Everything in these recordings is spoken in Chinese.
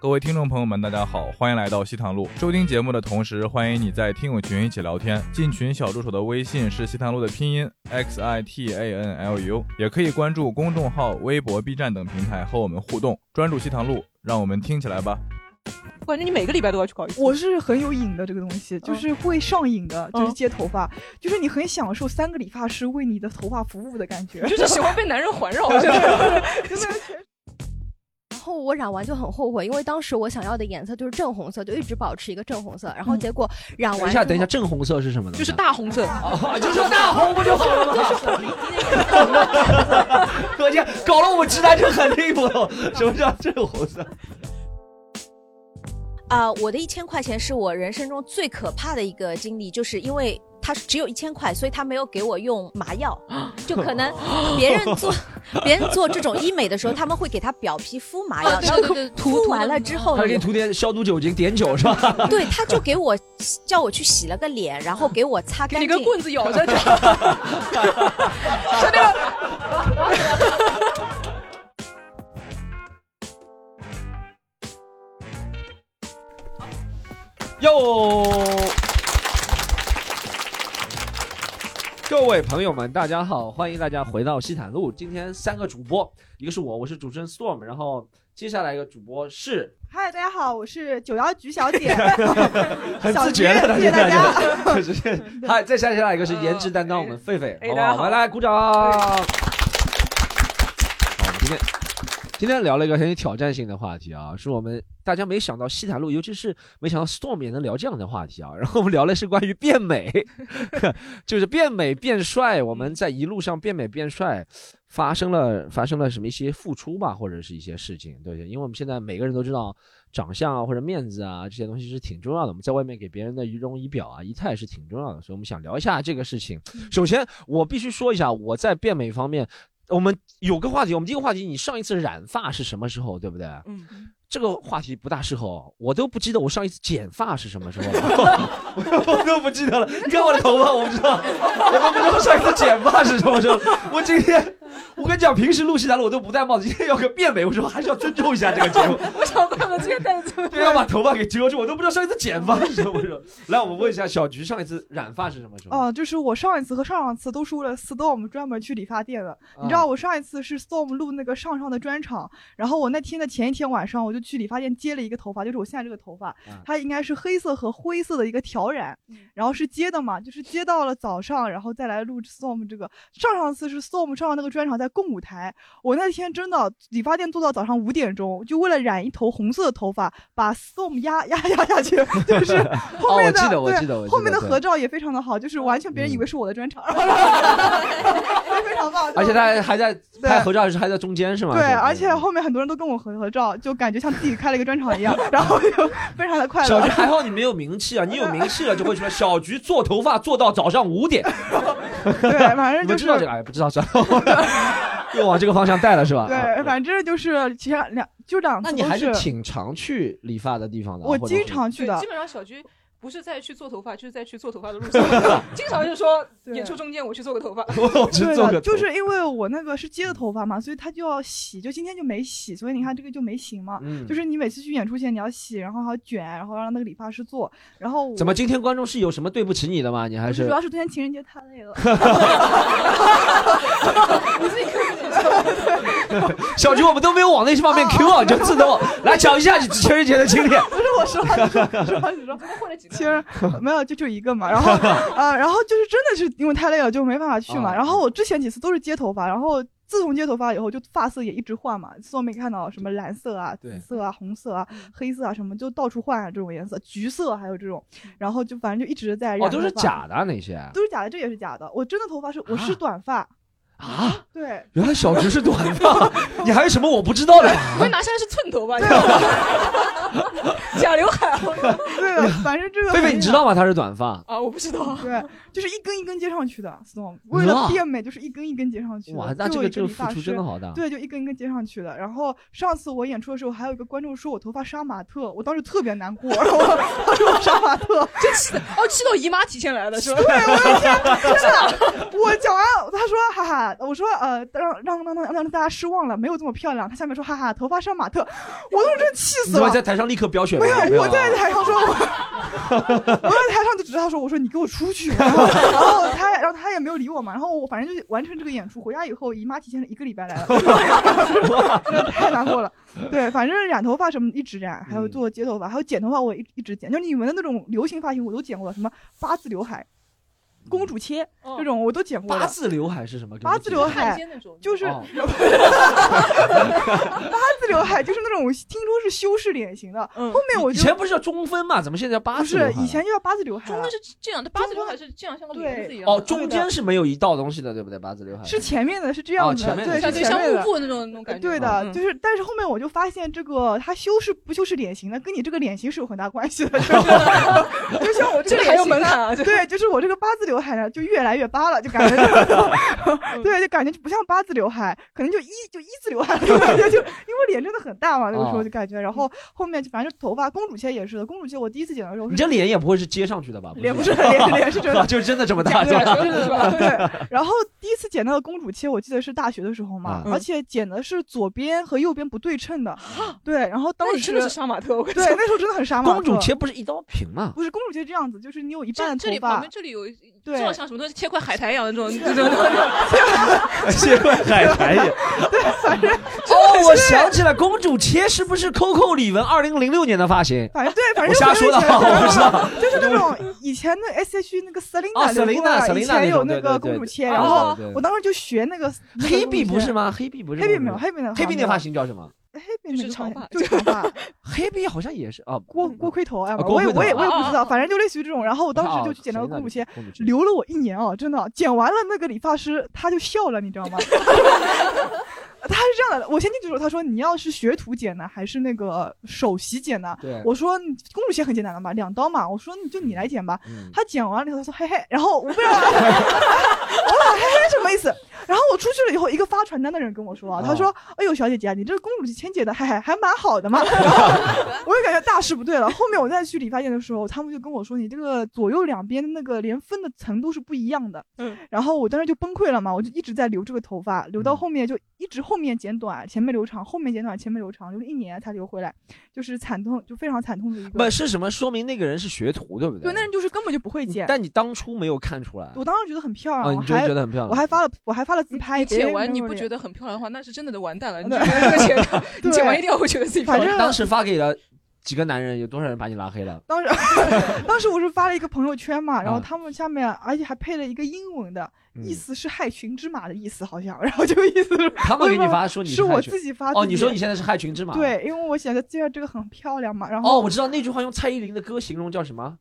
各位听众朋友们，大家好，欢迎来到西塘路。收听节目的同时，欢迎你在听友群一起聊天。进群小助手的微信是西塘路的拼音 x i t a n l u，也可以关注公众号、微博、B 站等平台和我们互动。专注西塘路，让我们听起来吧。我感觉你每个礼拜都要去搞一次。我是很有瘾的这个东西，就是会上瘾的，就是接头发，就是你很享受三个理发师为你的头发服务的感觉，就是喜欢被男人环绕。真的。然后我染完就很后悔，因为当时我想要的颜色就是正红色，就一直保持一个正红色。然后结果染完，等一下，等一下，正红色是什么呢？就是大红色，就说大红不就好了吗？可见 搞了我们直男就很离谱了。什么叫正红色？啊，我的一千块钱是我人生中最可怕的一个经历，就是因为。他只有一千块，所以他没有给我用麻药，就可能别人做 别人做这种医美的时候，他们会给他表皮敷麻药，对对对，涂完了之后，他给你涂点消毒酒精，碘酒是吧？对，他就给我叫我去洗了个脸，然后给我擦干净，给你个棍子咬着，就那个，哟。各位朋友们，大家好，欢迎大家回到西坦路。今天三个主播，一个是我，我是主持人 Storm，然后接下来一个主播是，嗨，大家好，我是九幺菊小姐，很自觉的，谢谢大家。嗨，再下来一个是颜值担当，我们狒狒，好不好？来来，鼓掌。好，我们今天今天聊了一个很有挑战性的话题啊，是我们。大家没想到西坦路，尤其是没想到 Storm 也能聊这样的话题啊！然后我们聊的是关于变美，就是变美变帅。我们在一路上变美变帅，发生了发生了什么一些付出吧，或者是一些事情，对不对？因为我们现在每个人都知道，长相啊或者面子啊这些东西是挺重要的。我们在外面给别人的仪容仪表啊仪态是挺重要的，所以我们想聊一下这个事情。首先，我必须说一下，我在变美方面，我们有个话题，我们第一个话题，你上一次染发是什么时候，对不对？嗯。这个话题不大适合，我都不记得我上一次剪发是什么时候了，我都不记得了。你看我的头发，我不知道，我都不知道上一次剪发是什么时候。我今天，我跟你讲，平时录戏来了我都不戴帽子，今天要个变美，我说还是要尊重一下这个节目。我想问了，今天戴着对，要把头发给遮住，我都不知道上一次剪发是什么时候。来，我们问一下小菊，上一次染发是什么时候？哦，就是我上一次和上上次都是为了 Storm 专门去理发店的。你知道我上一次是 Storm 录那个上上的专场，然后我那天的前一天晚上我就去理发店接了。一个头发就是我现在这个头发，它应该是黑色和灰色的一个挑染，然后是接的嘛，就是接到了早上，然后再来录 storm 这个。上上次是 storm 上那个专场在共舞台，我那天真的理发店做到早上五点钟，就为了染一头红色的头发，把 storm 压压压下去，就 是后面的对，后面的合照也非常的好，就是完全别人以为是我的专场，非常棒。而且他还在拍合照，是还在中间是吗？对，而且后面很多人都跟我合合照，就感觉像自己开了一个专场。一样，然后就 非常的快乐。小菊还好你没有名气啊，你有名气了就会说小菊做头发做到早上五点。对，反正就知道这个，哎，不知道算了，又往这个方向带了是吧？对，反正就是其实两就两次。那你还是挺常去理发的地方的。我经常去的，基本上小菊。不是在去做头发，就是在去做头发的路上，经常就说演出中间我去做个头发。对，就是因为我那个是接的头发嘛，所以他就要洗，就今天就没洗，所以你看这个就没型嘛。嗯。就是你每次去演出前你要洗，然后还要卷，然后让那个理发师做，然后。怎么今天观众是有什么对不起你的吗？你还是？主要是昨天情人节太累了。哈哈哈哈哈！你自己看。小菊，我们都没有往那些方面 Q 啊，就自动来讲一下你情人节的经历。不是我实话实说，实话实说，混了几。其实没有，就就一个嘛。然后啊，然后就是真的是因为太累了，就没办法去嘛。然后我之前几次都是接头发，然后自从接头发以后，就发色也一直换嘛。从没看到什么蓝色啊、紫色啊、红色啊、黑色啊什么，就到处换这种颜色，橘色还有这种。然后就反正就一直在染。哦，都是假的那些？都是假的，这也是假的。我真的头发是我是短发。啊，对，原来小菊是短发，你还有什么我不知道的？我拿下来是寸头发，假刘海。对个反正这个贝贝，你知道吗？她是短发。啊，我不知道。对，就是一根一根接上去的，storm 为了变美，就是一根一根接上去的。哇，那这个这个付出真的好大。对，就一根一根接上去的。然后上次我演出的时候，还有一个观众说我头发杀马特，我当时特别难过，然后他说我杀马特，真气的，哦，气到姨妈提前来了是吧？对，我的天，真的，我讲完，他说哈哈，我说呃，让让让让让大家失望了，没有这么漂亮。他下面说哈哈，头发杀马特，我当时真气死了。在台上立刻飙血。没有，我在台上说，我在台上就指他说，我说你给我出去。然后他，然后他也没有理我嘛。然后我反正就完成这个演出，回家以后姨妈提前了一个礼拜来了，真 的太难过了。对，反正染头发什么一直染，还有做接头发，还有剪头发我一一直剪，就你们的那种流行发型我都剪过，什么八字刘海。公主切这种我都剪过。八字刘海是什么？八字刘海就是 八字刘海，就是那种听说是修饰脸型的。后面我以前不是叫中分嘛？怎么现在叫八字？不是，以前就叫八字刘海。中分是这样的，八字刘海是这样，像个帘子一样。哦，中间是没有一道东西的，对不对？八字刘海是前面的，是这样的，对，是像幕布那种那种感觉。对的，就是，但是后面我就发现，这个它修饰不修饰脸型的，跟你这个脸型是有很大关系的。就 像我这个还有门槛，对，就是我这个八字刘海呢，就越来越扒了，就感觉，对，就感觉就不像八字刘海，可能就一就一字刘海，就感觉就因为脸真的很大嘛，那个时候就感觉，然后后面就反正头发公主切也是的，公主切我第一次剪的时候，你这脸也不会是接上去的吧？脸不是脸，脸是真的，就真的这么大，对，对。然后第一次剪那个公主切，我记得是大学的时候嘛，而且剪的是左边和右边不对称的，对，然后当时真的是杀马特，对，那时候真的很杀马特。公主切不是一刀平嘛？不是公主切这样子，就是你有一半的头发，旁边这里有，对，像什么东西切块海苔一样的这种，切块海苔一样。对，反正哦，我想起来，公主切是不是 Coco 李玟二零零六年的发型？反正对，反正瞎说的，我不知道。就是那种以前的 S H 那个 Selina，以前有那个公主切，然后我当时就学那个黑碧不是吗？黑碧不是？黑碧没有，黑碧那黑碧那发型叫什么？黑边是 长发，就长发。黑边好像也是啊，锅锅盔头哎，我也我也我也不知道，反正就类似于这种。然后我当时就去剪了个公主切，留了我一年啊，真的。剪完了那个理发师他就笑了，你知道吗？他是这样的，我先进去的时候，他说你要是学徒剪呢，还是那个首席剪呢？我说公主切很简单的嘛，两刀嘛。我说你就你来剪吧。他剪完了以后，他说嘿嘿，然后我不知道，我说嘿嘿什么意思？然后我出去了以后，一个发传单的人跟我说，他说哎呦小姐姐，你这个公主切剪的，嘿嘿，还蛮好的嘛。我就感觉大事不对了。后面我再去理发店的时候，他们就跟我说，你这个左右两边那个连分的层度是不一样的。嗯。然后我当时就崩溃了嘛，我就一直在留这个头发，留到后面就一直。后面剪短，前面留长；后面剪短，前面留长，留了一年才留回来，就是惨痛，就非常惨痛的一个。不是什么，说明那个人是学徒，对不对？对，那人就是根本就不会剪。但你当初没有看出来。我当时觉得很漂亮，我还觉得很漂亮，我还发了，我还发了自拍。剪完你不觉得很漂亮的话，那是真的的完蛋了。你剪剪完一定要会觉得自己漂亮。当时发给了几个男人，有多少人把你拉黑了？当时，当时我是发了一个朋友圈嘛，然后他们下面，而且还配了一个英文的。意思是害群之马的意思，好像，然后就意思是 他们给你发说你是我自己发哦，你说你现在是害群之马，对，因为我写的介绍这个很漂亮嘛，然后哦，我知道那句话用蔡依林的歌形容叫什么？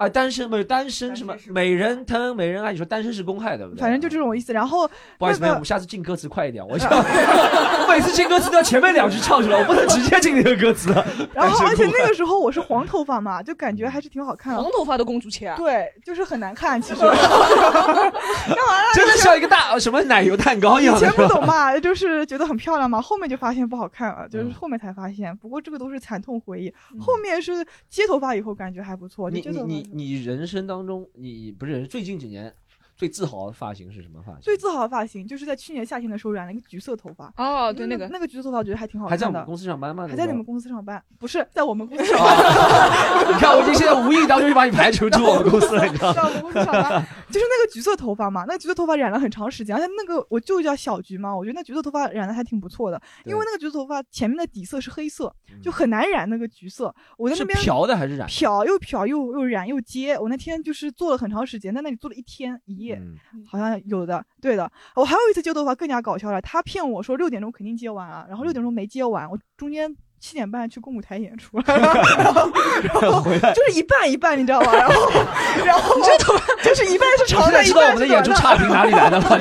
啊，单身不是单身什么美人疼美人爱，你说单身是公害的，反正就这种意思。然后不好意思，我们下次进歌词快一点，我 想我每次进歌词都要前面两句唱出来，我不能直接进那个歌词。然后而且那个时候我是黄头发嘛，就感觉还是挺好看。黄头发的公主切啊？对，就是很难看，其实。干嘛了？真的像一个大什么奶油蛋糕一样。以前不懂嘛，就是觉得很漂亮嘛，后面就发现不好看了，就是后面才发现。不过这个都是惨痛回忆。后面是接头发以后感觉还不错。你你你你人生。当中，你不是最近几年最自豪的发型是什么发型？最自豪的发型就是在去年夏天的时候染了一个橘色头发。哦，对，那个那个橘色头发我觉得还挺好看的。还在我们公司上班吗？还在你们公司上班？不是在我们公司上班。你看，我已经现在无意当中就把你排除出我们公司了，你知道吗？在我们公司上班，就是那个橘色头发嘛。那个橘色头发染了很长时间，而且那个我就叫小橘嘛。我觉得那橘色头发染的还挺不错的，因为那个橘色头发前面的底色是黑色，就很难染那个橘色。我在那边漂的还是染？漂又漂又又染又接。我那天就是做了很长。长时间在那里做了一天一夜，好像有的，对的。我还有一次接头发更加搞笑了，他骗我说六点钟肯定接完啊，然后六点钟没接完，我中间七点半去公舞台演出了，然后就是一半一半，你知道吗？然后然后这头发就是一半是长的，知道我们的演出差评哪里来的吗？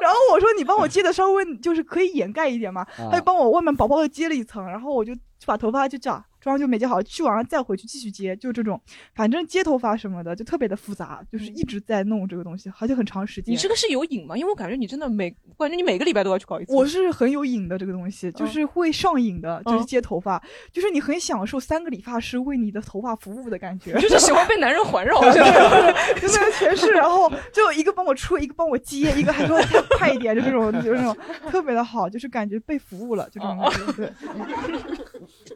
然后我说你帮我接的稍微就是可以掩盖一点嘛，他就帮我外面薄薄的接了一层，然后我就把头发就这样。妆就没接好，去完了再回去继续接，就这种，反正接头发什么的就特别的复杂，就是一直在弄这个东西，而且很长时间。你这个是有瘾吗？因为我感觉你真的每，我感觉你每个礼拜都要去搞一次。我是很有瘾的这个东西，就是会上瘾的，就是接头发，就是你很享受三个理发师为你的头发服务的感觉，就是喜欢被男人环绕，真的全是，然后就一个帮我吹，一个帮我接，一个还说快一点，就这种，就是那种特别的好，就是感觉被服务了，就这种感觉。对。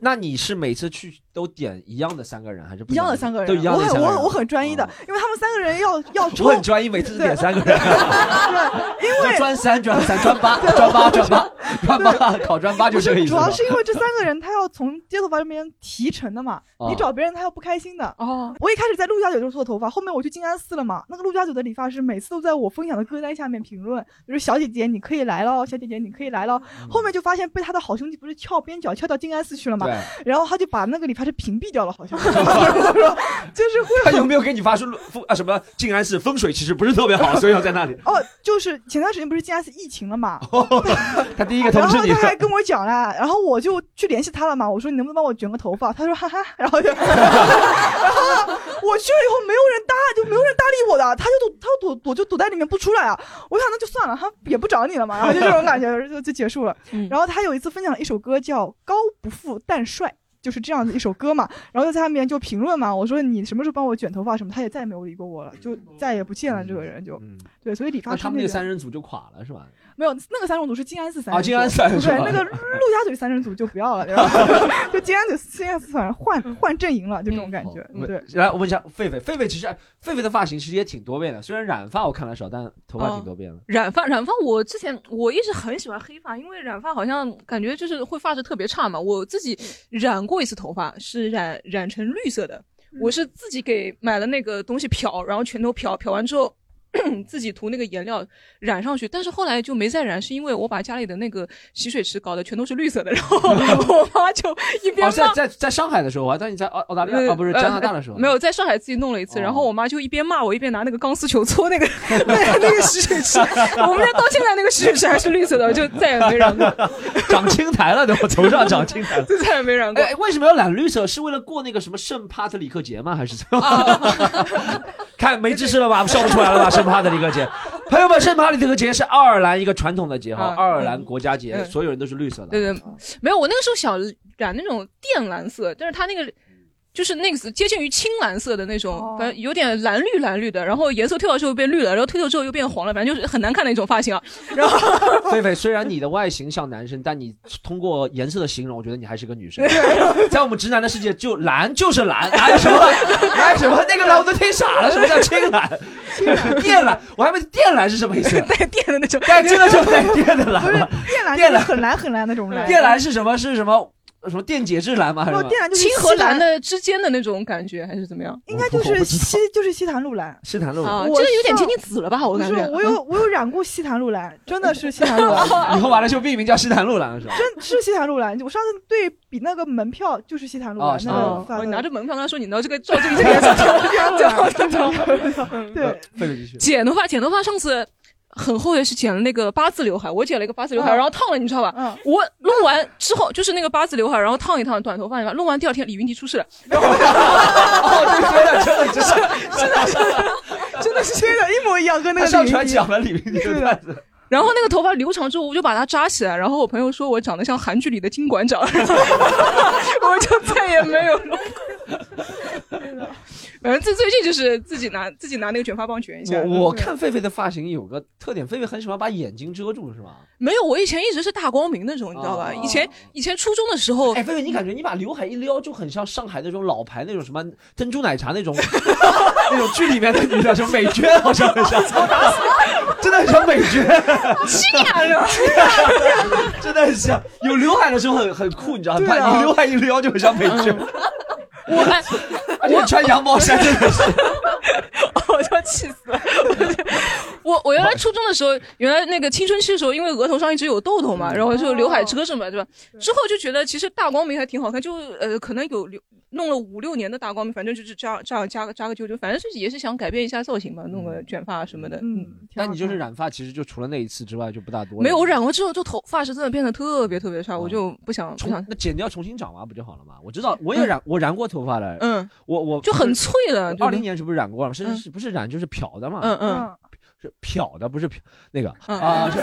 那你是每次去都点一样的三个人，还是不一样的三个人？都一样的三个人。我很我我很专一的，因为他们三个人要要我很专一，每次只点三个人。对，因为 专三专三专八专八专八专八考专八就这个意思。主要是因为这三个人他要从接头发这边提成的嘛，你找别人他要不开心的。哦。我一开始在陆家嘴就做头发，后面我去静安寺了嘛，那个陆家嘴的理发师每次都在我分享的歌单下面评论，就是小姐姐你可以来了，小姐姐你可以来了。后面就发现被他的好兄弟不是翘边角翘到静安寺去了嘛。然后他就把那个理发师屏蔽掉了，好像 就是会。他有没有给你发出风啊？什么静安寺风水其实不是特别好，所以要在那里。哦，就是前段时间不是静安寺疫情了嘛？他第一个通知你。然后他还跟我讲了，然后我就去联系他了嘛。我说你能不能帮我卷个头发？他说哈哈，然后就，然后我去了以后没有人搭，就没有人搭理我的，他就躲，他就躲躲就躲在里面不出来啊。我想那就算了，他也不找你了嘛，然后就这种感觉就就结束了。然后他有一次分享了一首歌叫《高不富但帅》。就是这样的一首歌嘛，然后就在下面就评论嘛，我说你什么时候帮我卷头发什么，他也再也没有理过我了，就再也不见了这个人就，对，所以理发他们那三人组就垮了是吧？没有，那个三人组是静安寺三人组，静安寺对，那个陆家嘴三人组就不要了，对吧？就静安寺静安寺反正换换阵营了，就这种感觉。对，来我问一下狒狒，狒狒其实狒狒的发型其实也挺多变的，虽然染发我看了少，但头发挺多变的。染发染发，我之前我一直很喜欢黑发，因为染发好像感觉就是会发质特别差嘛。我自己染过一次头发，是染染成绿色的，我是自己给买了那个东西漂，然后全都漂漂完之后。自己涂那个颜料染上去，但是后来就没再染，是因为我把家里的那个洗水池搞得全都是绿色的，然后 我妈就一边在在在上海的时候我还，当你在澳澳大利亚啊不是加拿大的时候，没有在上海自己弄了一次，然后我妈就一边骂我，一边拿那个钢丝球搓那个 那个洗水池，我们家到现在那个洗水池还是绿色的，就再也没染过，长青苔了，对我头上长青苔，就再也没染过。哎，为什么要染绿色？是为了过那个什么圣帕特里克节吗？还是怎么？看没知识了吧？笑不出来了吧？圣帕特里克节，朋友们，圣帕特里克节是爱尔兰一个传统的节哈，爱尔兰国家节，所有人都是绿色的。对对，没有，我那个时候想染那种靛蓝色，但是他那个。就是那个接近于青蓝色的那种，反正有点蓝绿蓝绿的，然后颜色褪掉之后变绿了，然后褪掉之后又变黄了，反正就是很难看的一种发型啊。然后，菲菲，虽然你的外形像男生，但你通过颜色的形容，我觉得你还是个女生。在我们直男的世界，就蓝就是蓝，哪有什么哪有什么那个蓝我都听傻了，什么叫青蓝？靛蓝，我还问靛蓝是什么意思？带电的那种，带真的就带电的蓝吗？靛蓝，靛蓝很蓝很蓝那种蓝。靛蓝是什么？是什么？什么电解质蓝吗？还是电蓝就是青和蓝的之间的那种感觉，还是怎么样？应该就是西就是西坛路蓝。西坛路蓝，这有点接近紫了吧？我感觉。我有我有染过西坛路蓝，真的是西坛路蓝。以后完了就命名叫西坛路蓝了，是吧？真是西坛路蓝。我上次对比那个门票，就是西坛路蓝。哦，你拿着门票跟他说，你拿这个照这个颜色。对，剪头发，剪头发，上次。很后悔是剪了那个八字刘海，我剪了一个八字刘海，然后烫了，你知道吧？嗯。我弄完之后就是那个八字刘海，然后烫一烫短头发，弄完第二天李云迪出事了。哦，对，真的，真的，真的，真的是，真的是，真的，一模一样，跟那个上传讲了李云迪的段子。然后那个头发留长之后，我就把它扎起来，然后我朋友说我长得像韩剧里的金馆长，我就再也没有弄。反正最最近就是自己拿自己拿那个卷发棒卷一下。我我看狒狒的发型有个特点，狒狒很喜欢把眼睛遮住，是吧？没有，我以前一直是大光明那种，你知道吧？以前以前初中的时候，哎，狒狒，你感觉你把刘海一撩，就很像上海那种老牌那种什么珍珠奶茶那种 那种剧里面的女的，什么美娟，好像很像，真的很像美娟，真的很像。有刘海的时候很很酷，你知道吗？你刘海一撩就很像美娟。我 而且穿羊毛衫真的是，我要气死了。我我原来初中的时候，原来那个青春期的时候，因为额头上一直有痘痘嘛，然后就刘海遮着嘛，对吧？之后就觉得其实大光明还挺好看，就呃可能有留弄了五六年的大光明，反正就是这样这样扎个扎个揪揪，反正是也是想改变一下造型嘛，弄个卷发什么的。嗯，那你就是染发，其实就除了那一次之外就不大多。没有，我染过之后，就头发质真的变得特别特别差，我就不想不想。那剪掉重新长嘛，不就好了嘛？我知道，我也染，我染过头发的。嗯，我我就很脆了。二零年是不是染过了？是是不是染就是漂的嘛？嗯嗯。是漂的，不是漂那个啊，是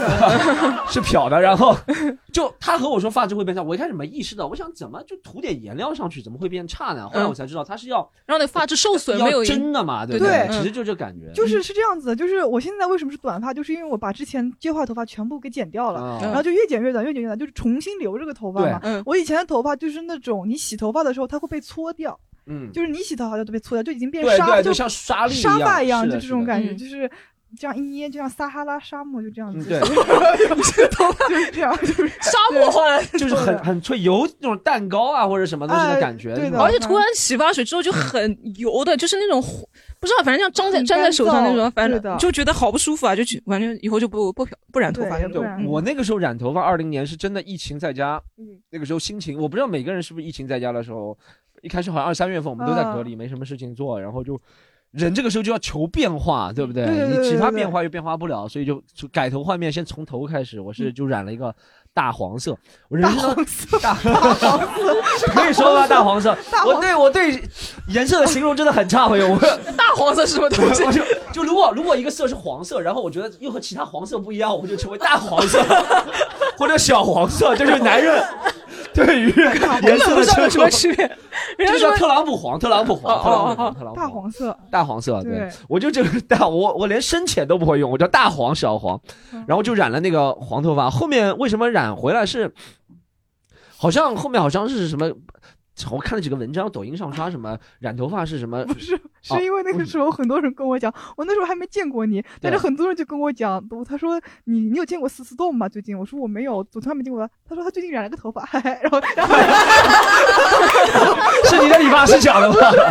是漂的。然后 就他和我说发质会变差，我一开始没意识到，我想怎么就涂点颜料上去，怎么会变差呢？后来我才知道他是要让那发质受损，没有真的嘛，对不对？其实就这感觉，就是是这样子的。就是我现在为什么是短发，就是因为我把之前接坏头发全部给剪掉了，然后就越剪越短，越剪越短，就是重新留这个头发嘛。我以前的头发就是那种你洗头发的时候它会被搓掉，嗯，就是你洗头发就都被搓掉，就已经变沙，就像沙沙发一样，就这种感觉，就是。这样一捏，就像撒哈拉沙漠，就这样子。对，头发就 是这样，就是沙漠化，就是很很脆，油那种蛋糕啊或者什么东西的感觉。对的。而且涂完洗发水之后就很油的，就是那种不知道，反正像粘在粘在手上那种，反正就觉得好不舒服啊，就反正以后就不不不染头发。对，我那个时候染头发，二零年是真的疫情在家，那个时候心情，我不知道每个人是不是疫情在家的时候，一开始好像二三月份我们都在隔离，没什么事情做，然后就。人这个时候就要求变化，对不对？你其他变化又变化不了，所以就就改头换面，先从头开始。我是就染了一个大黄色，我人生大黄色？可以说吧？大黄色，我对我对颜色的形容真的很差，朋友。我。大黄色是什么东西？就就如果如果一个色是黄色，然后我觉得又和其他黄色不一样，我就成为大黄色。或者小黄色，就是男人。对于颜色的什么区。别？就叫特朗普黄，特朗普黄，特朗普黄，特朗普大黄色，大黄色。对，我就这个大，我我连深浅都不会用，我叫大黄、小黄，然后就染了那个黄头发。后面为什么染回来是？好像后面好像是什么？我看了几个文章，抖音上刷什么染头发是什么？不是，是因为那个时候很多人跟我讲，我那时候还没见过你，但是很多人就跟我讲，他说你你有见过思思动吗？最近我说我没有，我从来没见过。他他说他最近染了个头发，然后然后 是你的理发师讲的吗？真的，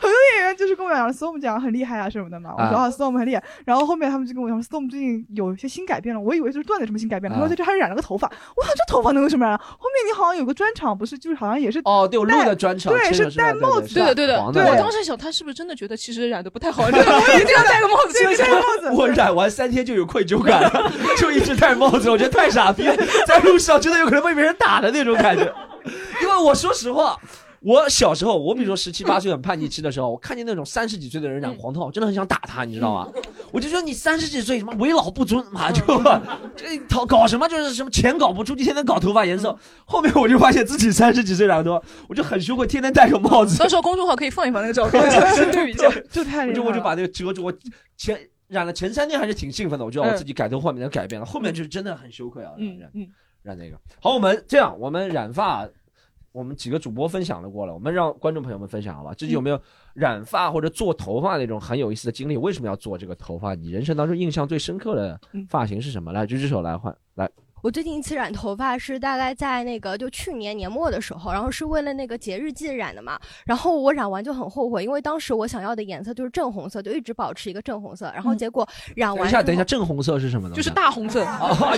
很多演员就是跟我讲，storm 讲很厉害啊什么的嘛。我说啊，storm 很厉害。然后后面他们就跟我讲，storm 最近有一些新改变了。我以为就是段子什么新改变了，他说在这还染了个头发。我说这头发能有什么染？后面你好像有个专场，不是就是好像也是。哦，对，我录的专场，对，是戴帽子，对的，对的，对。我当时想，他是不是真的觉得其实染的不太好？我 一定要戴个帽子，戴帽子。我染完三天就有愧疚感了，就一直戴帽子，我觉得太傻逼了，在路上真的有可能被别人打的那种感觉。因为我说实话。我小时候，我比如说十七八岁很叛逆期的时候，我看见那种三十几岁的人染黄头发，真的很想打他，你知道吗？我就说你三十几岁什么为老不尊嘛，就这搞搞什么就是什么钱搞不出，就天天搞头发颜色。后面我就发现自己三十几岁染头发，我就很羞愧，天天戴个帽子。到时候公众号可以放一放那个照片，对比一下，就 太就我就把那个遮住。我前染了前三天还是挺兴奋的，我知道我自己改头换面的改变了。后面就是真的很羞愧啊，染染染那个。好，我们这样，我们染发。我们几个主播分享了过了，我们让观众朋友们分享好吧？自己有没有染发或者做头发那种很有意思的经历？为什么要做这个头发？你人生当中印象最深刻的发型是什么？来，举起手来换来。我最近一次染头发是大概在那个就去年年末的时候，然后是为了那个节日季染的嘛。然后我染完就很后悔，因为当时我想要的颜色就是正红色，就一直保持一个正红色。然后结果染完，等一下，等一下，正红色是什么呢？就是大红色，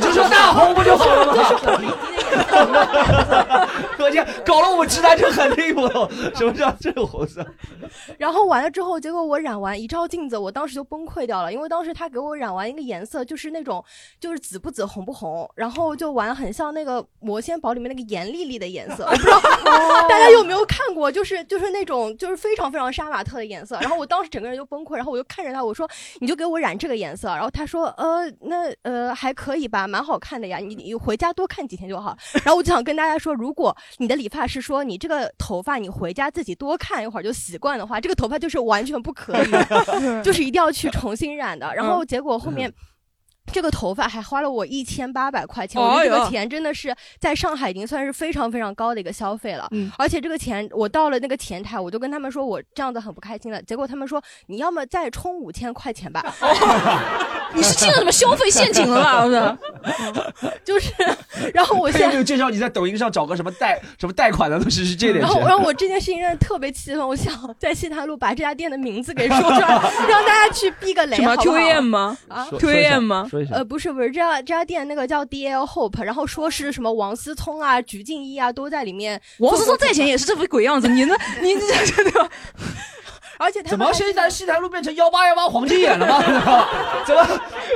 就是大红不就好了吗？可见 搞了我们直男就很离谱了。什么叫正红色？然后完了之后，结果我染完一照镜子，我当时就崩溃掉了，因为当时他给我染完一个颜色，就是那种就是紫不紫红不红，然后就玩很像那个魔仙堡里面那个严丽丽的颜色，我不知道大家有没有看过，就是就是那种就是非常非常杀马特的颜色。然后我当时整个人就崩溃，然后我就看着他，我说你就给我染这个颜色。然后他说呃那呃还可以吧，蛮好看的呀，你你回家多看几天就好。然后我就想跟大家说，如果你的理发师说你这个头发你回家自己多看一会儿就习惯的话，这个头发就是完全不可以，就是一定要去重新染的。然后结果后面。这个头发还花了我一千八百块钱，我觉得这个钱真的是在上海已经算是非常非常高的一个消费了。嗯，而且这个钱我到了那个前台，我就跟他们说我这样子很不开心了。结果他们说你要么再充五千块钱吧。你是进了什么消费陷阱了吧？就是，然后我他现在 有没有介绍你在抖音上找个什么贷什么贷款的东西是这点？然后，然后我这件事情真的特别气愤，我想在西坛路把这家店的名字给说出来，让大家去避个雷，什么好不好 2AM 吗啊说 2AM 吗呃，不是不是，这家这家店那个叫 DL Hope，然后说是什么王思聪啊、鞠婧祎啊都在里面。王思聪在前也是这副鬼样子，你呢？你这这这，而且他怎么现在西台路变成幺八幺八黄金眼了吗？怎么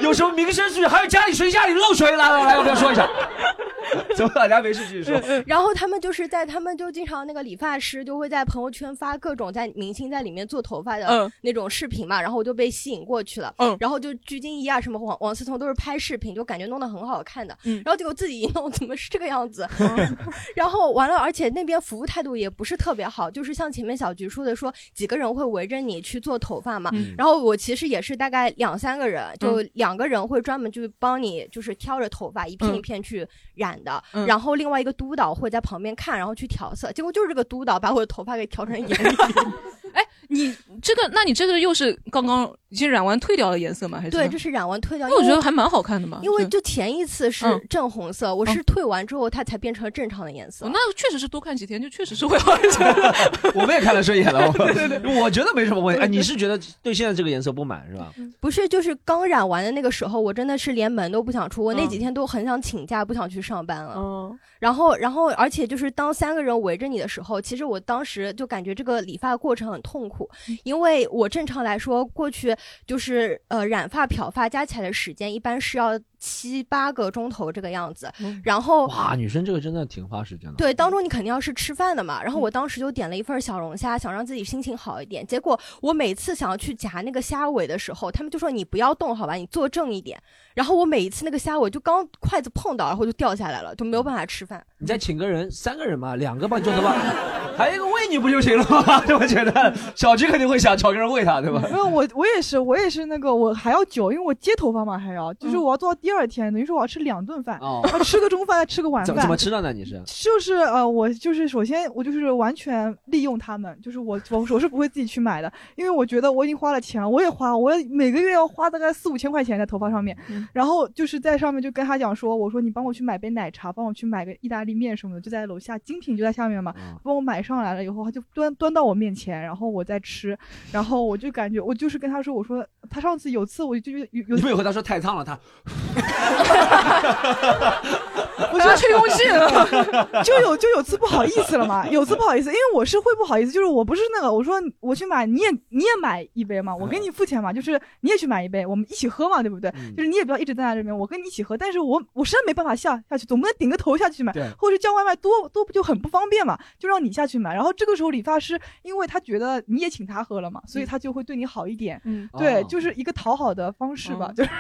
有什么民生事？还有家里谁家里漏水？来来来，要不要说一下？怎么大家没事继续说？然后他们就是在，他们就经常那个理发师就会在朋友圈发各种在明星在里面做头发的嗯那种视频嘛，然后我就被吸引过去了。嗯然后就鞠婧祎啊什么王王思聪都是拍视频，就感觉弄得很好看的。嗯然后结果自己一弄，怎么是这个样子？然后完了，而且那边服务态度也不是特别好，就是像前面小菊说的说，几个人会围着你去做头发嘛。嗯然后我其实也是大概两三个人，就两个人会专门就帮你就是挑着头发一片一片去染的，嗯然后另外一个督导会在旁边看，然后去调色。结果就是这个督导把我的头发给调成颜色。哎，你这个，那你这个又是刚刚已经染完退掉的颜色吗？还是对，这是染完退掉。那我因为觉得还蛮好看的嘛。因为就前一次是嗯正红色，我是退完之后它才变成了正常的颜色。哦那确实是多看几天，就确实是会好一些。我们也看了顺眼了，我我觉得没什么问题。哎，你是觉得对现在这个颜色不满是吧？不是，就是刚染完的那个时候，我真的是连门都不想出，我那嗯几天都很想请假，不想去上班了。嗯然后，然后，而且就是当三个人围着你的时候，其实我当时就感觉这个理发过程很痛因为我正常来说过去就是呃染发漂发加起来的时间一般是要七八个钟头这个样子，然后哇，女生这个真的挺花时间的。对，当中你肯定要是吃饭的嘛。然后我当时就点了一份小龙虾，想让自己心情好一点。结果我每次想要去夹那个虾尾的时候，他们就说你不要动，好吧，你坐正一点。然后我每一次那个虾尾就刚筷子碰到，然后就掉下来了，就没有办法吃饭。你再请个人，三个人嘛，两个帮你做头发，还有一个喂你不就行了吗？我觉得小菊肯定会想找个人喂他，对吧？没有我，我也是，我也是那个，我还要久，因为我接头发嘛，还要，就是我要做到第二天，等于说我要吃两顿饭，吃个中饭，再吃个晚饭。怎么怎么吃的呢？你是？就是呃，我就是首先我就是完全利用他们，就是我我我是不会自己去买的，因为我觉得我已经花了钱了，我也花，我也每个月要花大概四五千块钱在头发上面，然后就是在上面就跟他讲说，我说你帮我去买杯奶茶，帮我去买个意大利面什么的，就在楼下，精品就在下面嘛，帮我买上来了以后，他就端端到我面前，然后我再吃，然后我就感觉我就是跟他说，我说他上次有次我就有有你没有和他说太烫了，他 我就吹空气了，就有就有次不好意思了嘛，有次不好意思，因为我是会不好意思，就是我不是那个，我说我去买，你也你也买一杯嘛，我给你付钱嘛，就是你也去买一杯，我们一起喝嘛，对不对？嗯。就是你也不要一直站在这边，我跟你一起喝，但是我我实在没办法下下去，总不能顶个头下去买对，或者是叫外卖多多不就很不方便嘛，就让你下去买。然后这个时候理发师，因为他觉得你也请他喝了嘛，所以他就会对你好一点，嗯，对，哦。就是一个讨好的方式吧，嗯。就是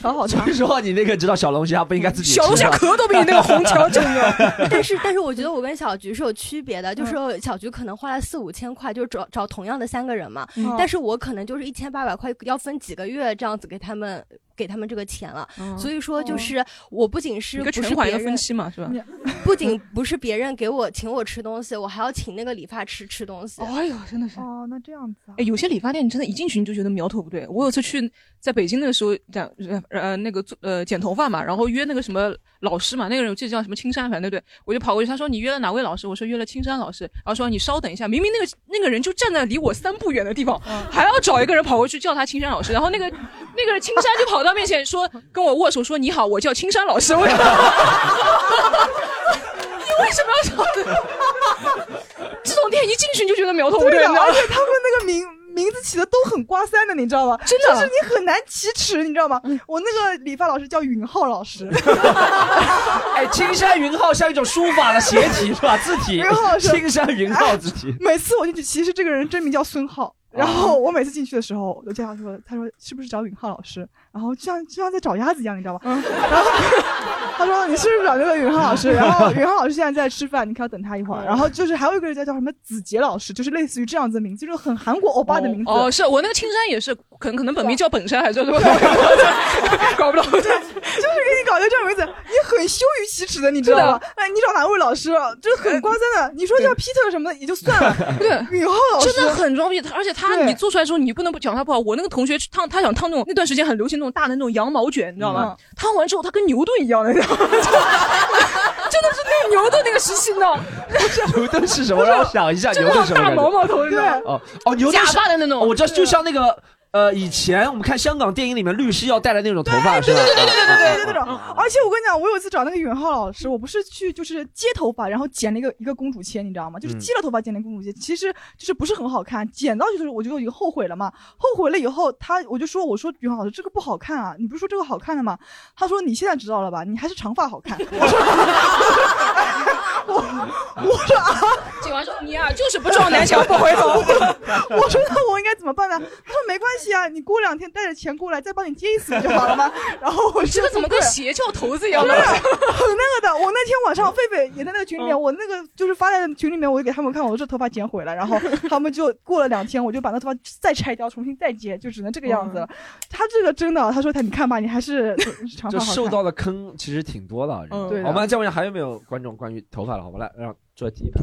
讨好他所以。说你那个知道小龙虾不应该自己吃小龙虾壳都比你那个红桥重要。但是，但是我觉得我跟小菊是有区别的，就是嗯小菊可能花了四五千块，就找找同样的三个人嘛，嗯。但是我可能就是一千八百块，要分几个月这样子给他们给他们这个钱了。所以说，就是我不仅是一个不是全款一个别人分期嘛，是吧？不仅不是别人给我请我吃东西，我还要请那个理发师吃东西。哎呦，真的是。哦，那这样子啊哎，，有些理发店你真的一进去你就觉得苗头不对。我有次去在北京的时候，讲呃呃那个做呃剪头发嘛，然后约那个什么老师嘛，那个人我记得叫什么青山，反正对不对？我就跑过去，他说你约了哪位老师？我说约了青山老师，然后说你稍等一下，明明那个那个人就站在离我三步远的地方，还要找一个人跑过去叫他青山老师，然后那个那个青山就跑到面前说 跟我握手说你好，我叫青山老师。我 你为什么要找这种店一进去你就觉得苗头不对，而且他们那个名名字起的都很刮三的，你知道吗？真的就是你很难启齿，你知道吗？我那个理发老师叫云浩老师，哎，青山云浩像一种书法的斜体是吧？字体云浩，是青山云浩字体。每次我进去，其实这个人真名叫孙浩。然后我每次进去的时候，我就这样说，他说是不是找允浩老师？然后就像就像在找鸭子一样，你知道吗？然后他说你是不是找那个允浩老师？然后 允浩老师现在在吃饭，你可要等他一会儿。然后就是还有一个人叫叫什么子杰老师，就是类似于这样子的名字，就是很韩国欧巴的名字。哦，是我那个青山也是，可能可能本名叫本山还是 什么，搞不懂。就是搞一个这样名字，你很羞于启齿的，你知道吗？哎，你找哪位老师？就是很夸张的。你说叫 Peter 什么的也就算了，对，允浩老师真的很装逼，而且他你做出来之后，你不能不讲他不好。我那个同学去烫，他想烫那种那段时间很流行那种大的那种羊毛卷，你知道吗？烫完之后，他跟牛顿一样的，你知道吗？真的是那个牛顿那个时期呢，牛顿是什么？让我想一下，就那牛顿什么大毛毛头，你知道吗？哦哦，牛顿假是发的那种哦我知道，就像那个呃，以前我们看香港电影里面律师要戴的那种头发，是吧？对对对对对对啊对那种。而且我跟你讲，我有一次找那个允浩老师，我不是去就是接头发，然后剪了一个一个公主切，你知道吗？就是嗯接了头发剪了公主切，其实就是不是很好看，剪到就是我就已经后悔了嘛。后悔了以后，他我就说我说允浩老师这个不好看啊，你不是说这个好看的吗？他说你现在知道了吧？你还是长发好看。我说我我说啊，剪完之后你啊、就是不撞南墙不回头。我说那我应该怎么办呢？他说没关系啊，你过两天带着钱过来，再帮你接一次不就好了吗？然后我这个怎么跟邪教头子一样的？很那个的。我那天晚上，狒狒也在那个群里面，我那个就是发在群里面，我就给他们看，我说这头发剪毁了，然后 他们就过了两天，我就把那头发再拆掉，重新再接，就只能这个样子了。他这个真的，他说他你看吧，你还是长就发好看。受到的坑其实挺多的。嗯对我们再问一下，还有没有观众关于头发的？好吧，来让坐第一排。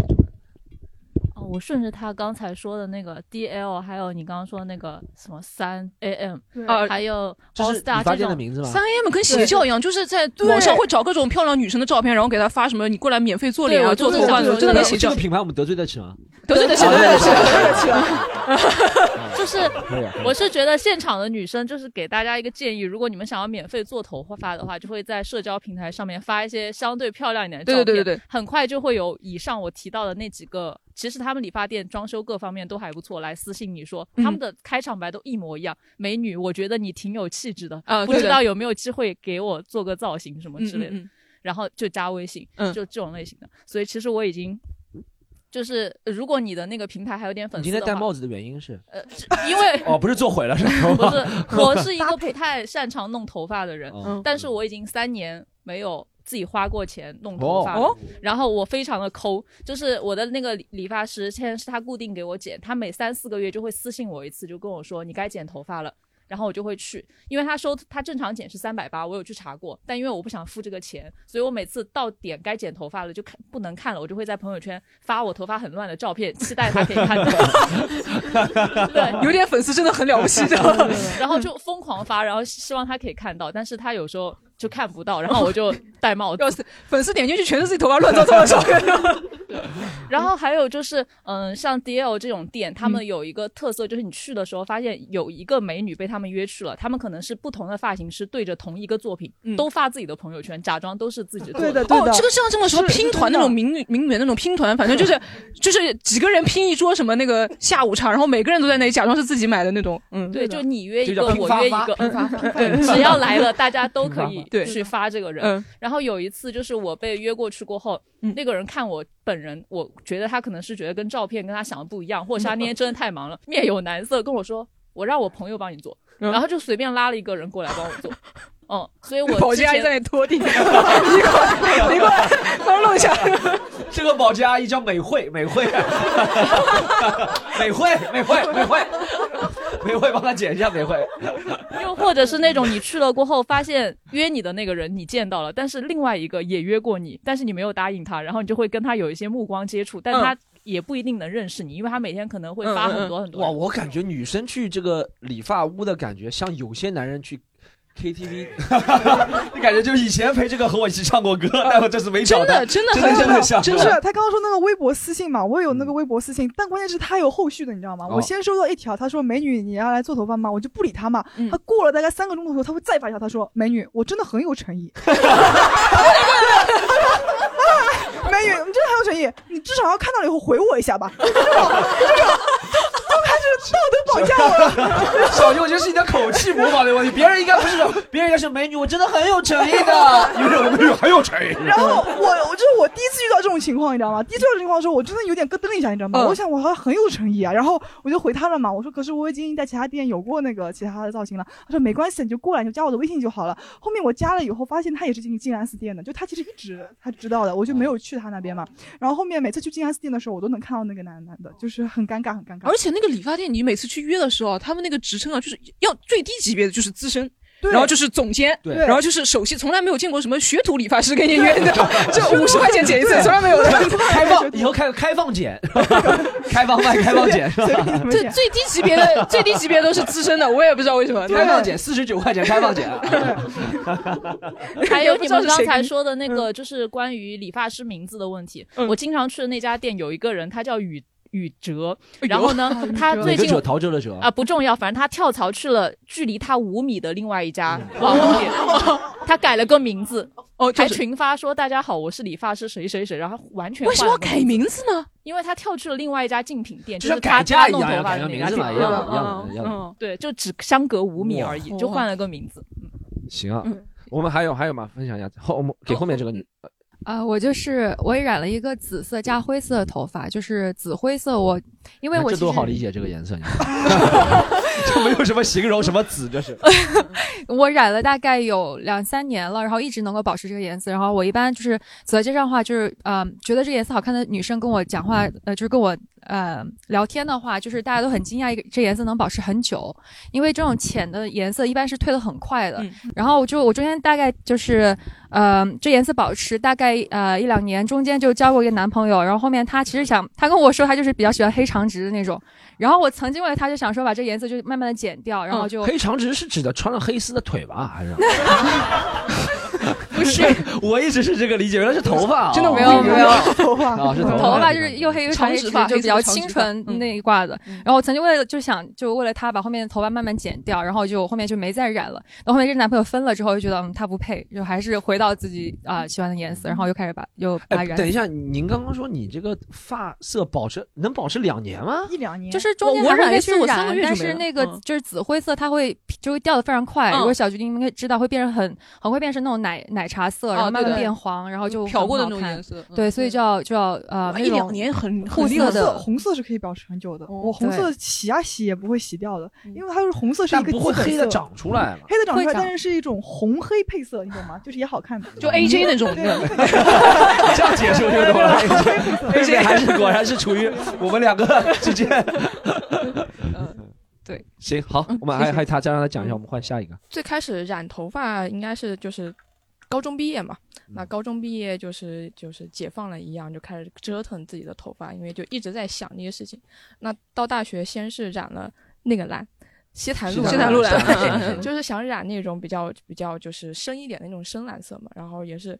哦，我顺着他刚才说的那个 DL，还有你刚刚说的那个什么三 AM，对啊还有这 All 是 Star 理发这种，店的名字吗？三 M 跟邪教一样，就是在网上会找各种漂亮女生的照片，然后给她发什么你过来免费做脸啊、做头发真的跟邪教这个。品牌我们得罪得起吗？得罪得起，啊得罪得起，得罪得起了。就是我是觉得现场的女生就是给大家一个建议，如果你们想要免费做头发的话，就会在社交平台上面发一些相对漂亮一点的照片，对对对对对，很快就会有以上我提到的那几个，其实他们理发店装修各方面都还不错，来私信你说嗯他们的开场白都一模一样，美女，我觉得你挺有气质的，啊不知道有没有机会给我做个造型什么嗯之类的，嗯嗯然后就加微信，嗯就这种类型的，所以其实我已经。就是呃如果你的那个平台还有点粉你丝今天戴帽子的原因是？呃，是因为哦，不是做毁了是不？是，我是一个不太擅长弄头发的人，哦但是我已经三年没有自己花过钱弄头发。哦然后我非常的抠，就是我的那个理理发师，现在是他固定给我剪，他每三四个月就会私信我一次，就跟我说你该剪头发了。然后我就会去，因为他收他正常剪是三百八，我有去查过，但因为我不想付这个钱，所以我每次到点该剪头发了就看不能看了，我就会在朋友圈发我头发很乱的照片，期待他可以看到。对，有点粉丝真的很了不起的。然后就疯狂发，然后希望他可以看到，但是他有时候就看不到，然后我就戴帽子。粉丝点进去全是自己头发乱糟糟的照片。然后还有就是，嗯，像 DL 这种店，他嗯们有一个特色，就是你去的时候发现有一个美女被他们约去了，他们可能是不同的发型师对着同一个作品，嗯都发自己的朋友圈，假装都是自己的。对的对的，，哦这个像这么说拼团那种名媛名媛那种拼团，反正就是 就是几个人拼一桌什么那个下午茶，然后每个人都在那里假装是自己买的那种。嗯，对，就你约一个，我约一个，对，只要来了，大家都可以对去发这个人。嗯然后有一次就是我被约过去过后，嗯那个人看我本人，我觉得他可能是觉得跟照片跟他想的不一样，或者是他那天真的太忙了，面有难色，跟我说我让我朋友帮你做，嗯然后就随便拉了一个人过来帮我做。嗯，所以我保洁阿姨在那拖地，你过来，你过来，帮我弄一下。这个保洁阿姨叫美惠，美惠，美惠，美惠，美惠，美慧，帮他剪一下，美慧。又或者是那种你去了过后，发现约你的那个人你见到了，但是另外一个也约过你，但是你没有答应他，然后你就会跟他有一些目光接触，但他也不一定能认识你，因为他每天可能会发很多很多哇，我感觉女生去这个理发屋的感觉，像有些男人去 KTV，你感觉就以前陪这个和我一起唱过歌，但我这次没找到真的，真的真的很真的像，真是他刚刚说那个微博私信嘛，我有那个微博私信，但关键是他有后续的，你知道吗？哦。我先收到一条，他说美女你要来做头发吗？我就不理他嘛。嗯。他过了大概三个钟头后，他会再发一条，他说美女我真的很有诚意。美女，你真的很有诚意，你至少要看到了以后回我一下吧。就这种，就这种，道德绑架我了。小心，我觉得是你的口气模仿的问题，别人应该不是，别人应该是美女，我真的很有诚意的，有种美女很有诚意。然后我我就是我第一次遇到这种情况，你知道吗？第一次遇到这种情况的时候，我真的有点咯噔一下，你知道吗？嗯我想我好像很有诚意啊，然后我就回他了嘛，我说可是我已经在其他店有过那个其他的造型了。他说没关系，你就过来，你就加我的微信就好了。后面我加了以后，发现他也是进静安寺店的，就他其实一直他知道的，我就没有去他那边嘛。然后后面每次去静安寺店的时候，我都能看到那个男男的，就是很尴尬，很尴尬。而且那个理发店，你每次去约的时候，他们那个职称啊，就是要最低级别的就是资深，然后就是总监，对然后就是首席，从来没有见过什么学徒理发师给你约的，就五十块钱剪一次，从来没有的。开放以后开开放剪，开放卖开放剪是吧？最最低级别的最低级别都是资深的，我也不知道为什么。开放剪四十九块钱，开放剪。还有你们刚才说说的那个，就是关于理发师名字的问题。嗯我经常去的那家店有一个人，他叫宇宇哲，然后呢，他最近哪个哲陶喆的哲。啊不重要，反正他跳槽去了距离他五米的另外一家网红店，他改了个名字，哦，还群发说大家好，我是理发师谁谁谁，然后完全为什么要改？名字呢？因为他跳去了另外一家竞品店，就是他改嫁一样他弄头发的那家店名字嘛一样一样的一样。对，就只相隔五米哇而已，就换了个名字。行啊。嗯，我们还有还有吗？分享一下后我们给后面这个女啊、我就是我也染了一个紫色加灰色的头发，就是紫灰色我。因为我这多好理解这个颜色，你 就没有什么形容什么紫，这 是我染了大概有两三年了，然后一直能够保持这个颜色。然后我一般就是走在街上的话，就是呃，觉得这个颜色好看的女生跟我讲话，呃，就是跟我呃聊天的话，就是大家都很惊讶，一个这颜色能保持很久，因为这种浅的颜色一般是褪的很快的。嗯然后我就我中间大概就是呃这颜色保持大概呃一两年，中间就交过一个男朋友，然后后面他其实想他跟我说他就是比较喜欢黑长直的那种，然后我曾经为了他就想说把这颜色就慢慢的剪掉，然后就、黑长直是指的穿了黑丝的腿吧？还是？不是，我一直是这个理解，原来是头发啊，真的没有没有。头发。啊，是头头发发就是又黑又长，长直发就比较清纯那一挂的。然后我曾经为了就想就为了他把后面的头发慢慢剪掉，然后就后面就没再染了。然后后面跟男朋友分了之后，就觉得嗯他不配，就还是回到自己啊、喜欢的颜色，然后又开始把又把染。等一下，您刚刚说你这个发色保持能保持两年吗？一两年，就是中间我我染一还会去次我三个染，但是月就没了那个嗯。就是紫灰色，它会就会掉的非常快。嗯。如果小菊你应该知道，会变成很很会变成那种奶奶茶色，然后慢慢变黄，然后就漂过的那种颜色。嗯对，所以就要就要呃那一两年很护色的红色是可以保持很久的。哦我红色洗啊洗也不会洗掉的，因为它是红色是一个不会黑的长出来嘛？黑的长出来，但是是一种红黑配色，你懂吗？就是也好看的。就 AJ 那种。这样解释我就懂了。A J，还是果然是处于我们两个之间。对，行好，我们还还他再让他讲一下，我们换下一个。最开始染头发应该是就是高中毕业嘛，那高中毕业就是就是解放了一样，就开始折腾自己的头发，因为就一直在想那些事情。那到大学先是染了那个蓝。西坛路西坛路蓝就是想染那种比较比较就是深一点的那种深蓝色嘛，然后也是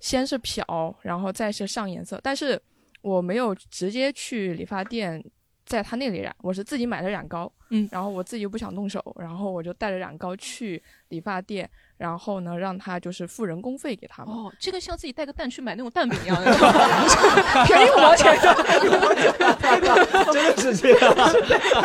先是漂，然后再是上颜色，但是我没有直接去理发店在他那里染，我是自己买的染膏，嗯然后我自己又不想动手，然后我就带着染膏去理发店，然后呢让他就是付人工费给他们。哦，这个像自己带个蛋去买那种蛋饼一样的，便宜五毛钱真的是这样。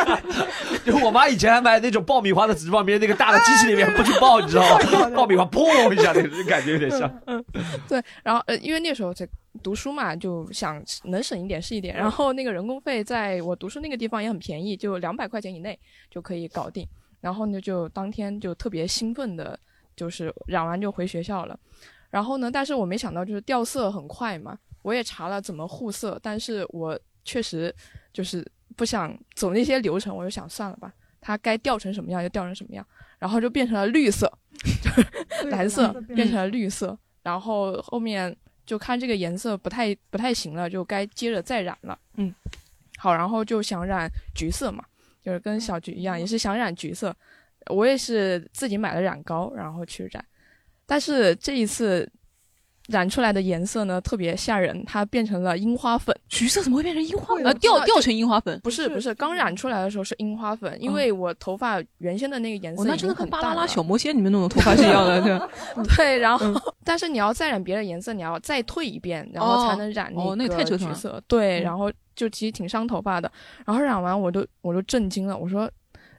就我妈以前还买那种爆米花的纸旁边那个大的机器里面不去爆，你知道吗？爆米花砰一下，那个感觉有点像。对，然后呃，因为那时候在读书嘛，就想能省一点是一点。然后那个人工费在我读书那个地方也很便宜，就两百块钱以内就可以搞定。然后呢，就当天就特别兴奋的，就是染完就回学校了。然后呢，但是我没想到就是掉色很快嘛，我也查了怎么护色，但是我确实就是不想走那些流程，我就想算了吧，它该掉成什么样就掉成什么样，然后就变成了绿色，就是蓝色变成了绿色，然后后面就看这个颜色不太不太行了，就该接着再染了。嗯，好，然后就想染橘色嘛，就是跟小橘一样，也是想染橘色。我也是自己买了染膏，然后去染，但是这一次染出来的颜色呢特别吓人，它变成了樱花粉。橘色怎么会变成樱花粉呃，掉掉成樱花粉？不是不是，刚染出来的时候是樱花粉，因为我头发原先的那个颜色哦，那真的很巴啦啦小魔仙里面那种头发是一样的，对？对，然后、但是你要再染别的颜色，你要再褪一遍，然后才能染哦那个太折腾了橘色。对，嗯然后就其实挺伤头发的。然后染完我都我都震惊了，我说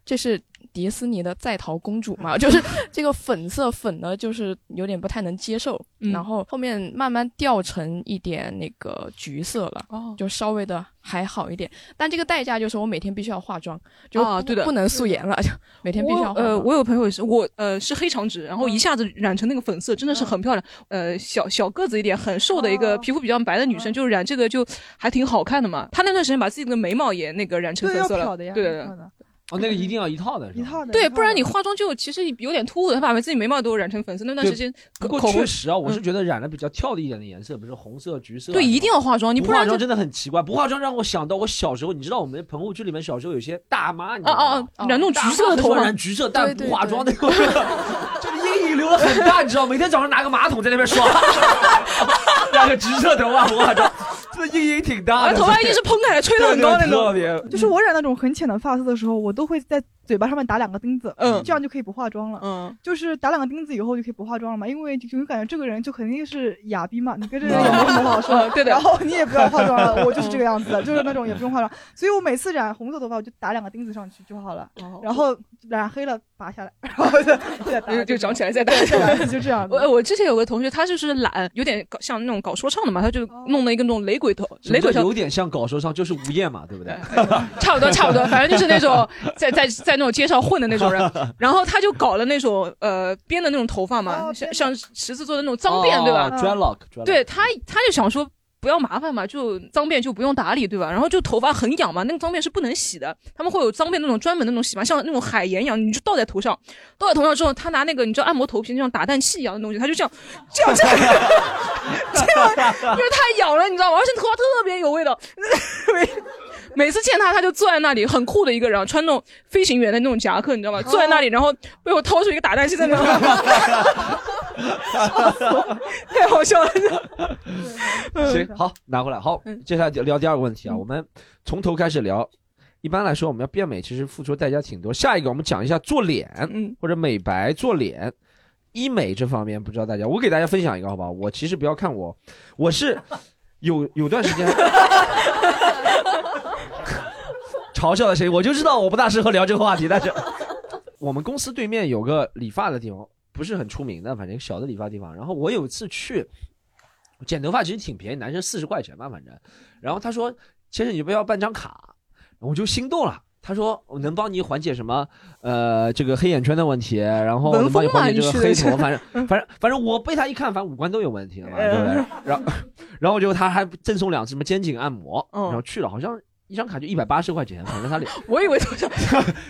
这是迪斯尼的在逃公主嘛？就是 这个粉色粉的，就是有点不太能接受。嗯然后后面慢慢掉成一点那个橘色了。哦，就稍微的还好一点，但这个代价就是我每天必须要化妆，就啊对的不能素颜了，就每天必须要化妆。呃，我有朋友也是，我呃是黑长直，然后一下子染成那个粉色，真的是很漂亮。呃，小小个子一点，很瘦的一个哦皮肤比较白的女生，就染这个就还挺好看的嘛。她那段时间把自己的眉毛也那个染成粉色了，对的哦，那个一定要一套的，一套的。对，不然你化妆就其实有点突兀，他把自己眉毛都染成粉色，那段时间不过确实啊，我是嗯觉得染了比较跳的一点的颜色，比如说红色、橘色啊。对一定要化妆你不化妆真的很奇怪。不化妆让我想到我小时候，你知道我们棚户区里面小时候有些大妈，你知道吗？啊啊啊染那种橘色的头发染橘色，但不对对化妆那种，这个留的很大，你知道，每天早上拿个马桶在那边刷，那个直射头发不化妆，这阴影挺大的。头发一定是蓬开来吹的很高那种。特别。就是我染那种很浅的发色的时候，我都会在嘴巴上面打两个钉子，嗯这样就可以不化妆了。嗯，就是打两个钉子以后就可以不化妆了嘛，因为就就感觉这个人就肯定是哑逼嘛，你跟这个人也没什么好说嗯对的然后你也不要化妆了，我就是这个样子的，就是那种也不用化妆，所以我每次染红色头发我就打两个钉子上去就好了，然后染黑了拔下来，然后再 再打就就长起来再对戴对就这样。我我之前有个同学，他就是懒，有点搞像那种搞说唱的嘛，他就弄了一个那种雷鬼头，雷鬼头有点像搞说唱，就是吴彦嘛，对不对？差不多差不多，反正就是那种在在在那种街上混的那种人，然后他就搞了那种呃编的那种头发嘛，像像十字做的那种脏辫，对吧对他他就想说。不要麻烦嘛，就脏辫就不用打理，对吧？然后就头发很痒嘛，那个脏辫是不能洗的，他们会有脏辫那种专门那种洗嘛，像那种海盐一样，你就倒在头上，倒在头上之后，他拿那个你知道按摩头皮那种打蛋器一样的东西，他就这样这样这样这样，因为太痒了，你知道吗？而且头发特别有味道，每每次见他，他就坐在那里，很酷的一个人，穿那种飞行员的那种夹克，你知道吗？坐在那里，然后被我掏出一个打蛋器在那 太好笑了。行，好，拿过来。好，接下来聊第二个问题啊，我们从头开始聊。一般来说，我们要变美，其实付出的代价挺多。下一个，我们讲一下做脸，或者美白做脸。医美这方面，不知道大家，我给大家分享一个好不好？我其实不要看我，我是有有段时间 嘲笑了谁，我就知道我不大适合聊这个话题。但是 我们公司对面有个理发的地方，不是很出名的，反正小的理发地方。然后我有一次去剪头发，其实挺便宜，男生四十块钱吧，反正。然后他说：“先生，你不要办张卡。”我就心动了。他说：“我能帮你缓解什么？呃，这个黑眼圈的问题，然后能帮你缓解这个黑头，反正 反正反正我被他一看，反正五官都有问题了嘛，对不对？然后然后结果他还赠送两次什么肩颈按摩，然后去了，好像一张卡就一百八十块钱，反正他脸。我以为多少？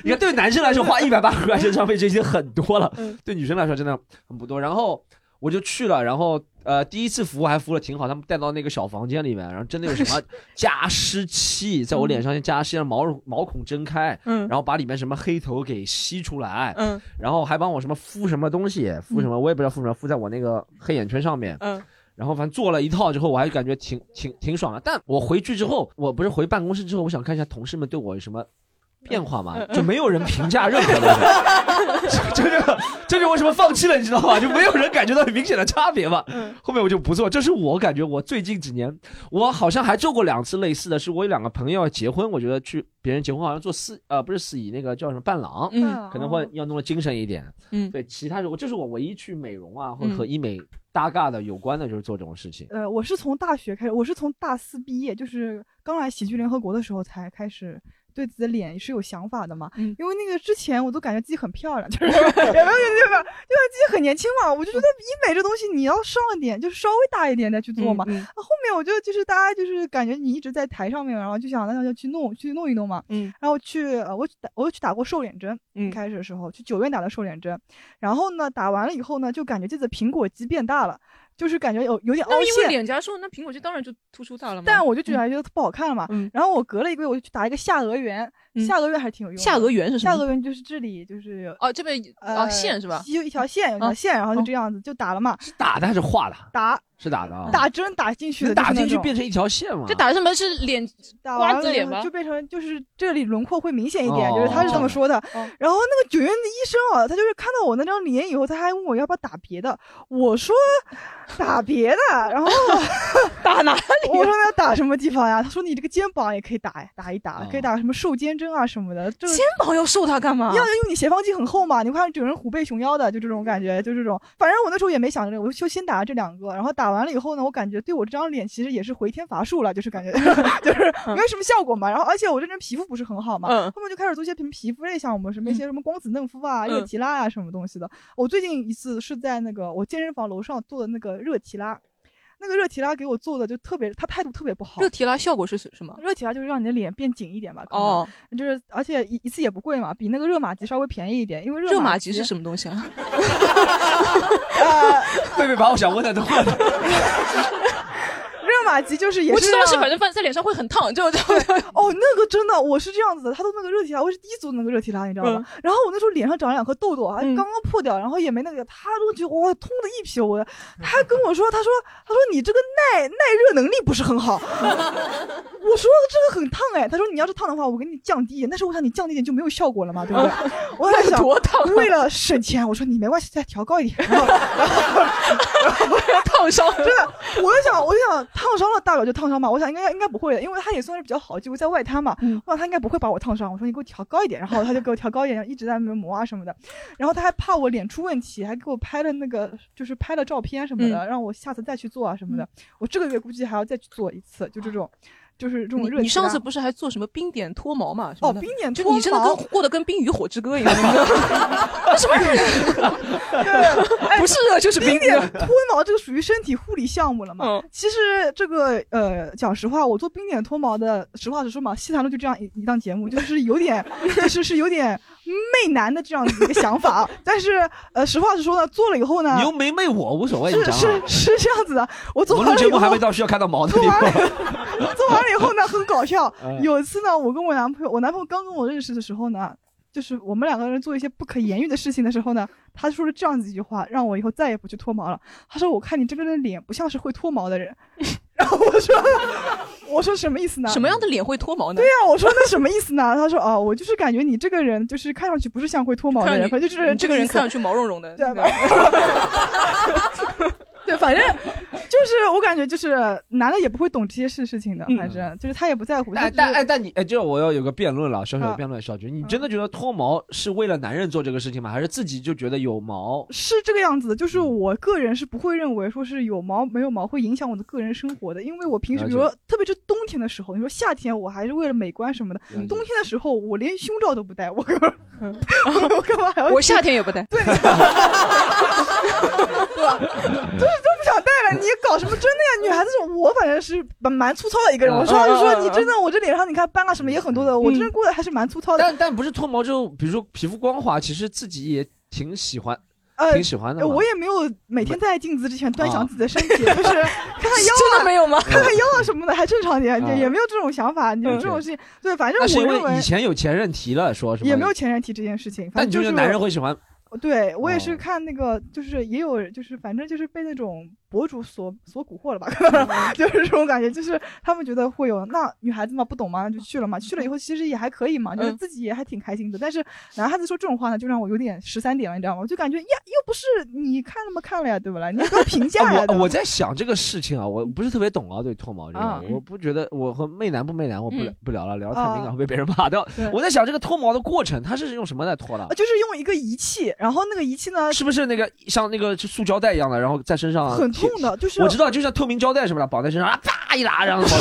你看，对男生来说花一百八十块钱 消费就已经很多了，嗯对女生来说真的很不多。然后我就去了，然后呃，第一次服务还服务的挺好，他们带到那个小房间里面，然后真的有什么 加湿器，在我脸上加湿，让毛毛孔睁开，嗯然后把里面什么黑头给吸出来，嗯，然后还帮我什么敷什么东西，敷什么我也不知道敷什么，敷在我那个黑眼圈上面，嗯。然后反正做了一套之后，我还感觉挺挺挺爽的。但我回去之后，我不是回办公室之后，我想看一下同事们对我有什么变化嘛，就没有人评价任何东西。这就这就为什么放弃了，你知道吗？就没有人感觉到很明显的差别嘛。后面我就不做，这是我感觉我最近几年，我好像还做过两次类似的，是我有两个朋友要结婚，我觉得去别人结婚好像做司呃不是司仪那个叫什么伴郎，嗯可能会要弄得精神一点。嗯，对，其他的我就是我唯一去美容啊或者嗯和医美大嘎的有关的，就是做这种事情。呃，我是从大学开始，我是从大四毕业，就是刚来喜剧联合国的时候才开始对自己的脸是有想法的嘛。嗯，因为那个之前我都感觉自己很漂亮，就是 也没有觉得对吧？因为自己很年轻嘛，我就觉得医美这东西你要上一点，就是稍微大一点再去做嘛。嗯嗯后面我就就是大家就是感觉你一直在台上面，然后就想那就去弄去弄一弄嘛。嗯，然后去呃我去打我去打过瘦脸针，嗯，开始的时候去九院打的瘦脸针，然后呢打完了以后呢，就感觉自己的苹果肌变大了。就是感觉有有点凹那因为陷，脸颊瘦，那苹果肌当然就突出大了嘛。但我就觉得觉得不好看了嘛。嗯然后我隔了一个月，我就去打一个下颚圆，下颚圆还挺有用的。下颚圆是什么下颚缘就是这里就是哦这边呃哦线是吧就一条线，有一条哦线，然后就这样子就打了嘛。是打的还是画的？打是打的啊。打针打进去的，打进去变成一条线嘛？这打什么是脸打完脸吗？就变成就是这里轮廓会明显一点，就是哦他是这么说的。哦然后那个九院的医生啊，他就是看到我那张脸以后，他还问我要不要打别的。我说打别的，然后 打哪里？我说那打什么地方呀？他说你这个肩膀也可以打打一打，可哦以打什么瘦肩针啊什么的。这个肩膀要瘦它干嘛？要因为你斜方肌很厚嘛，你看整人虎背熊腰的，就这种感觉，就这种。反正我那时候也没想着，我就先打了这两个，然后打完了以后呢，我感觉对我这张脸其实也是回天乏术了，就是感觉 就是没有什么效果嘛。然后而且我这人皮肤不是很好嘛，嗯后面就开始做一些皮皮肤类项目，什么一些什么光子嫩肤啊、热提拉啊什么东西的。我最近一次是在那个我健身房楼上做的那个热提拉。那个热提拉给我做的就特别，他态度特别不好。热提拉效果是什么？热提拉就是让你的脸变紧一点吧。可能哦，就是而且一一次也不贵嘛，比那个热玛吉稍微便宜一点，因为热玛玛吉是什么东西啊？贝贝把我想问的都问了。热玛吉就是也是我知道是反正放在脸上会很烫，就就哦，那个真的，我是这样子的，他的那个热提拉，我是第一组那个热提拉，你知道吗？然后我那时候脸上长了两颗痘痘，啊刚刚破掉，然后也没那个，他都觉得哇痛的一批，我他跟我说，他说他说你这个耐耐热能力不是很好，我说这个很烫哎，他说你要是烫的话，我给你降低一点，但是我想你降低一点就没有效果了嘛，对不对？我在想多烫啊为了省钱，我说你没关系，再调高一点，然后然 后烫伤，真的，我就想，我就想烫伤了，大不了就烫伤嘛。我想应该应该不会的，因为他也算是比较好，就在外滩嘛。我想他应该不会把我烫伤。我说你给我调高一点，然后他就给我调高一点，一直在那边磨啊什么的。然后他还怕我脸出问题，还给我拍了那个就是拍了照片什么的，嗯让我下次再去做啊什么的。我这个月估计还要再去做一次，就这种。就是这种热你你上次不是还做什么冰点脱毛嘛？哦冰点脱就你真的跟过得跟《冰与火之歌》一样，那什么不是热就是冰冰点脱毛这个属于身体护理项目了嘛？嗯其实这个呃，讲实话，我做冰点脱毛的，实话实说嘛，西谈路就这样一一档节目，就是有点，就是是有点媚男的这样子一个想法。但是呃，实话实说呢，做了以后呢，你又没媚我无所谓，是。是 是这样子的，我做我完了以后录节目还没到需要看到毛的地方。做完了以后呢，很搞笑嗯。有一次呢，我跟我男朋友，我男朋友刚跟我认识的时候呢，就是我们两个人做一些不可言喻的事情的时候呢，他说了这样子一句话，让我以后再也不去脱毛了。他说：“我看你这个人脸不像是会脱毛的人。”然后我说：“我说什么意思呢？什么样的脸会脱毛呢？对呀、我说那什么意思呢？他说哦，我就是感觉你这个人就是看上去不是像会脱毛的人，看上去反正就是你这个人看上去毛茸茸的，对吧？对，反正就是我感觉就是男的也不会懂这些事事情的，反正就是他也不在乎。他但但哎，但你哎，就我要有个辩论了，小小的啊辩论，小菊，你真的觉得脱毛是为了男人做这个事情吗？还是自己就觉得有毛？是这个样子的，就是我个人是不会认为说是有毛没有毛会影响我的个人生活的，因为我平时比如说，特别是冬天的时候，你说夏天我还是为了美观什么的，冬天的时候我连胸罩都不戴，我干嘛？我干嘛还要？我夏天也不戴，对，对搞什么真的呀？女孩子我反正是蛮蛮粗糙的一个人。我实话实说，你真的，我这脸上你看斑啊什么也很多的，我真的过得还是蛮粗糙的。但但不是脱毛之后，比如说皮肤光滑，其实自己也挺喜欢，呃挺喜欢的嘛。我也没有每天在镜子之前端详自己的身体，就是 看看腰啊，真的没有吗看看腰啊什么的，还正常点，啊也也没有这种想法。你说这种事情，对，反正那是因我认为为以前有前任提了，说什么也没有前任提这件事情。反正就是但你觉得男人会喜欢？对我也哦是看那个，就是也有，就是反正就是被那种博主所所蛊惑了吧，可能 就是这种感觉，就是他们觉得会有那女孩子嘛不懂嘛就去了嘛，去了以后其实也还可以嘛，就是嗯自己也还挺开心的。但是男孩子说这种话呢，就让我有点十三点了，你知道吗？我就感觉呀，又不是你看那么看了呀，对不啦？你给我评价 呀。啊我我在想这个事情啊，我不是特别懂啊，对脱毛这个，啊我不觉得我和媚男不媚男，我不、嗯不聊了，聊得太敏感啊会被别人骂掉。我在想这个脱毛的过程，它是用什么来脱的呃？就是用一个仪器，然后那个仪器呢是不是那个像那个就塑胶带一样的，然后在身上很贴痛的，就是我知道，就像透明胶带什么的，绑在身上啊，啪一拉，然后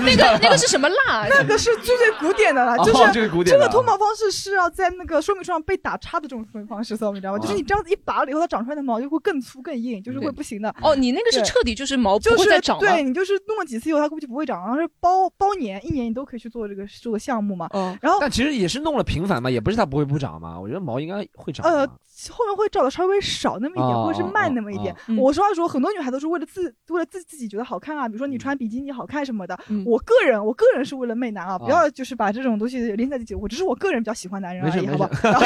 那个那个是什么蜡？那个是最最古典的了，哦就是这个古典的这个脱毛方式是要在那个说明书上被打叉的这种说明方式，知道吗？你知道吗？就是你这样子一拔了以后，它长出来的毛就会更粗更硬，就是会不行的。哦，你那个是彻底就是毛不就是会再长了。对你就是弄了几次以后，它估计不会长，然后是包包年一年你都可以去做这个做个项目嘛。嗯，然后但其实也是弄了频繁嘛，也不是它不会不长嘛，我觉得毛应该会长。呃，后面会照的稍微少那么一点，哦或者是慢那么一点我实话说，很多女孩都是为了自为了自自己觉得好看啊，比如说你穿比基尼好看什么的。嗯我个人我个人是为了媚男啊，不要就是把这种东西连在一起。我只是我个人比较喜欢男人而已，好不好？然 后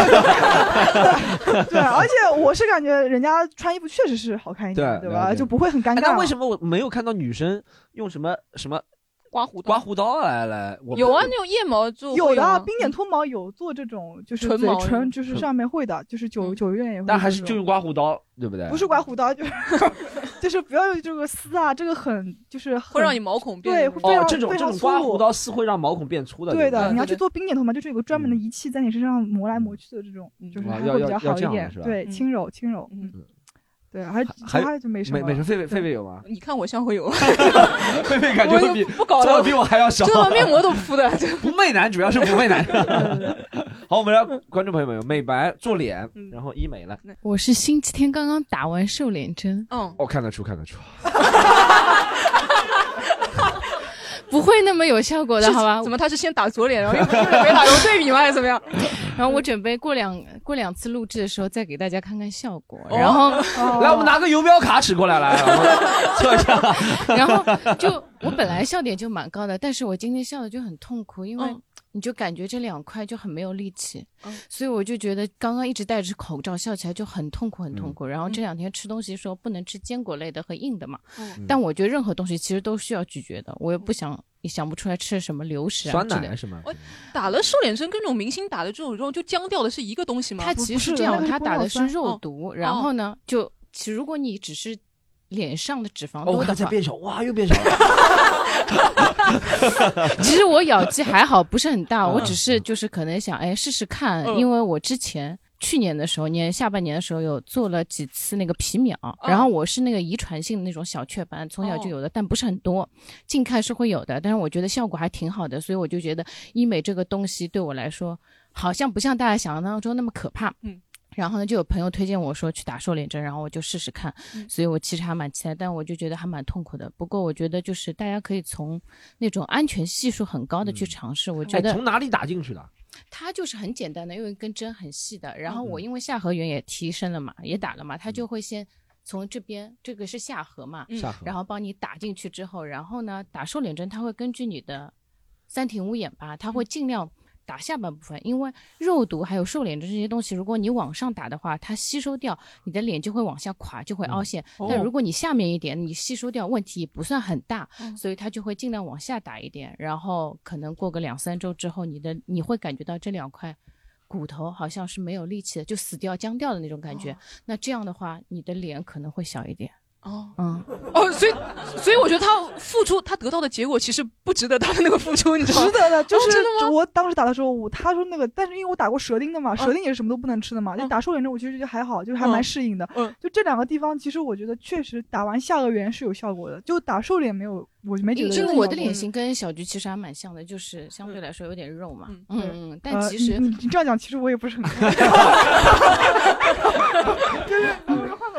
对，而且我是感觉人家穿衣服确实是好看一点，对吧？就不会很尴尬。哎那为什么我没有看到女生用什么什么刮胡刀。刮胡刀来来？我有啊，那种腋毛就有的啊，啊冰点脱毛有做这种，就是嘴唇毛唇，就是上面会的，就是九九月也会。但还是就用刮胡刀，对不对？不是刮胡刀，就是 就是不要用这个丝啊，这个很就是会让你毛孔变对，会非哦常，非这种这种常粗。刮胡刀是会让毛孔变粗的。对的，不你要去做冰点脱毛，就是有个专门的仪器在你身上磨来磨去的这种，就是哇要还会比较要要这样好一点。是。吧？对，嗯。轻柔轻柔，嗯，对，还还就没什么美。美美狒狒狒对狒有吗？你看我像会有，狒狒感觉都比不搞的比我还要少，这个面膜都敷的。不媚男，主要是不媚男。好，我们来观众朋友们美白、做脸，嗯然后医美了。我是星期天刚刚打完瘦脸针，嗯，哦，看得出，看得出。不会那么有效果的，好吧？怎么他是先打左脸，然后右右脸没打，有对比吗？还是怎么样？然后我准备过两过两次录制的时候再给大家看看效果，哦然后 来，我们拿个游标卡尺过来，来，我们测一下。然后就我本来笑点就蛮高的，但是我今天笑的就很痛苦，因为嗯你就感觉这两块就很没有力气，嗯所以我就觉得刚刚一直戴着口罩笑起来就很痛苦很痛苦。然后这两天吃东西说不能吃坚果类的和硬的嘛，嗯但我觉得任何东西其实都需要咀嚼的，我也不想也想不出来吃什么流食啊酸之类的。奶是吗？打了瘦脸针跟这种明星打的这种肉就僵掉的是一个东西吗？它其实是这样，它打的是肉哦毒，然后呢，就其实如果你只是脸上的脂肪多的话，变小，哇，又变小了。其实我咬肌还好，不是很大，嗯我只是就是可能想哎试试看，嗯因为我之前。去年的时候，年下半年的时候有做了几次那个皮秒，哦然后我是那个遗传性的那种小雀斑，从小就有的，但不是很多，近看是会有的，但是我觉得效果还挺好的，所以我就觉得医美这个东西对我来说，好像不像大家想象当中那么可怕。嗯。然后呢，就有朋友推荐我说去打瘦脸针，然后我就试试看，嗯所以我其实还蛮期待，但我就觉得还蛮痛苦的。不过我觉得就是大家可以从那种安全系数很高的去尝试，我觉哎，得从哪里打进去的？它就是很简单的，因为一根针很细的。然后嗯我因为下颌缘也提升了嘛，也打了嘛，它就会先从这边，这个是下颌嘛，下颌然后帮你打进去之后，然后呢，打瘦脸针它会根据你的三庭五眼吧，它会尽量。打下半部分，因为肉毒还有瘦脸针这些东西，如果你往上打的话，它吸收掉，你的脸就会往下垮，就会凹陷。但哦如果你下面一点，你吸收掉问题也不算很大，嗯所以它就会尽量往下打一点，然后可能过个两三周之后，你的你会感觉到这两块骨头好像是没有力气的，就死掉僵掉的那种感觉。那这样的话，你的脸可能会小一点。哦，嗯，哦，所以所以我觉得他付出他得到的结果其实不值得他的那个付出，你知道吗？值得的，就是我当时打的时候，我他说那个，但是因为我打过舌钉的嘛，舌钉也是什么都不能吃的嘛，就打瘦脸针，我其实就还好，就是还蛮嗯适应的。嗯就这两个地方，其实我觉得确实打完下颚缘是有效果的，就打瘦脸没有，我没觉得我的脸型跟小菊其实还蛮像的，就是相对来说有点肉嘛。嗯嗯，但呃其实你这样讲，其实我也不是很。就是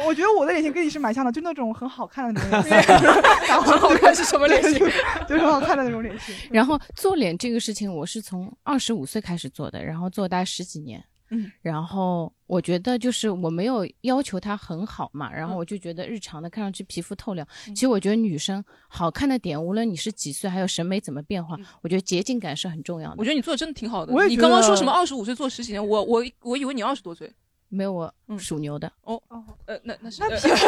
我觉得我的脸型跟你是蛮像的，就那种很好看的那种脸型。很好看是什么脸型？就是很好看的那种脸型。然后做脸这个事情，我是从二十五岁开始做的，然后做大概十几年。嗯，然后我觉得就是我没有要求它很好嘛，然后嗯我就觉得日常的看上去皮肤透亮。其实我觉得女生好看的点，无论你是几岁，还有审美怎么变化，我觉得洁净感是很重要的。我觉得你做的真的挺好的我。也你刚刚说什么二十五岁做十几年，我我我以为你二十多岁。没有我属牛的。哦哦，呃，那那是那呃皮肤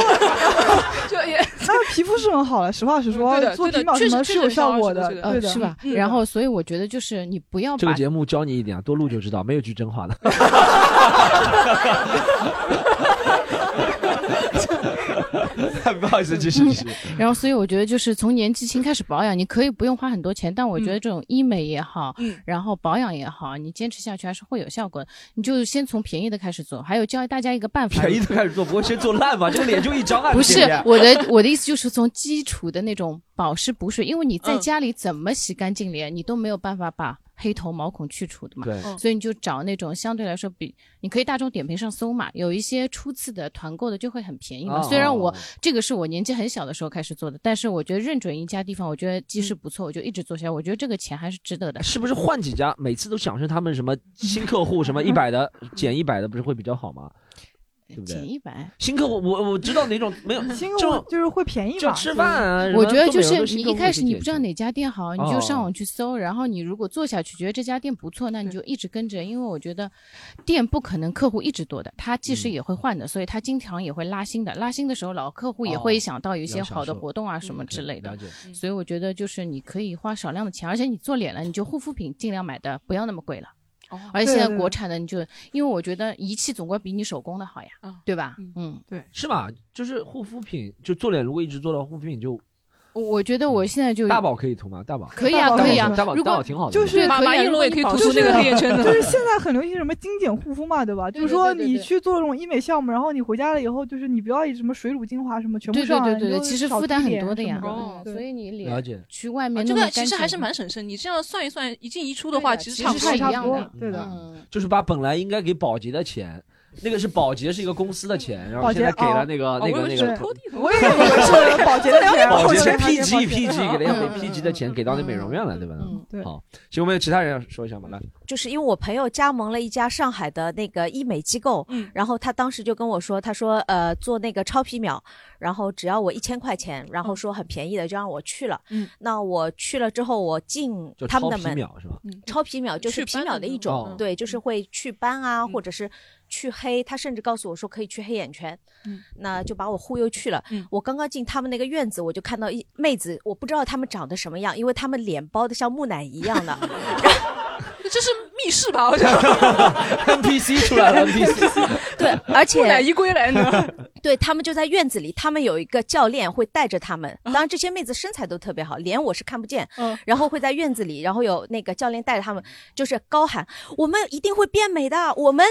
就也 那皮肤是很好了，实话实说对，的做皮秒什么确实是有效果的，呃，对的，是吧？嗯然后，所以我觉得就是你不要把这个节目教你一点啊，多录就知道，没有句真话的。不好意思，继续继续。然后，所以我觉得就是从年纪轻开始保养，你可以不用花很多钱，但我觉得这种医美也好，嗯然后保养也好，你坚持下去还是会有效果的。你就先从便宜的开始做，还有教大家一个办法，便宜的开始做，不会先做烂吧？这个脸就一张啊！不是我的我的意思就是从基础的那种保湿补水，因为你在嗯家里怎么洗干净脸，你都没有办法把黑头毛孔去除的嘛。所以你就找那种相对来说比你可以大众点评上搜嘛，有一些初次的团购的就会很便宜嘛。哦虽然我这个是我年纪很小的时候开始做的，但是我觉得认准一家地方，我觉得技术不错，我就一直做下来。我觉得这个钱还是值得的。是不是换几家，每次都想着他们什么新客户什么 一百的减一百的，不是会比较好吗？对不对？减一百，新客户我我知道哪种没有 新客户就是会便宜嘛，就吃饭啊我觉得就是你一开始你不知道哪家店好，你就哦上网去搜，然后你如果做下去觉得这家店不错，那你就一直跟着，因为我觉得店不可能客户一直多的，他技师嗯也会换的，所以他经常也会拉新的，拉新的时候老客户也会哦想到有一些好的活动啊什么之类的所以我觉得就是你可以花少量的钱，而且你做脸了，你就护肤品尽量买的不要那么贵了。而且现在国产的，你就因为我觉得仪器总归比你手工的好呀，对吧？嗯，对，是吧？就是护肤品，就做脸，如果一直做到护肤品就我觉得我现在就大宝可以涂吗？大宝可以啊，可以啊。大宝大宝挺好的，就是马马应龙也可以涂出就是那个黑眼圈的。就是现在很流行什么精简护肤嘛，对吧？就是说对对对你去做这种医美项目，然后你回家了以后，就是你不要以什么水乳精华什么全部对对上，对对对，你就少其实负担很多的呀。哦，所以你了解脸去外面啊这个其实还是蛮省事，你这样算一算，一进一出的话，其实差不多一样的，对的。嗯，就是把本来应该给保洁的钱，那个是保洁是一个公司的钱，然后现在给了哦那个那个那个。我也 以为是保洁的钱，保洁是我以为他 P 给了嗯 P G 的钱给到那美容院了，对吧？嗯对好，行，我们有其他人要说一下吗？来，就是因为我朋友加盟了一家上海的那个医美机构，嗯然后他当时就跟我说，他说呃做那个超皮秒，然后只要我一千块钱，然后说很便宜的就让我去了。嗯，那我去了之后，我进他们的门，秒是吧？超皮秒就是皮秒的一种，对，就是会祛斑啊，嗯或者是去黑。他甚至告诉我说可以去黑眼圈，嗯那就把我忽悠去了。嗯我刚刚进他们那个院子，我就看到一妹子，我不知道她们长得什么样，因为她们脸包的像木乃伊一样的。这是密室吧？我想 NPC 出来了，NPC 对，而且木乃伊归来呢。对他们就在院子里，他们有一个教练会带着他们。啊当然，这些妹子身材都特别好，脸我是看不见。嗯然后会在院子里，然后有那个教练带着他们，就是高喊：“我们一定会变美的，我们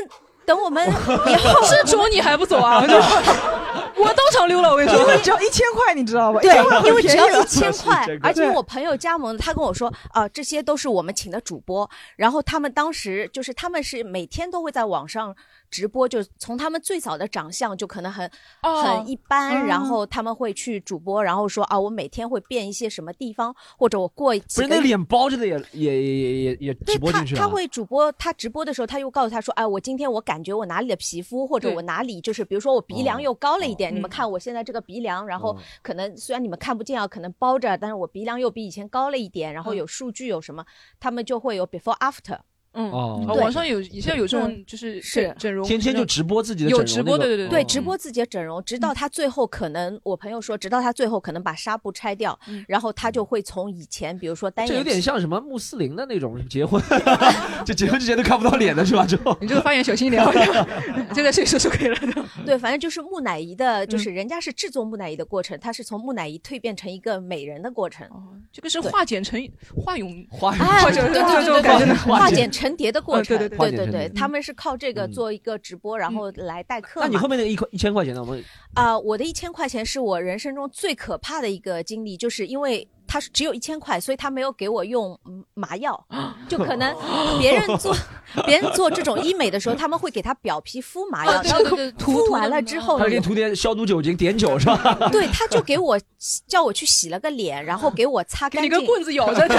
等我们以后 是主你还不走啊？我当场溜了，我跟你因为说。只要一千块，你知道吧？对因为只要一千块这，个而且我朋友加盟的，他跟我说，啊、这些都是我们请的主播，然后他们当时就是他们是每天都会在网上直播，就从他们最早的长相就可能很、哦很一般，嗯。然后他们会去主播，然后说啊，我每天会变一些什么地方，或者我过几个不是那脸包着的也也也也也也对直播进去了，他，他会主播，他直播的时候，他又告诉他说，哎，我今天我感觉我哪里的皮肤，或者我哪里就是，比如说我鼻梁哦又高了一点，哦你们看我现在这个鼻梁，然后哦。可能虽然你们看不见啊，可能包着，但是我鼻梁又比以前高了一点，然后嗯。有数据有什么，他们就会有 before after，嗯，哦。哦网上有现在有这种就是。是整整容，天天就直播自己的整容有直播，那个对对对，哦直播自己的整容，直到他最后可能，我朋友说，直到他最后可能把纱布拆掉，嗯。然后他就会从以前，比如说单这有点像什么穆斯林的那种结婚，就结婚之前都看不到脸的是吧？之后你这个发言小心一点，就在这里说就可以了。对，反正就是木乃伊的，嗯。就是人家是制作木乃伊的过程，他是从木乃伊蜕变成一个美人的过程。哦，这个是化茧成化蛹，花哎，或者对对这对对对，种感觉的化茧成蝶的过程，嗯对对对他们是靠这个嗯做一个直播，然后来带客嘛那你后。面那个一块一千块钱呢？我们啊、我的一千块钱是我人生中最可怕的一个经历，就是因为他是只有一千块，所以他没有给我用嗯麻药，就可能别人做 别人做这种医美的时候，他们会给他表皮敷麻药，然后涂敷完了之后他给你涂点消毒酒精，碘酒是吧？对，他就给我叫我去洗了个脸，然后给我擦干净。给你个棍子咬着，像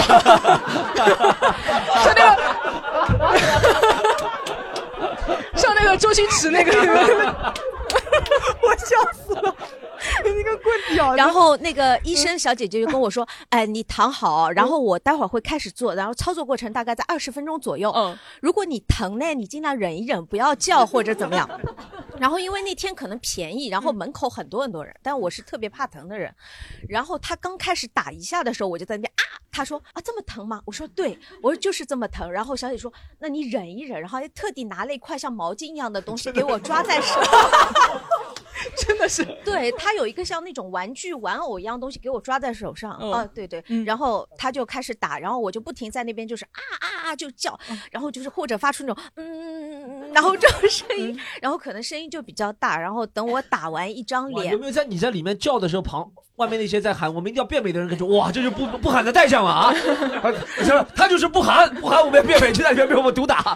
那个像那个周星驰那个，我笑死了，给你个棍子咬。然后那个医生小姐姐就跟我说：“哎，你躺好，然后我待会儿会开始做，然后操作过程大概在二十分钟左右。嗯，如果你疼呢，你尽量忍一忍，不要叫或者怎么样。然后因为那天可能便宜，然后门口很多很多人，但我是特别怕疼的人。然后他刚开始打一下的时候，我就在那边啊，他说啊这么疼吗？我说对，我说就是这么疼。然后小姐说那你忍一忍，然后还特地拿了一块像毛巾一样的东西给我抓在手。真的是，对他有一个像那种玩具玩偶一样东西给我抓在手上、嗯。啊，对对，嗯。然后他就开始打，然后我就不停在那边就是啊啊啊就叫，嗯。然后就是或者发出那种嗯，然后这种声音，然后可能声音就比较大，然后等我打完一张脸有没有在你在里面叫的时候，旁外面那些在喊“我们一定要变美”的人，感觉哇，这就不不喊的代价嘛啊！他他就是不喊，不喊我们要变美，就在里面被我们毒打。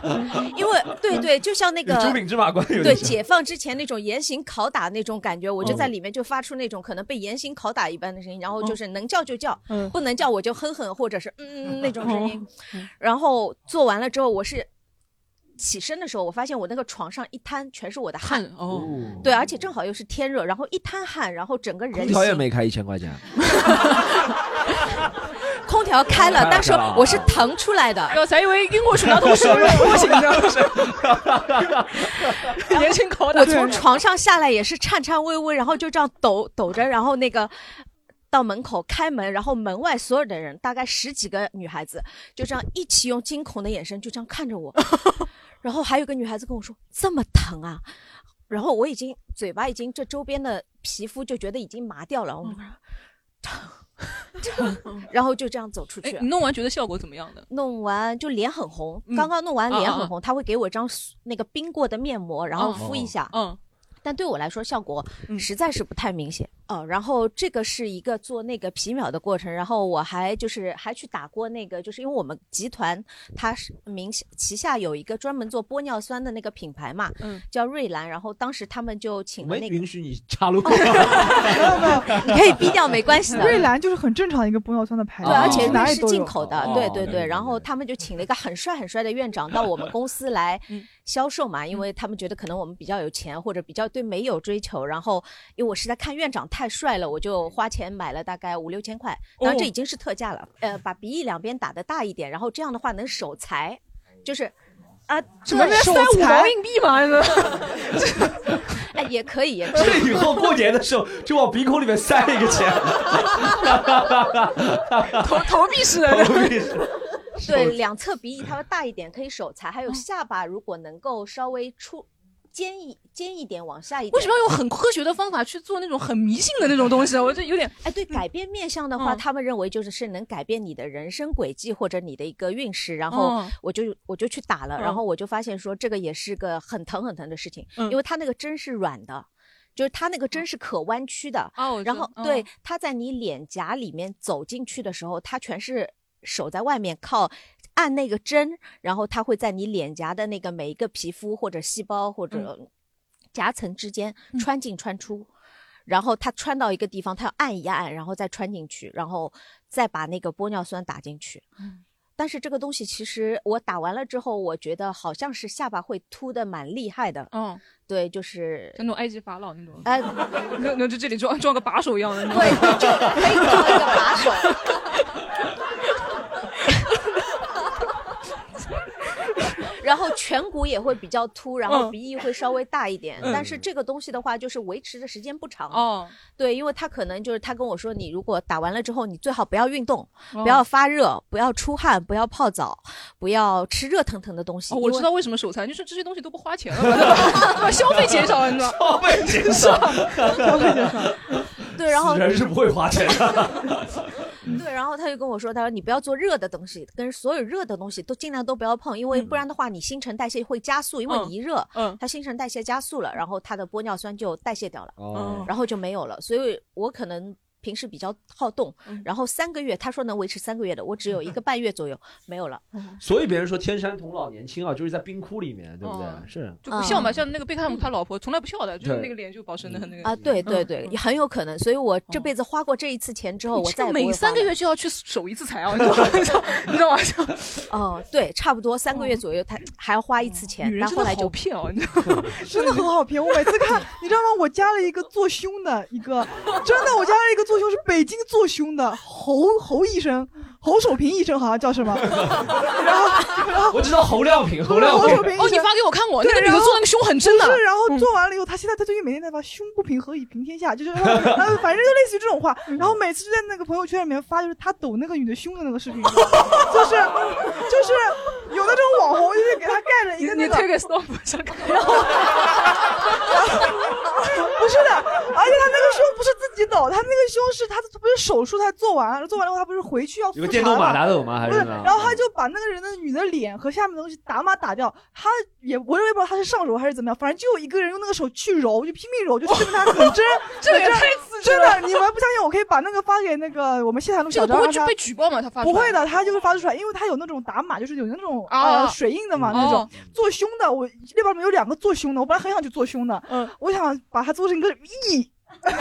因为对对，就像那个有猪饼芝麻官有对。解放之前那种严刑拷打那种感觉，我就哦在里面就发出那种可能被严刑拷打一般的声音，然后就是能叫就叫，嗯不能叫我就哼哼或者是嗯嗯那种声音。然后做完了之后，我是起身的时候，我发现我那个床上一滩全是我的汗汗，哦，对，而且正好又是天热，然后一滩汗，然后整个人空调也没开一千块钱，空调开了，但是我是腾出来的，我才以为晕过水泼醒的，年轻拷打我从床上下来也是颤颤巍巍，然后就这样抖抖着，然后那个到门口开门，然后门外所有的人大概十几个女孩子就这样一起用惊恐的眼神就这样看着我，然后还有个女孩子跟我说这么疼啊，然后我已经嘴巴已经这周边的皮肤就觉得已经麻掉了，我就说 疼 然后就这样走出去。哎你弄完觉得效果怎么样的？弄完就脸很红，嗯刚刚弄完脸很红，啊他会给我一张那个冰过的面膜，然后哦敷一下。嗯，但对我来说效果实在是不太明显。哦，然后这个是一个做那个皮秒的过程，然后我还就是还去打过那个，就是因为我们集团它是名下旗下有一个专门做玻尿酸的那个品牌嘛，嗯，叫瑞兰，然后当时他们就请了那个，允许你插入。没有没有你可以逼掉没关系的。瑞兰就是很正常的一个玻尿酸的牌子，对，而且哪里都有瑞士进口的，哦对对对。然后他们就请了一个很帅很帅的院长到我们公司来销售嘛，因为他们觉得可能我们比较有钱或者比较对美有追求。然后因为我是在看院长太帅了，我就花钱买了大概五六千块，当然这已经是特价了。呃，把鼻翼两边打的大一点，然后这样的话能守财，就是。啊，什么对塞五毛硬币吗？哎，也可以，也可以。这以后过年的时候就往鼻孔里面塞一个钱，投投币式的，投币式。对，两侧鼻翼它会大一点，可以守财，还有下巴如果能够稍微出尖一尖一点，往下一点。为什么要用很科学的方法去做那种很迷信的那种东西啊？我就有点哎，对，改变面相的话，嗯他们认为就是是能改变你的人生轨迹或者你的一个运势，然后嗯我就我就去打了，嗯然后我就发现说这个也是个很疼很疼的事情，嗯因为它那个针是软的。就是它那个针是可弯曲的，哦然后嗯对它在你脸颊里面走进去的时候，它全是手在外面靠按那个针，然后它会在你脸颊的那个每一个皮肤或者细胞或者夹层之间穿进穿出。然后它穿到一个地方，它要按一按，然后再穿进去，然后再把那个玻尿酸打进去。但是这个东西其实我打完了之后，我觉得好像是下巴会凸的蛮厉害的。嗯，对，就是像那种埃及法老那种，哎，那那就这里装装个把手一样的，对，就可以装一个把手。然后颧骨也会比较凸，然后嗯鼻翼会稍微大一点，嗯但是这个东西的话，就是维持的时间不长。哦，对，因为他可能就是他跟我说，你如果打完了之后，你最好不要运动，哦不要发热，不要出汗，不要泡澡，不要吃热腾腾的东西。哦，我知道为什么手残，就是这些东西都不花钱了，把 消费减少了，你知道吗？消费减少，消费减少。对，然后死人是不会花钱的。对，然后他就跟我说，他说你不要做热的东西，跟所有热的东西都尽量都不要碰，因为不然的话你新陈代谢会加速，因为嗯你一热，嗯。它新陈代谢加速了，然后它的玻尿酸就代谢掉了，哦。然后就没有了，所以我可能。平时比较好动，嗯然后三个月，他说能维持三个月的，我只有一个半月左右没有了。所以别人说天山童姥年轻啊，就是在冰窟里面，对不对哦？是就不笑嘛，像那个贝克汉姆他老婆从来不笑的，就是那个脸就保持的很那个啊，对对嗯对，很有可能。所以我这辈子花过这一次钱之后，我再每三个月就要去守一次财啊，你知道吗？你知道你知道吗？哦，对，差不多三个月左右，他还要花一次钱，女人真的但后来就好骗哦，你知道吗？真的很好骗。我每次看，你知道吗？我加了一个做胸的一个，真的，我加了一个做胸是北京做胸的侯侯医生，侯守平医生好像叫什么？然后然后我知道侯亮平，侯亮平。侯守平医生。哦，你发给我看过，对那个女的然后做那个胸很真的。不是，然后做完了以后，他现在他最近每天在发“胸不平何以平天下”，就是呃，反正就类似于这种话。然后每次就在那个朋友圈里面发，就是他抖那个女的胸的那个视频，就是就是有那种网红，就是给他盖了一个那个，你推给 stop 上看，然后不是的，而且他那个胸不是自己抖，他那个胸是他不是手术他做完了，做完了以后他不是回去要电动马嘛达抖吗？还不是？然后他就把那个人的女的脸和下面的东西打码打掉，他也我也不知道他是上手还是怎么样，反正就有一个人用那个手去揉，就拼命揉，就证明他很真，真这个也太刺激真的，你们不相信，我可以把那个发给那个我们谢台路这小张，让他个不会去被举报吗？他发出来不会的，他就会发出来，因为他有那种打码，就是有那种啊呃水印的嘛，那种哦做胸的，我列表里面有两个做胸的，我本来很想去做胸的，嗯，我想把它做成一个 E，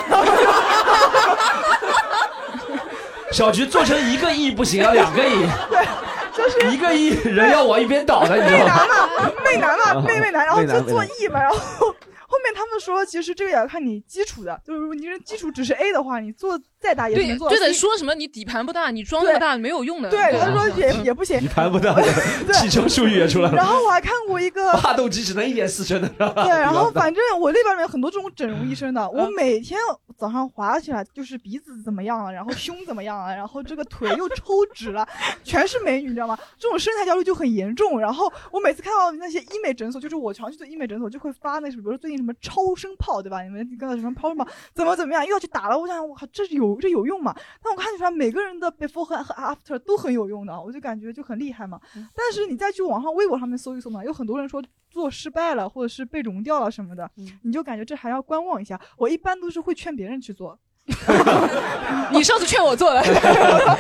小菊做成一个亿不行啊，两个亿，对就是。一个亿人要往一边倒的，你知媚道吗？男嘛，媚男嘛，媚媚男，然后就做媚男 E 嘛，然后后面他们说，其实这个也要看你基础的，就是如果你这基础只是 A 的话，你做再大也能做到对的，说什么你底盘不大，你装那么大没有用的。对，他说也也不行底。盘不到的，汽车术语也出来了。然后我还看过一个，发动机只能一点四升的，是吧对，然后反正我那边里面很多这种整容医生的，我嗯每天早上滑起来就是鼻子怎么样了，然后胸怎么样了，然后这个腿又抽脂了，全是美女，你知道吗？这种身材焦虑就很严重。然后我每次看到那些医美诊所，就是我常去的医美诊所，就会发那什么，比如说最近什么超声炮，对吧？你们刚才什么超声炮怎么怎么样，又要去打了。我想，我靠，这是有这有用吗？但我看出来每个人的 before 和和 after 都很有用的，我就感觉就很厉害嘛。但是你再去网上微博上面搜一搜嘛，有很多人说做失败了，或者是被融掉了什么的，你就感觉这还要观望一下。我一般都是会劝别人去做。你上次劝我做的，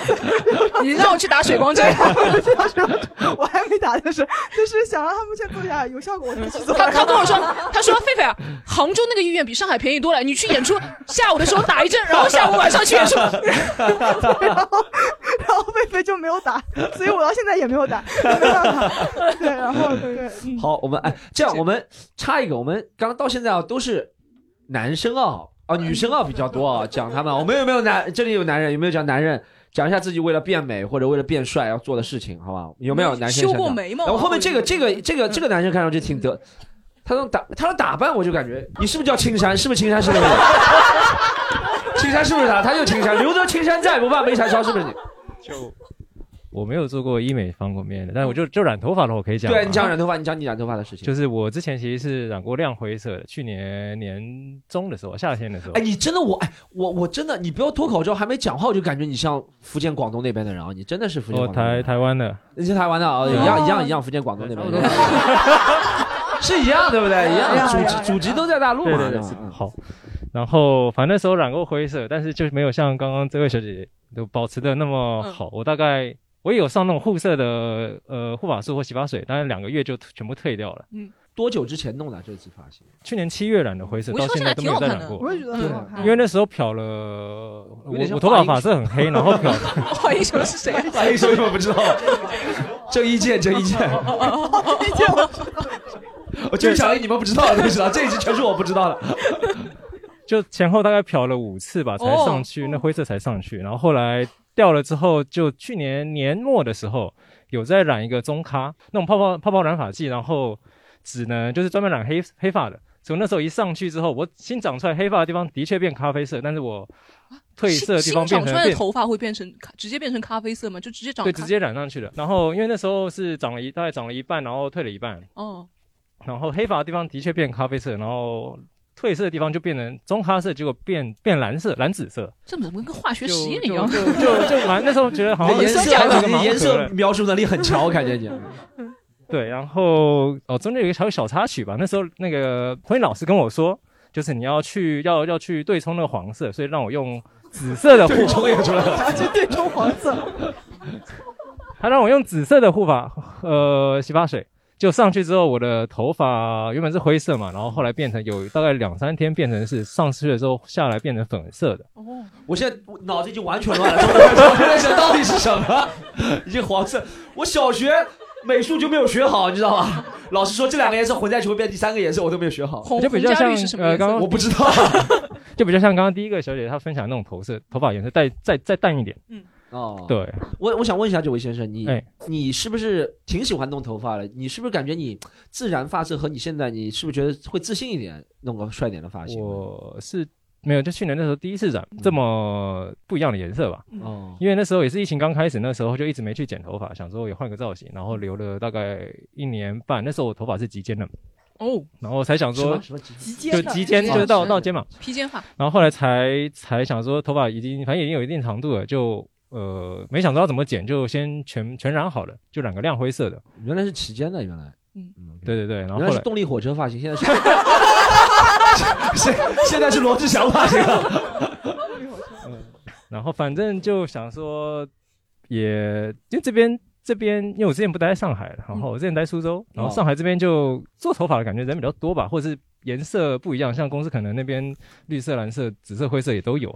你让我去打水光针，我还没打，就是就是想让他们先做一下，有效果我就去做。他他跟我说，他说狒狒啊，杭州那个医院比上海便宜多了，你去演出，下午的时候打一针，然后下午晚上去演出。然后然后狒狒就没有打，所以我到现在也没有打，没办法。对，然后对，嗯好，我们哎，这样我们插一个，我们刚刚到现在啊都是男生啊，啊女生啊比较多啊，讲他们，我们有没有男？这里有男人，有没有讲男人？讲一下自己为了变美或者为了变帅要做的事情，好不好？有没有男生修过眉毛啊然后后面这个这个这个这个男生看上去挺得，他能打他的打扮，我就感觉你是不是叫青山？是不是青山？是不是？青山是不是他？他就青山，留得青山在，不怕没柴烧，是不是你？就我没有做过医美方面的，但是我就就染头发的话，我可以讲啊。对你讲染头发，你讲你染头发的事情。就是我之前其实是染过亮灰色的，去年年中的时候，夏天的时候。哎，你真的我哎我我真的，你不要脱口之后还没讲话，我就感觉你像福建广东那边的人啊，你真的是福建。台台湾的，你是台湾的啊，一样一样一样，福建广东那边的人 是一样对不对？一样，祖籍祖籍都在大陆嘛。对对对，好。然后反正那时候染过灰色，但是就是没有像刚刚这位小姐姐都保持的那么好。我大概我也有上那种护色的呃护发素或洗发水，但是两个月就全部退掉了。嗯，多久之前弄的这次发型？去年七月染的灰色，到现在都没有再染过。我也觉得很好看因为那时候漂了，我我头发发色很黑，然后漂了。华英雄是谁啊？华英雄我不知道，郑伊健，郑伊健。我就是讲了你们不知道的东西了，这一集全是我不知道的。就前后大概漂了五次吧，才上去，那灰色才上去。然后后来掉了之后，就去年年末的时候有在染一个中咖那种泡泡泡泡染发剂，然后只能就是专门染黑黑发的。所以那时候一上去之后，我新长出来黑发的地方的确变咖啡色，但是我褪色的地方新长出来的头发会变成咖直接变成咖啡色吗？就直接长对，直接染上去的。然后因为那时候是长了一大概长了一半，然后退了一半，哦，然后黑发的地方的确变咖啡色，然后褪色的地方就变成棕咖色，结果变变蓝色、蓝紫色。这怎么跟化学实验一样？就就就蛮那时候觉得好像 颜色像一个盲盒你颜色描述能力很强，我感觉你。对，然后哦，中间有一个小小插曲吧。那时候那个彭云老师跟我说，就是你要去要要去对冲那个黄色，所以让我用紫色的护对冲也出来了去对冲黄色。他让我用紫色的护发呃洗发水，就上去之后，我的头发原本是灰色嘛，然后后来变成有大概两三天变成是上去的时候下来变成粉色的。哦，我现在我脑子已经完全乱了，我在想到底是什么？已经黄色。我小学美术就没有学好，你知道吗？老师说这两个颜色混在一起会变第三个颜色，我都没有学好。就比较像呃刚刚我不知道，就比较像刚刚第一个小姐她分享那种头色头发颜色再再再淡一点。嗯，哦，对，我我想问一下这位先生，你、哎你是不是挺喜欢弄头发的？你是不是感觉你自然发色和你现在你是不是觉得会自信一点，弄个帅点的发型？我是没有，就去年那时候第一次染这么不一样的颜色吧。哦，因为那时候也是疫情刚开始，那时候就一直没去剪头发，想说也换个造型，然后留了大概一年半。那时候我头发是及肩的，哦，然后才想说什么什么及就肩及肩就是到到肩膀，披肩发。然后后来才才想说头发已经反正已经有一定长度了，就呃没想到要怎么剪，就先全全染好了，就染个亮灰色的。原来是齐肩的，原来。嗯对对对，然后后原来是动力火车发型，现在是 现现在是罗志祥发型了。然后反正就想说，也因为这边这边，因为我之前不待在上海，然后我之前待苏州，然后上海这边就做头发的感觉人比较多吧，或者是颜色不一样，像公司可能那边绿色、蓝色、紫色、灰色也都有，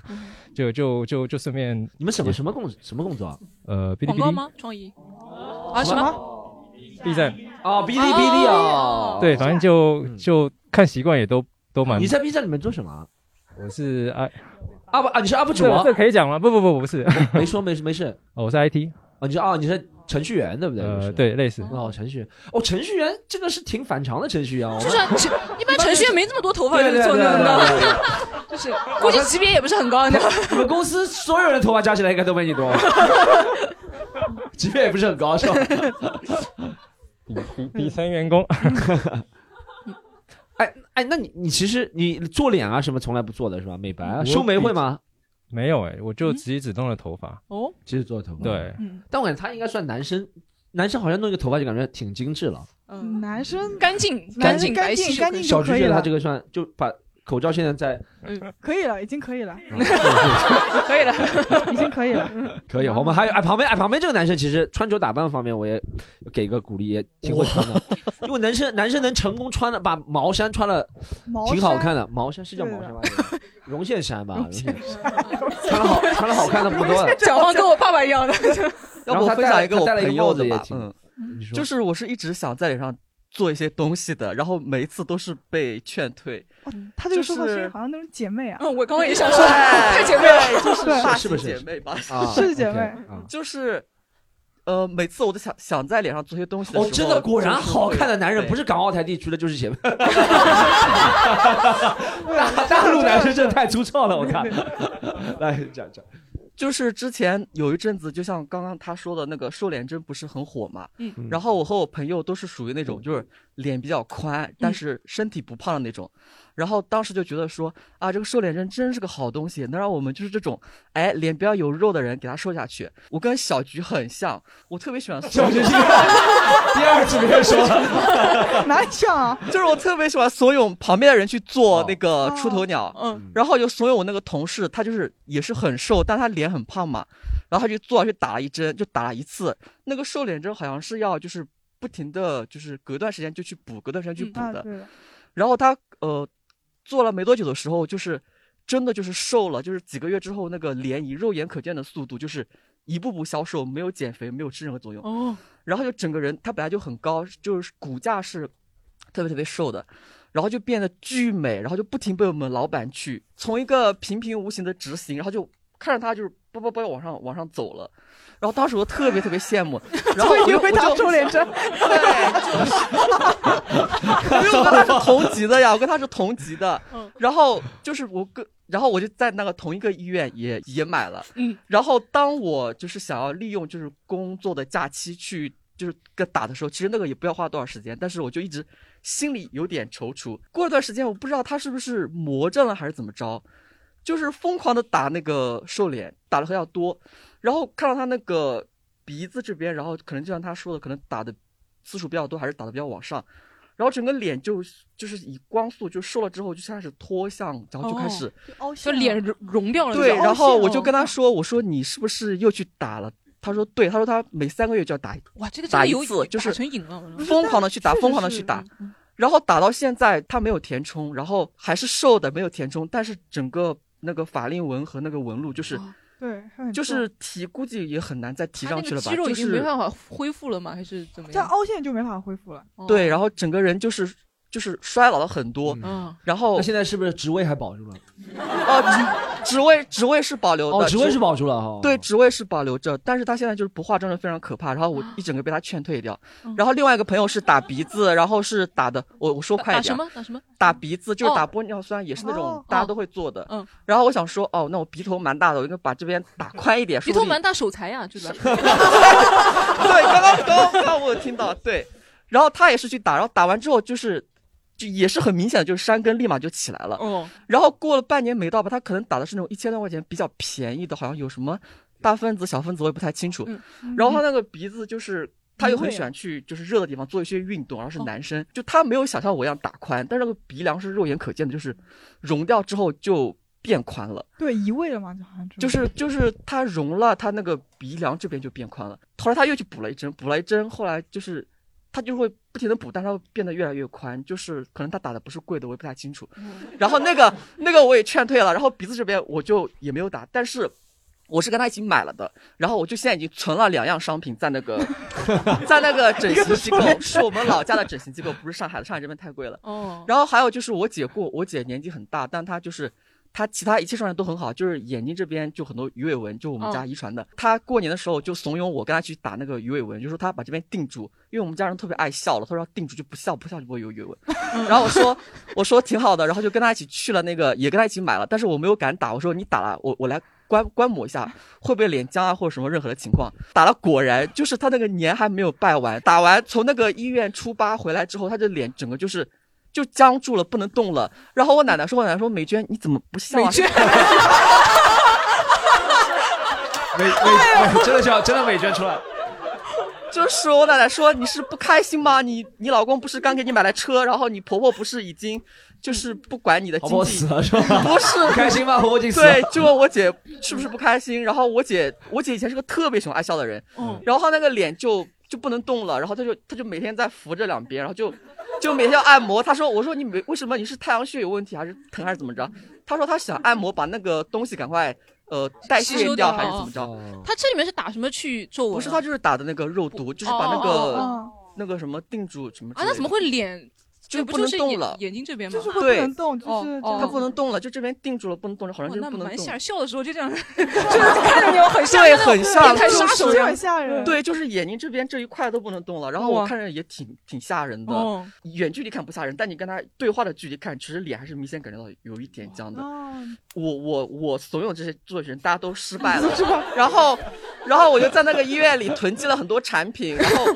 就就就就顺便你们什么什么工什么工作啊？呃，哔哩哔哩广告吗？创意啊什么？B 站哦，哔哩哔哩啊，对，反正就就看习惯也都都蛮。你在 B 站里面做什么啊？我是 I UP 啊，你是 UP 主啊？这这可以讲吗？不不不，我不是，没说没事没事。哦，我是 IT。哦，你是哦，你是程序员对不对？呃，对，类似。哦，程序员，哦，程序员这个是挺反常的程序员哦。就是一般 程序员没这么多头发就做那的，就 是估计级别也不是很高，你知道吗？你们公司所有人头发加起来应该都没你多，级别也不是很高，是吧？底底层员工。哎哎，那你你其实你做脸啊什么从来不做的是吧？美白啊，修眉会吗？没有哎，我就直接只弄了头发。哦，其实做头发。对，但我感觉他应该算男生，男生好像弄一个头发就感觉挺精致了。嗯，男生干净干净干净干净小就可以了菊觉得他这，个算就把口罩现在在可以了，已经可以了，可以了，已经可以了。可以，我们还有哎旁边哎旁边这个男生其实穿着打扮方面我也给个鼓励，也挺会穿的，因为男生男生能成功穿的把毛衫穿了挺好看的，毛衫是叫毛衫吧？绒线衫吧，绒线衫。穿的好穿的好看的不多了。讲话跟我爸爸一样的。然后他要不我分享戴一个我他戴了一个朋友的吧，嗯，你说。就是我是一直想在脸上做一些东西的，然后每一次都是被劝退。他这个说法就是好像那种姐妹啊。嗯，我刚刚也想说，对 太姐妹就是是不是姐妹吧？啊是姐妹啊就是。呃，每次我都想想在脸上做些东西的时候，哦，真的，果然好看的男人不是港澳台地区的，就是姐妹。大大陆男生真的太粗糙了，我看。来讲讲，就是之前有一阵子，就像刚刚他说的那个瘦脸针不是很火嘛，嗯然后我和我朋友都是属于那种就是脸比较宽，但是身体不胖的那种，然后当时就觉得说啊，这个瘦脸针真是个好东西，能让我们就是这种哎脸比较有肉的人给它瘦下去。我跟小菊很像，我特别喜欢 小菊是 第二次别人说了，哪里像啊？就是我特别喜欢怂恿旁边的人去做那个哦出头鸟，嗯，然后就怂恿我那个同事，他就是也是很瘦，但他脸很胖嘛，然后他就做下去打了一针，就打了一次。那个瘦脸针好像是要就是不停的就是隔段时间就去补，隔段时间去补的。啊然后他呃做了没多久的时候，就是真的就是瘦了，就是几个月之后那个脸以肉眼可见的速度就是一步步消瘦，没有减肥，没有吃任何作用。哦，然后就整个人他本来就很高，就是骨架是特别特别瘦的，然后就变得巨美，然后就不停被我们老板去从一个平平无奇的执行，然后就看着他就是啵啵啵往上往上走了，然后当时我特别特别羡慕，然后我就因为他我就瘦脸针，因为 我跟他是同级的呀，我跟他是同级的。然后就是我跟，然后我就在那个同一个医院也也买了。嗯。然后当我就是想要利用就是工作的假期去就是个打的时候，其实那个也不要花多少时间，但是我就一直心里有点踌躇。过了段时间，我不知道他是不是魔怔了还是怎么着，就是疯狂的打那个瘦脸，打的比较多，然后看到他那个鼻子这边，然后可能就像他说的，可能打的次数比较多，还是打的比较往上，然后整个脸就就是以光速就瘦了之后就开始脱相，然后就开始、凹就脸融融掉了。对，然后我就跟他，说，我说你是不是又去打了？他说对，他说他每三个月就要打一哇，这个打一次就是成瘾了。疯狂的去打，疯狂的去打，然后打到现在他没有填充，然后还是瘦的，没有填充，但是整个那个法令纹和那个纹路就是。对，就是提估计也很难再提上去了吧，肌肉已就是经没办法恢复了吗？还是怎么样？这凹陷就没法恢复了。对，然后整个人就是就是衰老了很多，嗯，然后那现在是不是职位还保住了？哦，职职位职位是保留的，哦，职位是保住了哈。对，职位是保留着，但是他现在就是不化妆的非常可怕，然后我一整个被他劝退掉。嗯然后另外一个朋友是打鼻子，然后是打的，我我说快一点，打什么打什么？打鼻子就是哦打玻尿酸，也是那种哦大家都会做的。嗯，然后我想说，哦，那我鼻头蛮大的，我应该把这边打宽一点。鼻头蛮大手残呀，就是？对，刚刚刚刚刚刚我有听到，对，然后他也是去打，然后打完之后就是，就也是很明显的，就是山根立马就起来了。哦，然后过了半年没到吧，他可能打的是那种一千多块钱比较便宜的，好像有什么大分子、小分子，我也不太清楚。然后他那个鼻子就是。他又很喜欢去就是热的地方做一些运动，然后是男生，就他没有想象我一样打宽，但是那个鼻梁是肉眼可见的，就是融掉之后就变宽了。对，移位了嘛，就好像就是就是他融了，他那个鼻梁这边就变宽了。后来他又去补了一针，补了一针，后来就是他就会不停的补，但他会变得越来越宽，就是可能他打的不是贵的，我也不太清楚。然后那个那个我也劝退了，然后鼻子这边我就也没有打，但是。我是跟他一起买了的，然后我就现在已经存了两样商品在那个，在那个整形机构，是我们老家的整形机构，不是上海的，上海这边太贵了。哦，然后还有就是我姐过，我姐年纪很大，但她就是她其他一切状态都很好，就是眼睛这边就很多鱼尾纹，就我们家遗传的。他过年的时候就怂恿我跟他去打那个鱼尾纹，就说他把这边定住，因为我们家人特别爱笑了，他说定住就不笑，不笑就不会有鱼尾纹。然后我说我说挺好的，然后就跟他一起去了那个，也跟他一起买了，但是我没有敢打，我说你打了，我我来。观观摩一下会不会脸僵啊，或者什么任何的情况。打了果然就是他那个年还没有拜完，打完从那个医院出八回来之后，他的脸整个就是。就僵住了，不能动了。然后我奶奶说，我奶奶说美娟你怎么不笑、啊？美娟 美美真的笑真的美娟出来。就是我奶奶说你是不开心吗？你你老公不是刚给你买了车，然后你婆婆不是已经就是不管你的经济，婆婆死了是吧不是不开心吗 婆婆已经死了对，就问我姐是不是不开心。然后我姐我姐以前是个特别喜欢爱笑的人，嗯然后她那个脸就就不能动了，然后她就她就每天在扶着两边，然后就就每天要按摩。他说我说你没为什么你是太阳穴有问题还是疼还是怎么着？他说他想按摩把那个东西赶快呃代谢掉还是怎么着？他这里面是打什么去皱纹啊？不是，他就是打的那个肉毒，就是把那哦个、那个什么定住什么啊，类的。那怎么会脸就不能动了眼睛这边吗？就是不能动，就是它不能动了，就这边定住了，不能动了，好像就是不能动。蛮吓人，笑的时候就这样 就是看着你很像对，很像，变态就是杀手一样。对，就是眼睛这边这一块都不能动了，然后我看着也挺挺吓人的哦。远距离看不吓人，但你跟他对话的距离看，其实脸还是明显感觉到有一点僵的。我我我怂恿这些做人，大家都失败了，然后然后我就在那个医院里囤积了很多产品，然后。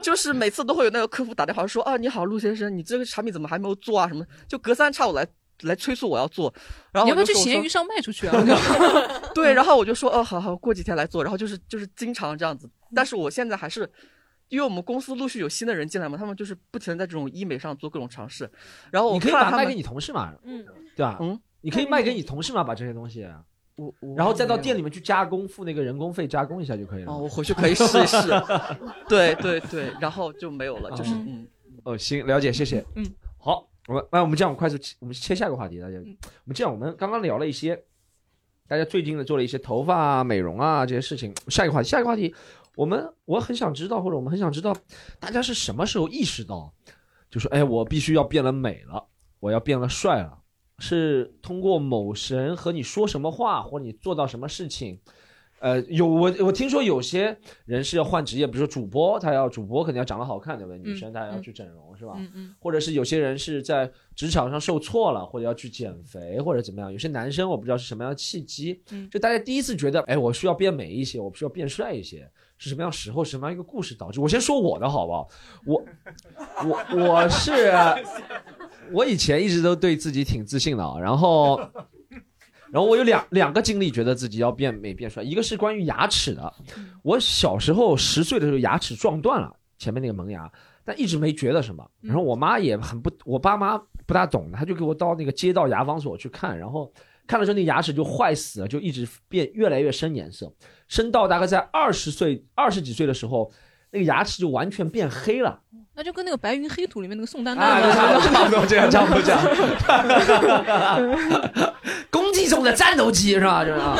就是每次都会有那个客服打电话说啊，你好，陆先生，你这个产品怎么还没有做啊？什么，就隔三差五来来催促我要做。然后你要不要去闲鱼上卖出去啊？对，然后我就说，哦，好好，过几天来做。然后就是就是经常这样子，但是我现在还是，因为我们公司陆续有新的人进来嘛，他们就是不停的在这种医美上做各种尝试。然后我你可以把卖给你同事嘛，嗯，对吧？嗯，你可以卖给你同事嘛，把这些东西，我然后再到店里面去加工，付那个人工费加工一下就可以了。哦，我回去可以试一试。对对对，然后就没有了，就是嗯。哦，行，了解，谢谢。嗯，好，我们那我们这样，我们快速切，我们切下一个话题，大家。嗯我们这样，我们刚刚聊了一些，大家最近的做了一些头发啊、美容啊这些事情。下一个话题，下一个话题，我们我很想知道，或者我们很想知道，大家是什么时候意识到，就说，哎，我必须要变得美了，我要变得帅了，是通过某神和你说什么话，或你做到什么事情。呃，有我我听说有些人是要换职业，比如说主播，他要主播肯定要长得好看，对不对？女生她要去整容，是吧？嗯嗯或者是有些人是在职场上受挫了，或者要去减肥，或者怎么样。有些男生我不知道是什么样的契机，嗯就大家第一次觉得，哎，我需要变美一些，我需要变帅一些，是什么样时候，什么样一个故事导致？我先说我的好不好？我我我是 我以前一直都对自己挺自信的啊，然后。然后我有两两个经历，觉得自己要变美变帅。一个是关于牙齿的，我小时候十岁的时候牙齿撞断了，前面那个门牙，但一直没觉得什么。然后我妈也很不，我爸妈不大懂，他就给我到那个街道牙防所去看，然后看了之后那牙齿就坏死了，就一直变越来越深颜色，深到大概在二十岁二十几岁的时候，那个牙齿就完全变黑了。那就跟那个《白云黑土》里面那个宋丹啊，丹一样，差不多 这样，差不多这样。攻击中的战斗机是吧？就是啊。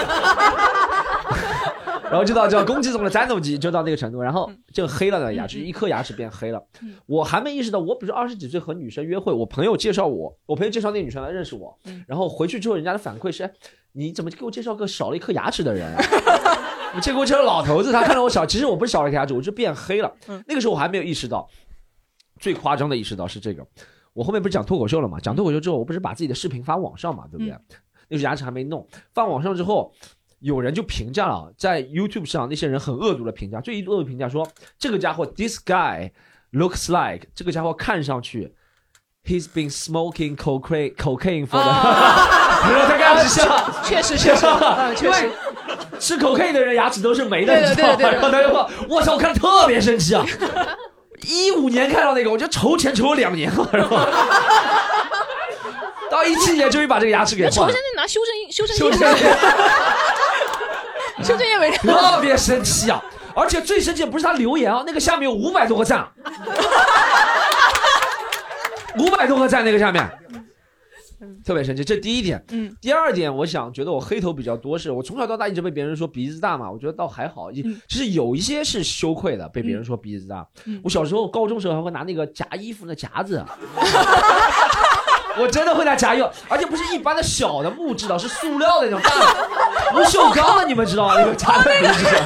然后就到叫攻击中的战斗机，就到那个程度，然后就黑了的牙齿，一颗牙齿变黑了。我还没意识到，我比如说二十几岁和女生约会，我朋友介绍我，我朋友介绍那个女生来认识我，然后回去之后，人家的反馈是，哎，你怎么给我介绍个少了一颗牙齿的人啊？你这给我介绍老头子，他看到我少，其实我不是少了一颗牙齿，我就变黑了。那个时候我还没有意识到，最夸张的意识到是这个。我后面不是讲脱口秀了嘛？讲脱口秀之后，我不是把自己的视频发网上嘛，对不对？那时候牙齿还没弄，放网上之后，有人就评价了，在 YouTube 上那些人很恶毒的评价，最恶毒评价说这个家伙 this guy looks like 这个家伙看上去 he's been smoking cocaine cocaine for the，然后他开始笑，确实 确实嗯确实吃 cocaine 的人牙齿都是没的，你知道吗？然后他就说，我操，我看特别生气啊。一五年看到那个，我就筹钱筹了两年了，然后 到一七年终于把这个牙齿给换了那仇现。在拿修正修正修正液，修正液 为例，特别生气啊！而且最生气的不是他留言啊，那个下面有五百多个赞，五百多个赞那个下面，特别生气。这第一点。嗯，第二点，我想觉得我黑头比较多，是我从小到大一直被别人说鼻子大嘛，我觉得倒还好。其实有一些是羞愧的，被别人说鼻子大。嗯我小时候高中时候还会拿那个夹衣服的夹子。我真的会拿夹药，而且不是一般的小的木质的，是塑料的那种大的，不锈钢的，你们知道吗？那个夹在鼻子上。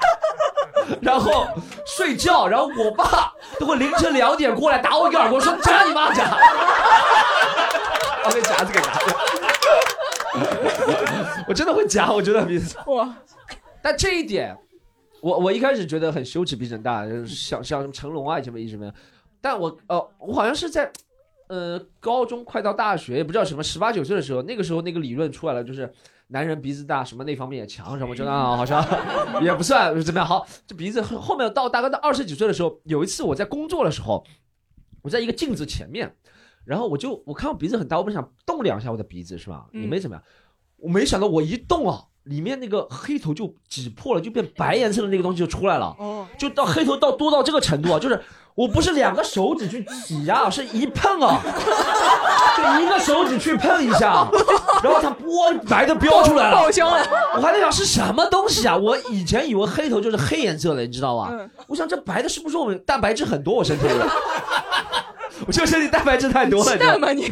然后睡觉，然后我爸都会凌晨两点过来打我一个耳光，说夹你妈夹，把那夹子给拿掉。我真的会夹，我觉得鼻子哇。但这一点，我我一开始觉得很羞耻，鼻子很大，像像成龙啊，什么一直没有。但我呃，我好像是在呃高中快到大学，也不知道什么十八九岁的时候，那个时候那个理论出来了，就是男人鼻子大，什么那方面也强，什么觉得啊好像 也不算怎么样。好，这鼻子后后面到大概到二十几岁的时候，有一次我在工作的时候，我在一个镜子前面，然后我就我看我鼻子很大，我本想动两下我的鼻子是吧？也没怎么样，我没想到我一动啊。里面那个黑头就挤破了，就变白颜色的那个东西就出来了，哦，就到黑头到多到这个程度啊，就是我不是两个手指去挤呀、是一碰啊，就一个手指去碰一下，然后它哇白的飙出来了，爆香了我还在想是什么东西啊？我以前以为黑头就是黑颜色的，你知道吧？嗯我想这白的是不是我们蛋白质很多我身体里？我这身体蛋白质太多了，鸡蛋吗你？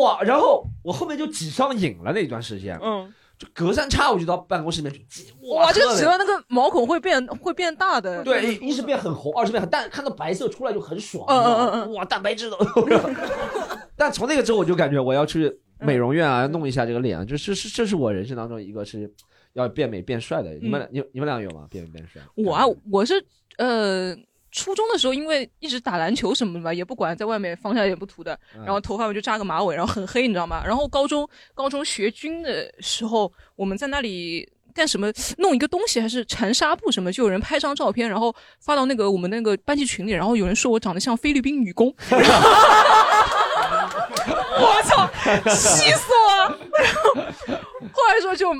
哇！然后我后面就挤上瘾了那一段时间，嗯，就隔三差五就到办公室里面去挤，哇，这个挤完那个毛孔会变会变大的。对，一是变很红，二是变很淡，看到白色出来就很爽。嗯嗯嗯嗯，哇，蛋白质都。但从那个之后，我就感觉我要去美容院啊，弄一下这个脸啊，这是是这是我人生当中一个是要变美变帅的。你们你你们俩有吗？变美变帅？我啊，我是呃初中的时候，因为一直打篮球什么的吧，也不管在外面方向也不涂的，嗯然后头发我就扎个马尾，然后很黑，你知道吗？然后高中高中学军的时候，我们在那里。干什么？弄一个东西还是缠纱布什么？就有人拍张照片，然后发到那个我们那个班级群里，然后有人说我长得像菲律宾女工，我操，气死我了！然 后后来说就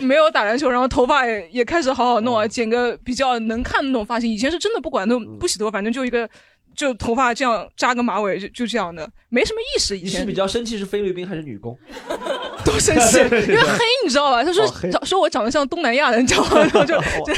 没有打篮球，然后头发也也开始好好弄啊，剪个比较能看的那种发型。以前是真的不管都不洗头，反正就一个就头发这样扎个马尾，就就这样的，没什么意识。以前你是比较生气是菲律宾还是女工？都生气，因为黑你知道吧？他说哦说我长得像东南亚人，你知道吗？然 后就就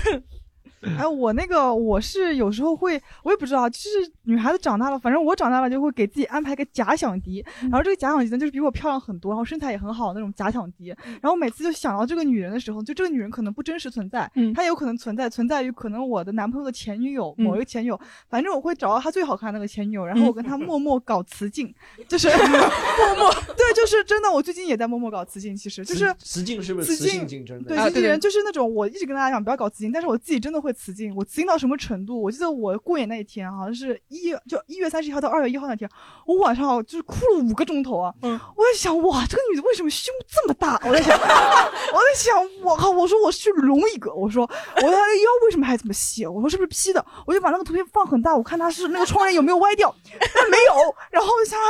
哎，我那个我是有时候会，我也不知道，就是女孩子长大了，反正我长大了就会给自己安排个假想敌，然后这个假想敌呢就是比我漂亮很多，然后身材也很好那种假想敌，然后每次就想到这个女人的时候，就这个女人可能不真实存在，她有可能存在，存在于可能我的男朋友的前女友，某一个前女友，反正我会找到她最好看的那个前女友，然后我跟她默默搞雌竞，就是 默默，对，就是真的，我最近也在默默搞雌竞，其实就是雌竞是不是雌竞竞争的？对，啊对对雌竞人就是那种我一直跟大家讲不要搞雌竞，但是我自己真的会雌竞。我雌竞到什么程度？我记得我过年那一天，好像是一月就一月三十一号到二月一号那天，我晚上就是哭了五个钟头啊。嗯，我在想哇，这个女的为什么胸这么大？我在想，我在想，我靠！我说我去隆一个，我说我她的腰为什么还这么细？我说是不是 P 的？我就把那个图片放很大，我看她是那个窗帘有没有歪掉，但没有。然后我想啊，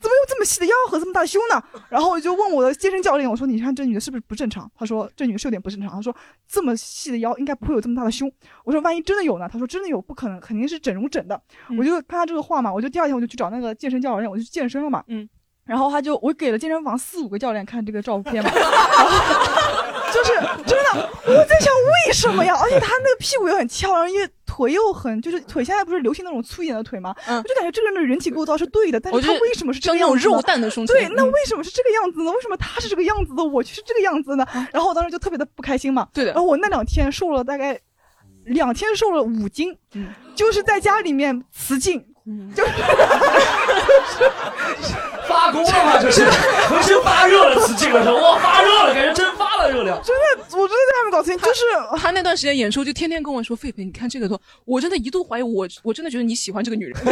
怎么有这么细的腰和这么大的胸呢？然后我就问我的健身教练，我说你看这女的是不是不正常？他说这女的是有点不正常。他说这么细的腰应该不会有这么大的胸。我说万一真的有呢？他说真的有，不可能，肯定是整容整的。我就看他这个话嘛，我就第二天我就去找那个健身教练，我就去健身了嘛。嗯。然后他就我给了健身房四五个教练看这个照片嘛，然后就是真的，我在想为什么呀？而且他那个屁股又很翘，然后因为腿又很就是腿现在不是流行那种粗一点的腿吗？我就感觉这个人的人体构造是对的，但是他为什么是这个样子肉蛋的胸对，那为什么是这个样子呢？为什么他是这个样子的，我却是这个样子呢？然后我当时就特别的不开心嘛。对的然后我那两天瘦了大概两天瘦了五斤，就是在家里面雌竞，就是 发功了吗？这是浑身发热了，雌竞了，是哇发热了，感觉蒸发了热量。真的，我真的在外面搞雌竞，就是他那段时间演出就天天跟我说：“狒狒，你看这个多。”我真的一度怀疑我，我真的觉得你喜欢这个女人。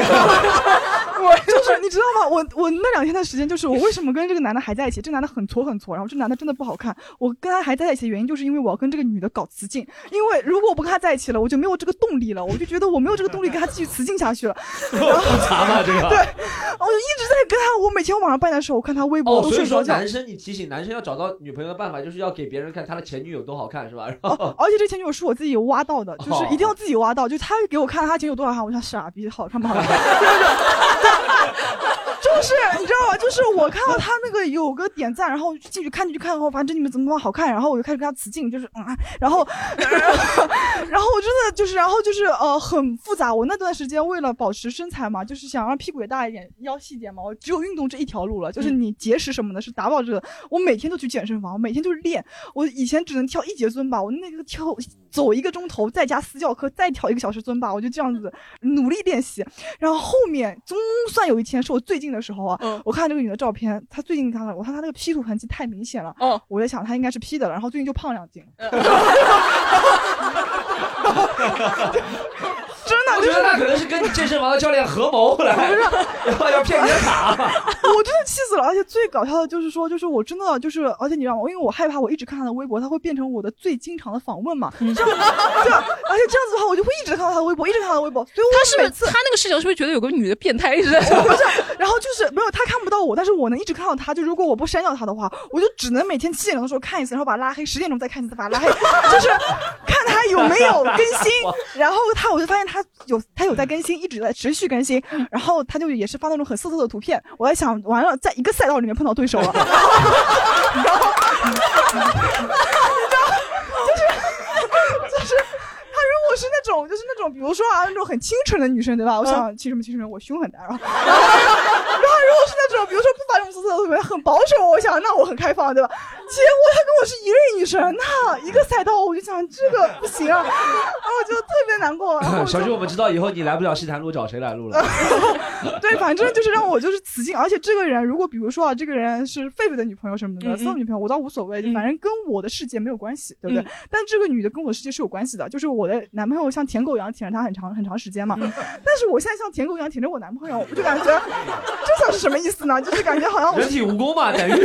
我 就是你知道吗？我我那两天的时间，就是我为什么跟这个男的还在一起？这男的很挫很挫，然后这男的真的不好看。我跟他还在一起的原因，就是因为我要跟这个女的搞雌竞。因为如果我不跟他在一起了，我就没有这个动力了，我就觉得我没有这个动力跟他继续雌竞下去了。然后复杂吗这个对，我就一直在跟他。我每天晚上八点的时候，我看他微博都睡不着觉。说男生你提醒男生要找到女朋友的办法，就是要给别人看他的前女友多好看，是吧？然后哦，而且这前女友是我自己挖到的，就是哦一定要自己挖到，就他给我看他前女友多好看，我想傻逼，好看不好看？就 是 你知道吗？就是我看到他那个有个点赞，然后进去看进去看，然后发现这里面怎么那么好看，然后我就开始跟他辞镜，就是嗯，然后然后 然后我真的就是，然后就是呃很复杂。我那段时间为了保持身材嘛，就是想让屁股也大一点，腰细一点嘛，我只有运动这一条路了。就是你节食什么的是达不到这个，我每天都去健身房，我每天就是练。我以前只能跳一节尊吧，我那个跳走一个钟头，再加私教课，再跳一个小时尊吧，我就这样子努力练习。然后后面总算有一天是我最近的时候啊，我看这个女的照片，她最近看了，我看她那个 P 图痕迹太明显了，哦，我在想她应该是 P 的了，然后最近就胖两斤。真的，我就觉得那可能是跟你健身房的教练合谋来，然后要骗你的卡。我真的气死了，而且最搞笑的就是说，就是我真的就是，而且你知道吗，因为我害怕我一直看他的微博，他会变成我的最经常的访问嘛，这样，对，而且这样子的话，我就会一直看到他的微博，一直看他的微博，所以我他是每次他那个视角是不是觉得有个女的变态一直在？不是，然后就是没有他看不到我，但是我能一直看到他。就如果我不删掉他的话，我就只能每天七点钟的时候看一次，然后把他拉黑，十点钟再看一次，把他拉黑，就是看他有没有更新。然后他，我就发现他有他有在更新，一直在持续更新。然后他就也是发那种很色色的图片。我在想，完了，在一个赛道里面碰到对手了，然后你知道，就是就是。他如果是那种，就是那种，比如说啊，那种很清纯的女生，对吧？我想清什么清纯？我胸很大，然后，然后如果是那种，比如说不发这种色色的图片，很保守，我想那我很开放，对吧？结果他跟我是一类女生，那一个赛道，我就想这个不行啊，然后我就特别难过。然后我就 小菊，我们知道以后你来不了西坛路，找谁来录了？对，反正就是让我就是此境，而且这个人如果比如说啊，这个人是狒狒的女朋友什么的，嗯嗯送女朋友我倒无所谓，反正跟我的世界没有关系，对不对？嗯但这个女的跟我的世界是有关系的，就是我的男朋友像舔狗一样舔着她很长很长时间嘛，嗯但是我现在像舔狗一样舔着我男朋友，我就感觉这算是什么意思呢？就是感觉好像我人体蜈蚣嘛，等于。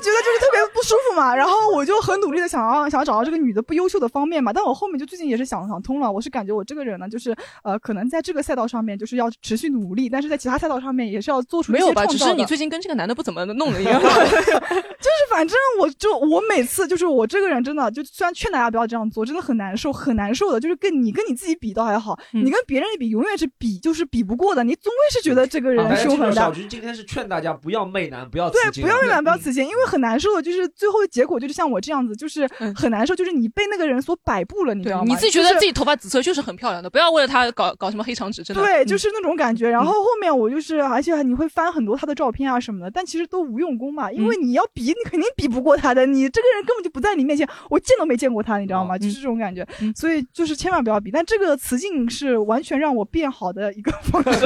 觉得就是特别不舒服嘛，然后我就很努力的想要想要找到这个女的不优秀的方面嘛，但我后面就最近也是想想通了，我是感觉我这个人呢，就是呃，可能在这个赛道上面就是要持续努力，但是在其他赛道上面也是要做出一没有吧？些创造的。只是你最近跟这个男的不怎么弄的一样。就是反正我就我每次就是我这个人真的就虽然劝大家不要这样做，真的很难受，很难受的。就是跟你跟你自己比倒还好，嗯你跟别人比永远是比就是比不过的，你总归是觉得这个人凶狠的。小菊今天是劝大家不要媚男，不要对不要媚男，不要雌竞，因为很难受的，就是最后的结果就是像我这样子，就是很难受，就是你被那个人所摆布了，你知道吗？嗯你自己觉得自己头发紫色就是很漂亮的，不要为了他搞搞什么黑长直，真的。对，嗯就是那种感觉。然后后面我就是，而且你会翻很多他的照片啊什么的，但其实都无用功嘛，因嗯为你要比，你肯定比不过他的。你这个人根本就不在你面前，我见都没见过他，你知道哦吗？就是这种感觉。嗯所以就是千万不要比。但这个雌竞是完全让我变好的一个方式，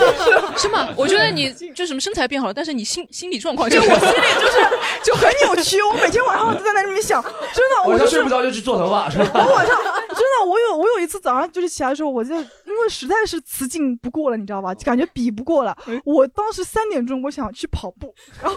是吗？我觉得你就什么身材变好了，但是你心心理状况，就我心里 就是 就很扭曲。我每天晚上都在那里面想，真的，我就是睡不着就去做头发，是吧？我晚上真的，我有我有一次早上就是起来的时候，我就因为实在是雌竞不过了，你知道吧？感觉比不过了。我当时三点钟我想去跑步，然后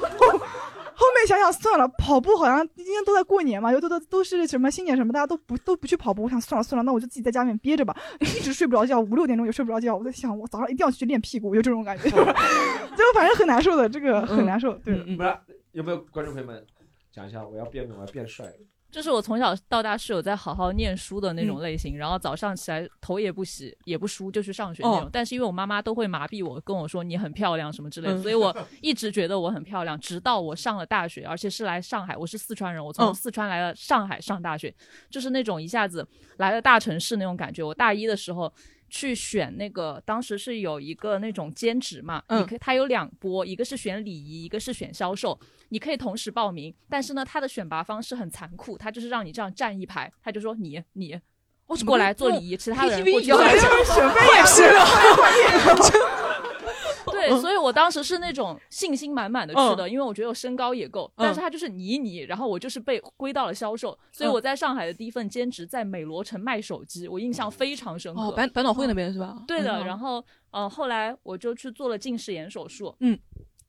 后面想想算了，跑步好像今天都在过年嘛，又都都都是什么新年什么，大家都不都不去跑步。我想算了算了，那我就自己在家里面憋着吧，一直睡不着觉，五六点钟也睡不着觉。我在想，我早上一定要去练屁股，有这种感觉，就反正很难受的，这个很难受。对，不是有没有观众朋友们讲一下，我要变美，我要变帅？就是我从小到大是有在好好念书的那种类型，然后早上起来头也不洗也不梳就去上学那种。哦但是因为我妈妈都会麻痹我，跟我说你很漂亮什么之类的，嗯所以我一直觉得我很漂亮，直到我上了大学，而且是来上海，我是四川人，我从嗯四川来了上海上大学，就是那种一下子来了大城市那种感觉。我大一的时候。去选那个，当时是有一个那种兼职嘛，嗯。你可以它有两波，一个是选礼仪，一个是选销售，你可以同时报名，但是呢，它的选拔方式很残酷，它就是让你这样站一排，他就说你你过来做礼仪，其他的人过去一样做选妃也是对，所以我当时是那种信心满满的去的，因为我觉得我身高也够，但是他就是泥泥，然后我就是被归到了销售，所以我在上海的第一份兼职在美罗城卖手机，我印象非常深刻。哦，百百脑汇那边是吧？对的，嗯然后呃，后来我就去做了近视眼手术，嗯。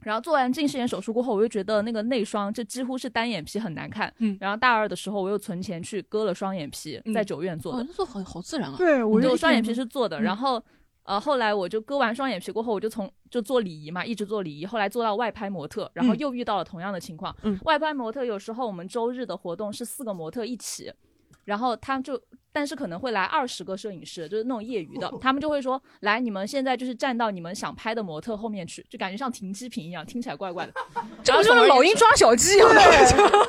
然后做完近视眼手术过后，我就觉得那个内双就几乎是单眼皮很难看。嗯。然后大二的时候，我又存钱去割了双眼皮，在九院做的。哦，那做好好自然啊。对我就双眼皮是做的，嗯然后呃，后来我就割完双眼皮过后，我就从就做礼仪嘛，一直做礼仪，后来做到外拍模特，然后嗯又遇到了同样的情况。嗯外拍模特有时候我们周日的活动是四个模特一起，然后他就。但是可能会来二十个摄影师，就是那种业余的，他们就会说：“来，你们现在就是站到你们想拍的模特后面去，就感觉像停机坪一样，听起来怪怪的。”这不就是老鹰抓小鸡一样的？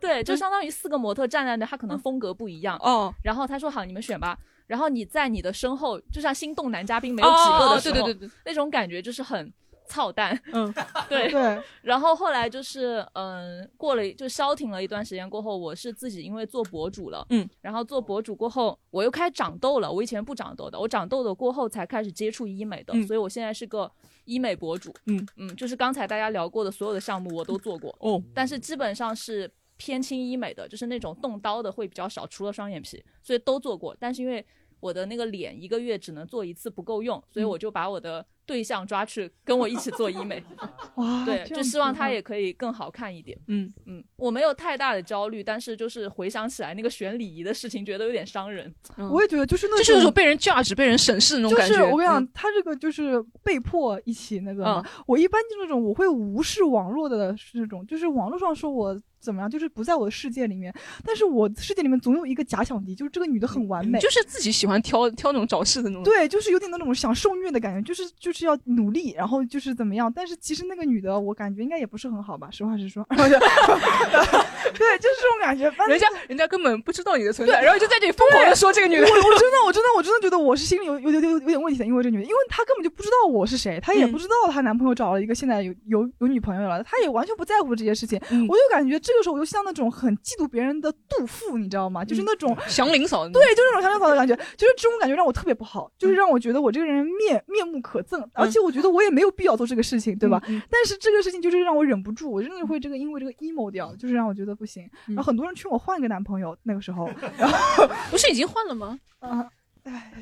对，就相当于四个模特站在那，他可能风格不一样。哦，然后他说：“好，你们选吧。”然后你在你的身后，就像心动男嘉宾没有几个的时候，对对对对那种感觉就是很操蛋。嗯，对对。然后后来就是嗯，过了就消停了一段时间过后，我是自己因为做博主了，嗯，然后做博主过后，我又开始长痘了。我以前不长痘的，我长痘痘过后才开始接触医美的，嗯所以我现在是个医美博主。嗯嗯，就是刚才大家聊过的所有的项目我都做过。哦，但是基本上是偏轻医美的，就是那种动刀的会比较少，除了双眼皮，所以都做过。但是因为我的那个脸一个月只能做一次，不够用，所以我就把我的对象抓去跟我一起做医美。哇对，就希望他也可以更好看一点。嗯嗯，我没有太大的焦虑，但是就是回想起来那个选礼仪的事情，觉得有点伤人。我也觉得就是那就是那种种被人 judge、被人审视那种感觉。就是我跟你讲，嗯他这个就是被迫一起那个嘛。我一般就那种我会无视网络的这种，就是网络上说我怎么样，就是不在我的世界里面，但是我世界里面总有一个假想敌，就是这个女的很完美，嗯就是自己喜欢挑挑那种找事的那种。对，就是有点那种想受虐的感觉，就是就是要努力，然后就是怎么样。但是其实那个女的，我感觉应该也不是很好吧，实话实说。对，就是这种感觉。人家人家根本不知道你的存在，然后就在这里疯狂的说这个女的。我我真的我真的我真的觉得我是心里有有有有有点问题的，因为这女的，因为她根本就不知道我是谁，她也嗯不知道她男朋友找了一个现在有有有女朋友了，她也完全不在乎这些事情。嗯我就感觉这个时候我就像那种很嫉妒别人的妒妇，你知道吗？就是那种祥林嫂，对，就是那种祥林嫂的感觉，就是这种感觉让我特别不好，就是让我觉得我这个人面面目可憎，而且我觉得我也没有必要做这个事情，对吧？但是这个事情就是让我忍不住，我真的会这个因为这个 emo 掉，就是让我觉得不行。然后很多人劝我换一个男朋友，那个时候，然后不是已经换了吗？啊。哎，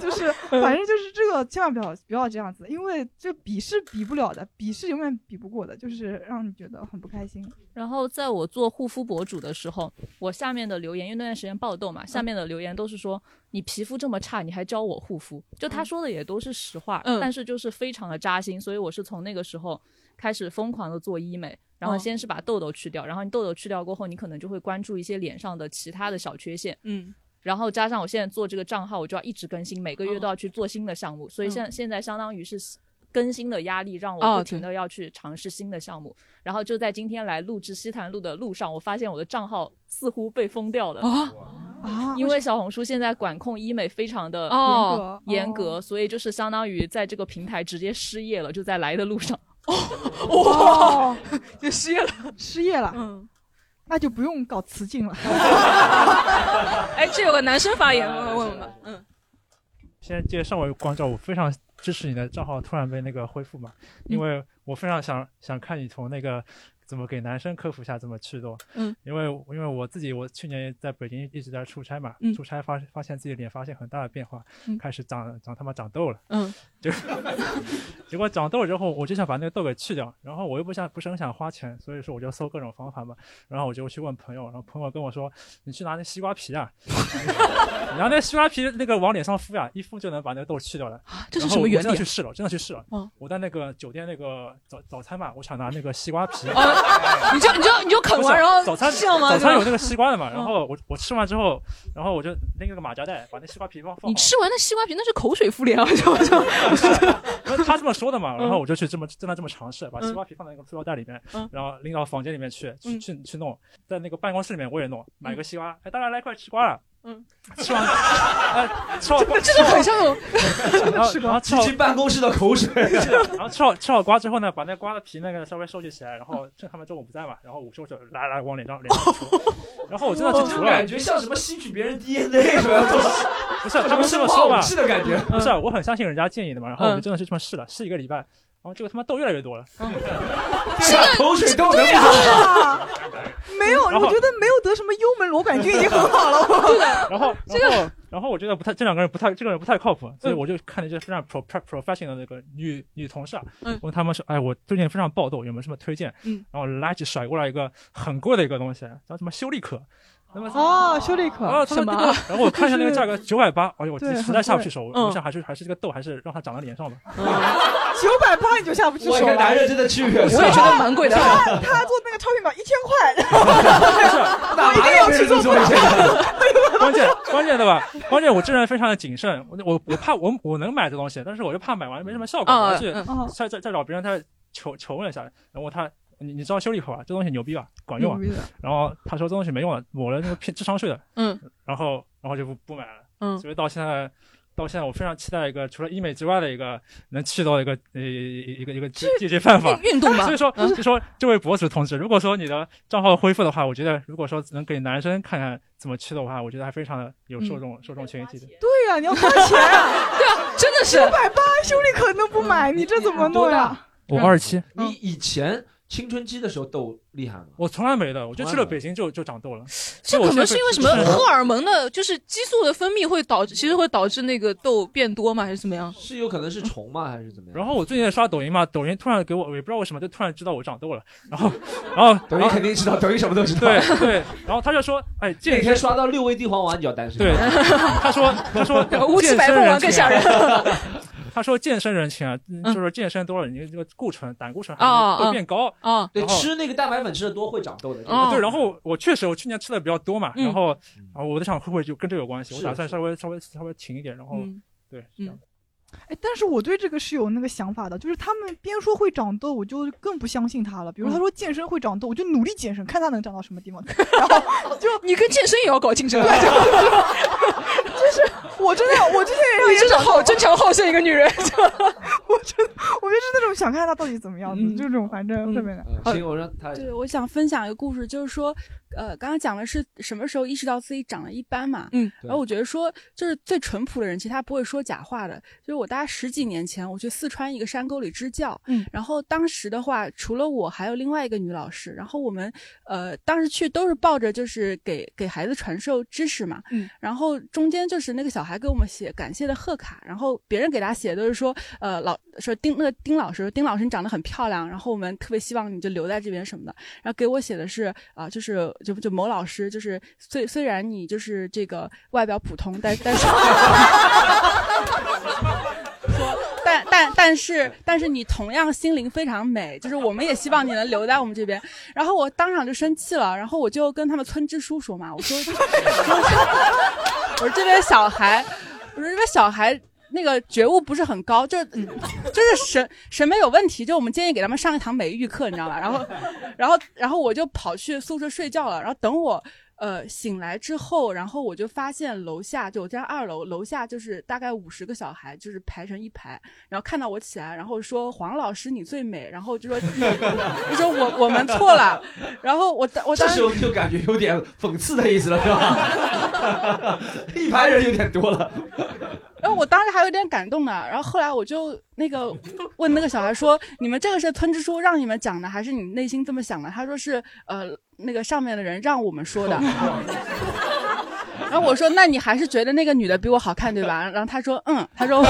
就是，反正 就是这个，千万不要不要这样子，因为这比是比不了的，比是永远比不过的，就是让你觉得很不开心。然后在我做护肤博主的时候，我下面的留言，因为那段时间爆痘嘛，下面的留言都是说你皮肤这么差，你还教我护肤，就他说的也都是实话，嗯。但是就是非常的扎心，所以我是从那个时候开始疯狂的做医美。然后哦先是把痘痘去掉，然后你痘痘去掉过后，你可能就会关注一些脸上的其他的小缺陷，嗯，然后加上我现在做这个账号，我就要一直更新，每个月都要去做新的项目，所以嗯现现在相当于是更新的压力让我哦不停的要去尝试新的项目。然后就在今天来录制西坛路的路上，我发现我的账号似乎被封掉了啊啊！因为小红书现在管控医美非常的哦严格，所以就是相当于在这个平台直接失业了，就在来的路上。哇，就失业了，失业了，嗯，那就不用搞雌竞了。哎，这有个男生发言，问问吧，嗯，现在接上我关照，我非常支持你的账号突然被那个恢复嘛，因为我非常想想看你从那个怎么给男生科普一下怎么祛痘，嗯，因为因为我自己我去年在北京一直在出差嘛，嗯出差发发现自己脸发现很大的变化，嗯开始长长他妈长痘了，嗯，就结果长痘之后，我就想把那个痘给去掉，然后我又不想不是很想花钱，所以说我就搜各种方法嘛，然后我就去问朋友，然后朋友跟我说，你去拿那西瓜皮啊，然后那西瓜皮那个往脸上敷呀，一敷就能把那个痘去掉了。啊这是然后我什么原理啊真的去试了，真的去试了。嗯我在那个酒店那个早早餐嘛，我想拿那个西瓜皮。你就你就你就啃完然后早餐这样吗？早餐有那个西瓜的嘛，嗯。然后我我吃完之后，然后我就拎个马夹袋把那西瓜皮放放。你吃完那西瓜皮那是口水敷脸啊，就就 他这么说的嘛，嗯然后我就去这么真的这么尝试，把嗯。西瓜皮放在那个塑料袋里面嗯，然后拎到房间里面去去嗯。去去弄，在那个办公室里面我也弄，买个西瓜，哎，大家来一块吃瓜了。嗯，吃完，哎，吃好瓜，真的很像那种然后然后吃好进办公室的口水。是的然后吃好吃好瓜之后呢，把那瓜的皮那个稍微收集起来，然后趁他们中午不在嘛，然后午休时候来来往脸上脸上涂，然后我真的去涂了，感觉像什么吸取别人 DNA 什么东西，不是他们这么说嘛，武器的感觉。不是，我很相信人家建议的嘛，然后我就嗯真的是这么试了，试一个礼拜，然后结果他妈痘越来越多了，这个口水痘能不对啊？没有，然后我觉得没有得什么幽门螺杆菌已经很好了。对的，然后然后然后我觉得不太这两个人不太这个人不太靠谱，所以我就看了一些非常 pro pro professional 的那个女女同事啊，嗯问他们说，哎，我最近非常爆痘，有没有什么推荐？嗯，然后垃圾甩过来一个很贵的一个东西，叫什么修丽可。那么哦，修丽可然后他们什么然后我看一下那个价格 九百八，哎呦，我实在下不去手，我想还是还是这个痘还是让它长在脸上吧。九百八你就下不去手。我一个男人真的去我也觉得蛮贵的。他他做那个超频表一千块，我一定要去做。关键关键对吧？关键我这人非常的谨慎，我我我怕我我能买这东西，但是我就怕买完没什么效果，啊我去嗯再再再找别人再求求问一下，然后他你你知道修丽可吧？这东西牛逼吧？管用啊！然后他说这东西没用了，抹了那个骗智商税的，嗯，然后然后就不不买了，嗯所以到现在。到现在，我非常期待一个除了医美之外的一个能去到一个呃一个一个解解决办法运动 吧所以说，嗯就说这位博主同志，如果说你的账号恢复的话，我觉得如果说能给男生看看怎么去的话，我觉得还非常的有受众、受众群体的。对呀，你要花钱啊。对啊，真的是九百八，修丽可能不买，你这怎么弄呀？我二十七，你以前青春期的时候痘厉害吗？我从来没的，我就去了北京就就长痘了。这可能是因为什么 荷尔蒙的，就是激素的分泌会导致，其实会导致那个痘变多吗？还是怎么样？是有可能是虫吗？还是怎么样？然后我最近在刷抖音嘛，抖音突然给我，我也不知道为什么，就突然知道我长痘了。然后，然后抖音肯定知道，抖音什么都知道。对对，然后他就说，哎，那健身 天刷到六味地黄丸，你就要担心。对，他说他说乌鸡白凤丸更吓人。他说健身人群啊，嗯就是健身多了，你这个固醇、胆固醇啊会变高啊。对，吃那个蛋白粉吃的多会长痘的。啊，对，然后我确实我去年吃的比较多嘛，嗯然后啊，我在想会不会就跟这个有关系？我打算稍微稍微稍微停一点，然后嗯对，是这样。哎，但是我对这个是有那个想法的，就是他们边说会长痘，我就更不相信他了。比如他说健身会长痘，我就努力健身，看他能长到什么地方。然后 就你跟健身也要搞竞争啊，就是我真的，我之前也让你真是好争强好胜一个女人。我真的，我就是那种想看他到底怎么样子，嗯就这种反正特别难。呃行，我让他对，我想分享一个故事，就是说，呃，刚刚讲的是什么时候意识到自己长得一般嘛，嗯，然后我觉得说，就是最淳朴的人，其实他不会说假话的。就是我大概十几年前，我去四川一个山沟里支教，嗯，然后当时的话，除了我，还有另外一个女老师，然后我们，呃，当时去都是抱着就是给给孩子传授知识嘛，嗯，然后中间就是那个小孩给我们写感谢的贺卡，然后别人给他写的都是说，呃，老说丁那个丁老师说丁老师你长得很漂亮，然后我们特别希望你就留在这边什么的，然后给我写的是啊、就是就就某老师就是虽虽然你就是这个外表普通，但 但是。说，但但但是但是你同样心灵非常美，就是我们也希望你能留在我们这边。然后我当场就生气了，然后我就跟他们村支书说嘛，我说，我说这边小孩，我说这边小孩。那个觉悟不是很高，就是 就是审审美有问题，就我们建议给他们上一堂美育课，你知道吧？然后，然后，然后我就跑去宿舍睡觉了。然后等我呃醒来之后，然后我就发现楼下就我家二楼，楼下就是大概五十个小孩，就是排成一排，然后看到我起来，然后说黄老师你最美，然后就说 就说我我们错了，然后我当我当时这时候就感觉有点讽刺的意思了，是吧？一排人有点多了。然后我当时还有点感动呢，然后后来我就那个问那个小孩说：“你们这个是村支书让你们讲的，还是你内心这么想的？”他说是呃那个上面的人让我们说的。然后我说：“那你还是觉得那个女的比我好看对吧？”然后他说：“嗯。”他说。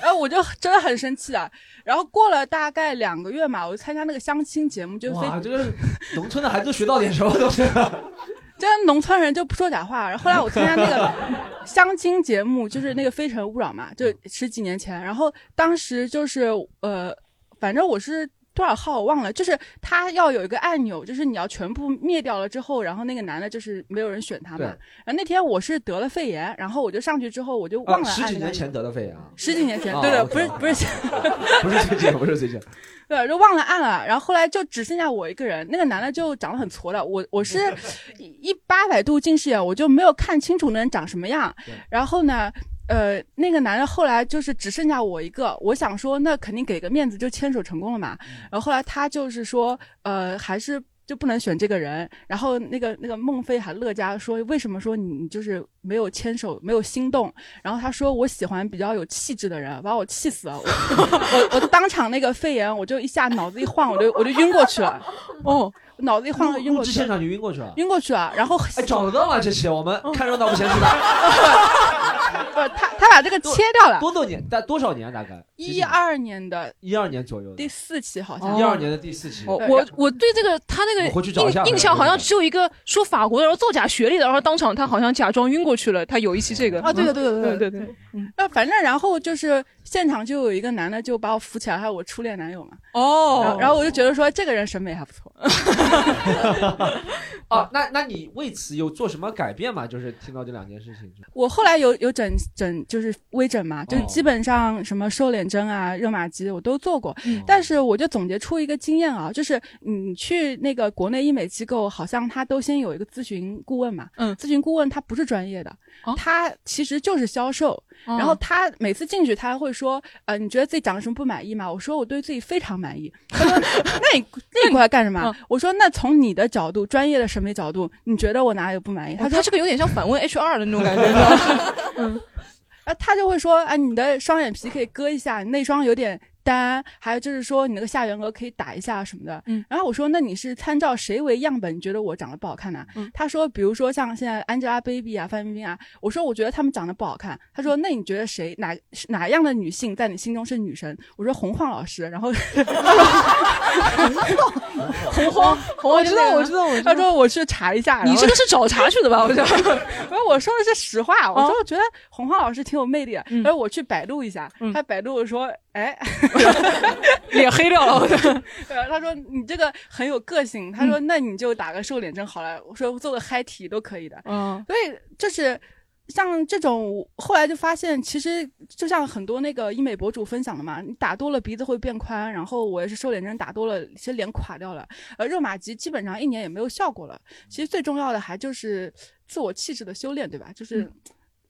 然 后我就真的很生气啊！然后过了大概两个月嘛，我就参加那个相亲节目，就非哇，这个农村的孩子学到点什么东西。这农村人就不说假话。然后后来我参加那个相亲节目，就是那个《非诚勿扰》嘛，就十几年前。然后当时就是呃，反正我是多少号我忘了，就是他要有一个按钮，就是你要全部灭掉了之后，然后那个男的就是没有人选他嘛。对然后那天我是得了肺炎，然后我就上去之后我就忘啊，了十几年前得的肺炎啊？十几年前，哦对的，不是不是，不是最近，不是最近。对，就忘了按了，然后后来就只剩下我一个人，那个男的就长得很矬的，我我是 一八百度近视眼，我就没有看清楚那人长什么样，然后呢。呃，那个男的后来就是只剩下我一个，我想说那肯定给个面子就牵手成功了嘛。然后后来他就是说，呃，还是就不能选这个人。然后那个那个孟非还乐嘉说，为什么说你你就是没有牵手，没有心动？然后他说我喜欢比较有气质的人，把我气死了。我 我我当场那个肺炎，我就一下脑子一晃，我就我就晕过去了。哦，脑子一晃晕过去了。录制现场就晕过去了。晕过去了，然后哎，找得到吗？这期我们看热闹不嫌事大。不是他他把这个切掉了。多多年，大多少年？大概一二年的一二年左右第四期好像。一二年的第四期。哦我我对这个他那个印印象好像只有一个说法国的，然后造假学历的，然后当场他好像假装晕过去了。他有一期这个啊，对的，对的，对对对对。嗯，那反正然后就是现场就有一个男的就把我扶起来，还有我初恋男友嘛。哦然后然后我就觉得说这个人审美还不错。哦，那那你为此有做什么改变吗？就是听到这两件事情之后。我后来有有整整就是微整嘛，就哦基本上什么瘦脸针啊、热玛吉我都做过，嗯但是我就总结出一个经验啊，就是你去那个国内医美机构，好像他都先有一个咨询顾问嘛，嗯，咨询顾问他不是专业的，他其实就是销售，哦然后他每次进去他会说，呃，你觉得自己长得什么不满意吗？我说我对自己非常满意，他说那你 那你过来干什么？我说那从你的角度，专业的审美角度，你觉得我哪里有不满意？他说哦他这个有点像反问 HR 的那种感觉？嗯，啊，他就会说，啊，你的双眼皮可以割一下，你内双有点单，还有就是说你那个下缘额可以打一下什么的。嗯，然后我说那你是参照谁为样本？你觉得我长得不好看呢、嗯他说比如说像现在 Angelababy 啊、范冰冰啊，我说我觉得她们长得不好看。他说那你觉得谁哪哪样的女性在你心中是女神？我说洪晃老师，然后洪晃，洪我知道我知道我知道他说我去查一下，你这个是找茬去的吧？我觉得。然后我说的是实话，我哦说我觉得洪晃老师挺有魅力的，嗯然后我去百度一下，他百度说，哎，脸黑掉了 对，他说你这个很有个性，他说那你就打个瘦脸针好了，我说做个嗨体都可以的，嗯，所以就是。像这种，后来就发现，其实就像很多那个医美博主分享的嘛，你打多了鼻子会变宽，然后我也是瘦脸针打多了，其实脸垮掉了。呃，热玛吉基本上一年也没有效果了。其实最重要的还就是自我气质的修炼，对吧？就是、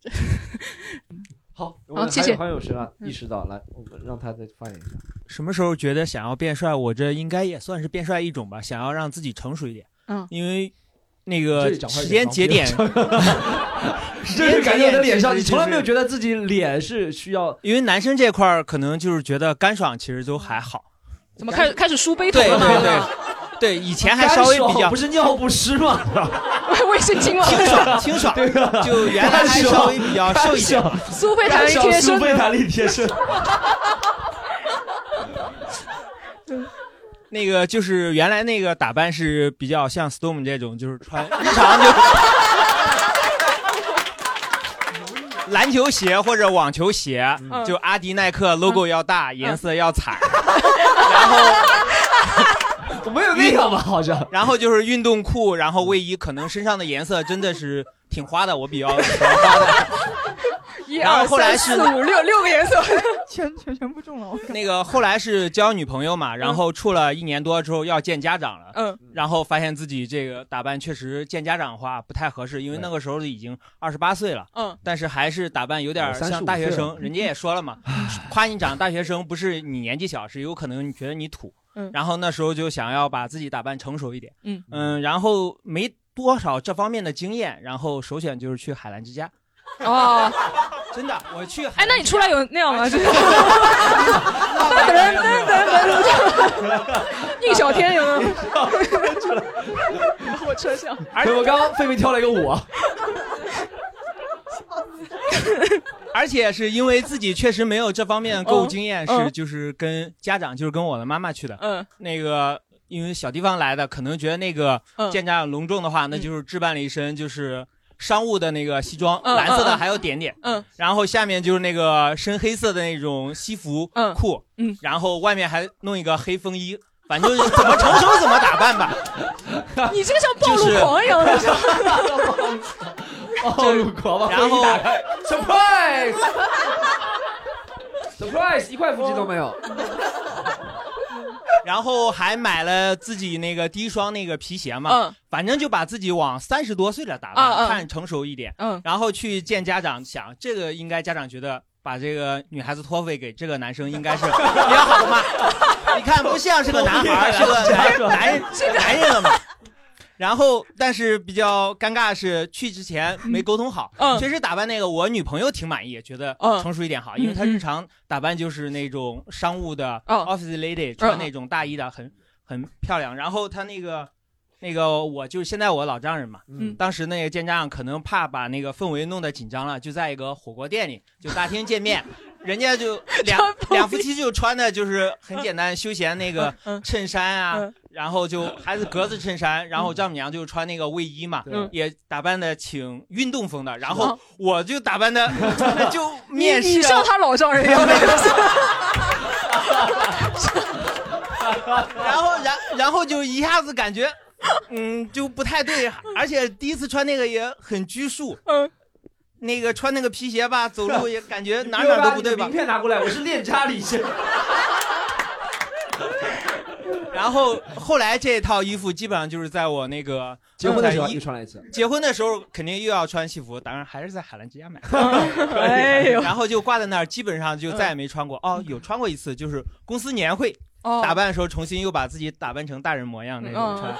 好，谢谢们还有还有谁啊？意识到来，我们让他再发言一下。什么时候觉得想要变帅？我这应该也算是变帅一种吧，想要让自己成熟一点。嗯，因为那个 时间节点方，这是感觉我的脸上，你从来没有觉得自己脸是需要，因为男生这块儿可能就是觉得干爽，其实都还好。怎么开始开始梳背头对了呢？对对。对，以前还稍微比较不是尿不湿吗？卫生巾吗？清爽 清爽，就原来还稍微比较瘦一点。苏菲弹力贴身，苏菲弹力贴身。那个就是原来那个打扮是比较像 Storm 这种，就是穿日常就篮球鞋或者网球鞋，嗯就阿迪耐克 logo 要大，颜色要彩，然后我没有那个吧，好像。然后就是运动裤，然后卫衣，可能身上的颜色真的是挺花的，我比较喜欢花的。一然后二后来是四五六六个颜色，全 全全部中了。我那个后来是交女朋友嘛，然后处了一年多之后要见家长了，嗯，然后发现自己这个打扮确实见家长的话不太合适，因为那个时候已经二十八岁了，嗯，但是还是打扮有点像大学岁生，了人家也说了嘛，夸你长大学生不是你年纪小，是有可能你觉得你土，嗯。然后那时候就想要把自己打扮成熟一点，嗯。嗯，然后没多少这方面的经验，然后首选就是去海澜之家。哦，真的，我去。哎，那你出来有那样吗？就是。噔噔噔噔，宁小天有没有？我车厢，而且我刚刚费费跳了一个舞啊，而且是因为自己确实没有这方面的购物经验，嗯是就是跟家长，就是跟我的妈妈去的。嗯，那个因为小地方来的，可能觉得那个嗯见家长隆重的话，那就是置办了一身就是商务的那个西装，嗯蓝色的嗯还有点点。嗯，然后下面就是那个深黑色的那种西服裤，嗯，然后外面还弄一个黑风衣。反正就是怎么成熟怎么打扮吧。你这个像暴露狂一样的，暴露狂把然后，surprise。surprise，一块腹肌都没有。然后还买了自己那个第一双那个皮鞋嘛，嗯，反正就把自己往三十多岁了打扮，嗯嗯。看成熟一点，嗯，然后去见家长，想这个应该家长觉得把这个女孩子托付给这个男生应该是比较好的嘛，你看不像是个男孩，是个男男人男人了嘛。然后，但是比较尴尬的是，去之前没沟通好。嗯。确实打扮那个，我女朋友挺满意，觉得嗯。成熟一点好，嗯因为她日常打扮就是那种商务的嗯 office lady，穿那种大衣的，很很漂亮。然后她那个那个，我就是现在我老丈人嘛，嗯。当时那个见家长可能怕把那个氛围弄得紧张了，就在一个火锅店里，就大厅见面。人家就 两两夫妻就穿的就是很简单休闲那个嗯衬衫啊，然后就还是格子衬衫，然后丈母娘就穿那个卫衣嘛，嗯。也打扮的挺运动风的，然嗯后我就打扮的 就面试、啊，你像他老丈人一样的。然后然然后就一下子感觉，嗯，就不太对，而且第一次穿那个也很拘束，嗯，那个穿那个皮鞋吧，走路也感觉 哪哪都不对吧名。片拿过来，我是练家里先。然后后来这套衣服基本上就是在我那个结婚的时候又穿了一次。结婚的时候肯定又要穿西服，当然还是在海澜之家买。哎呦 然后就挂在那儿，基本上就再也没穿过。哦，有穿过一次，就是公司年会，哦打扮的时候重新又把自己打扮成大人模样那种穿。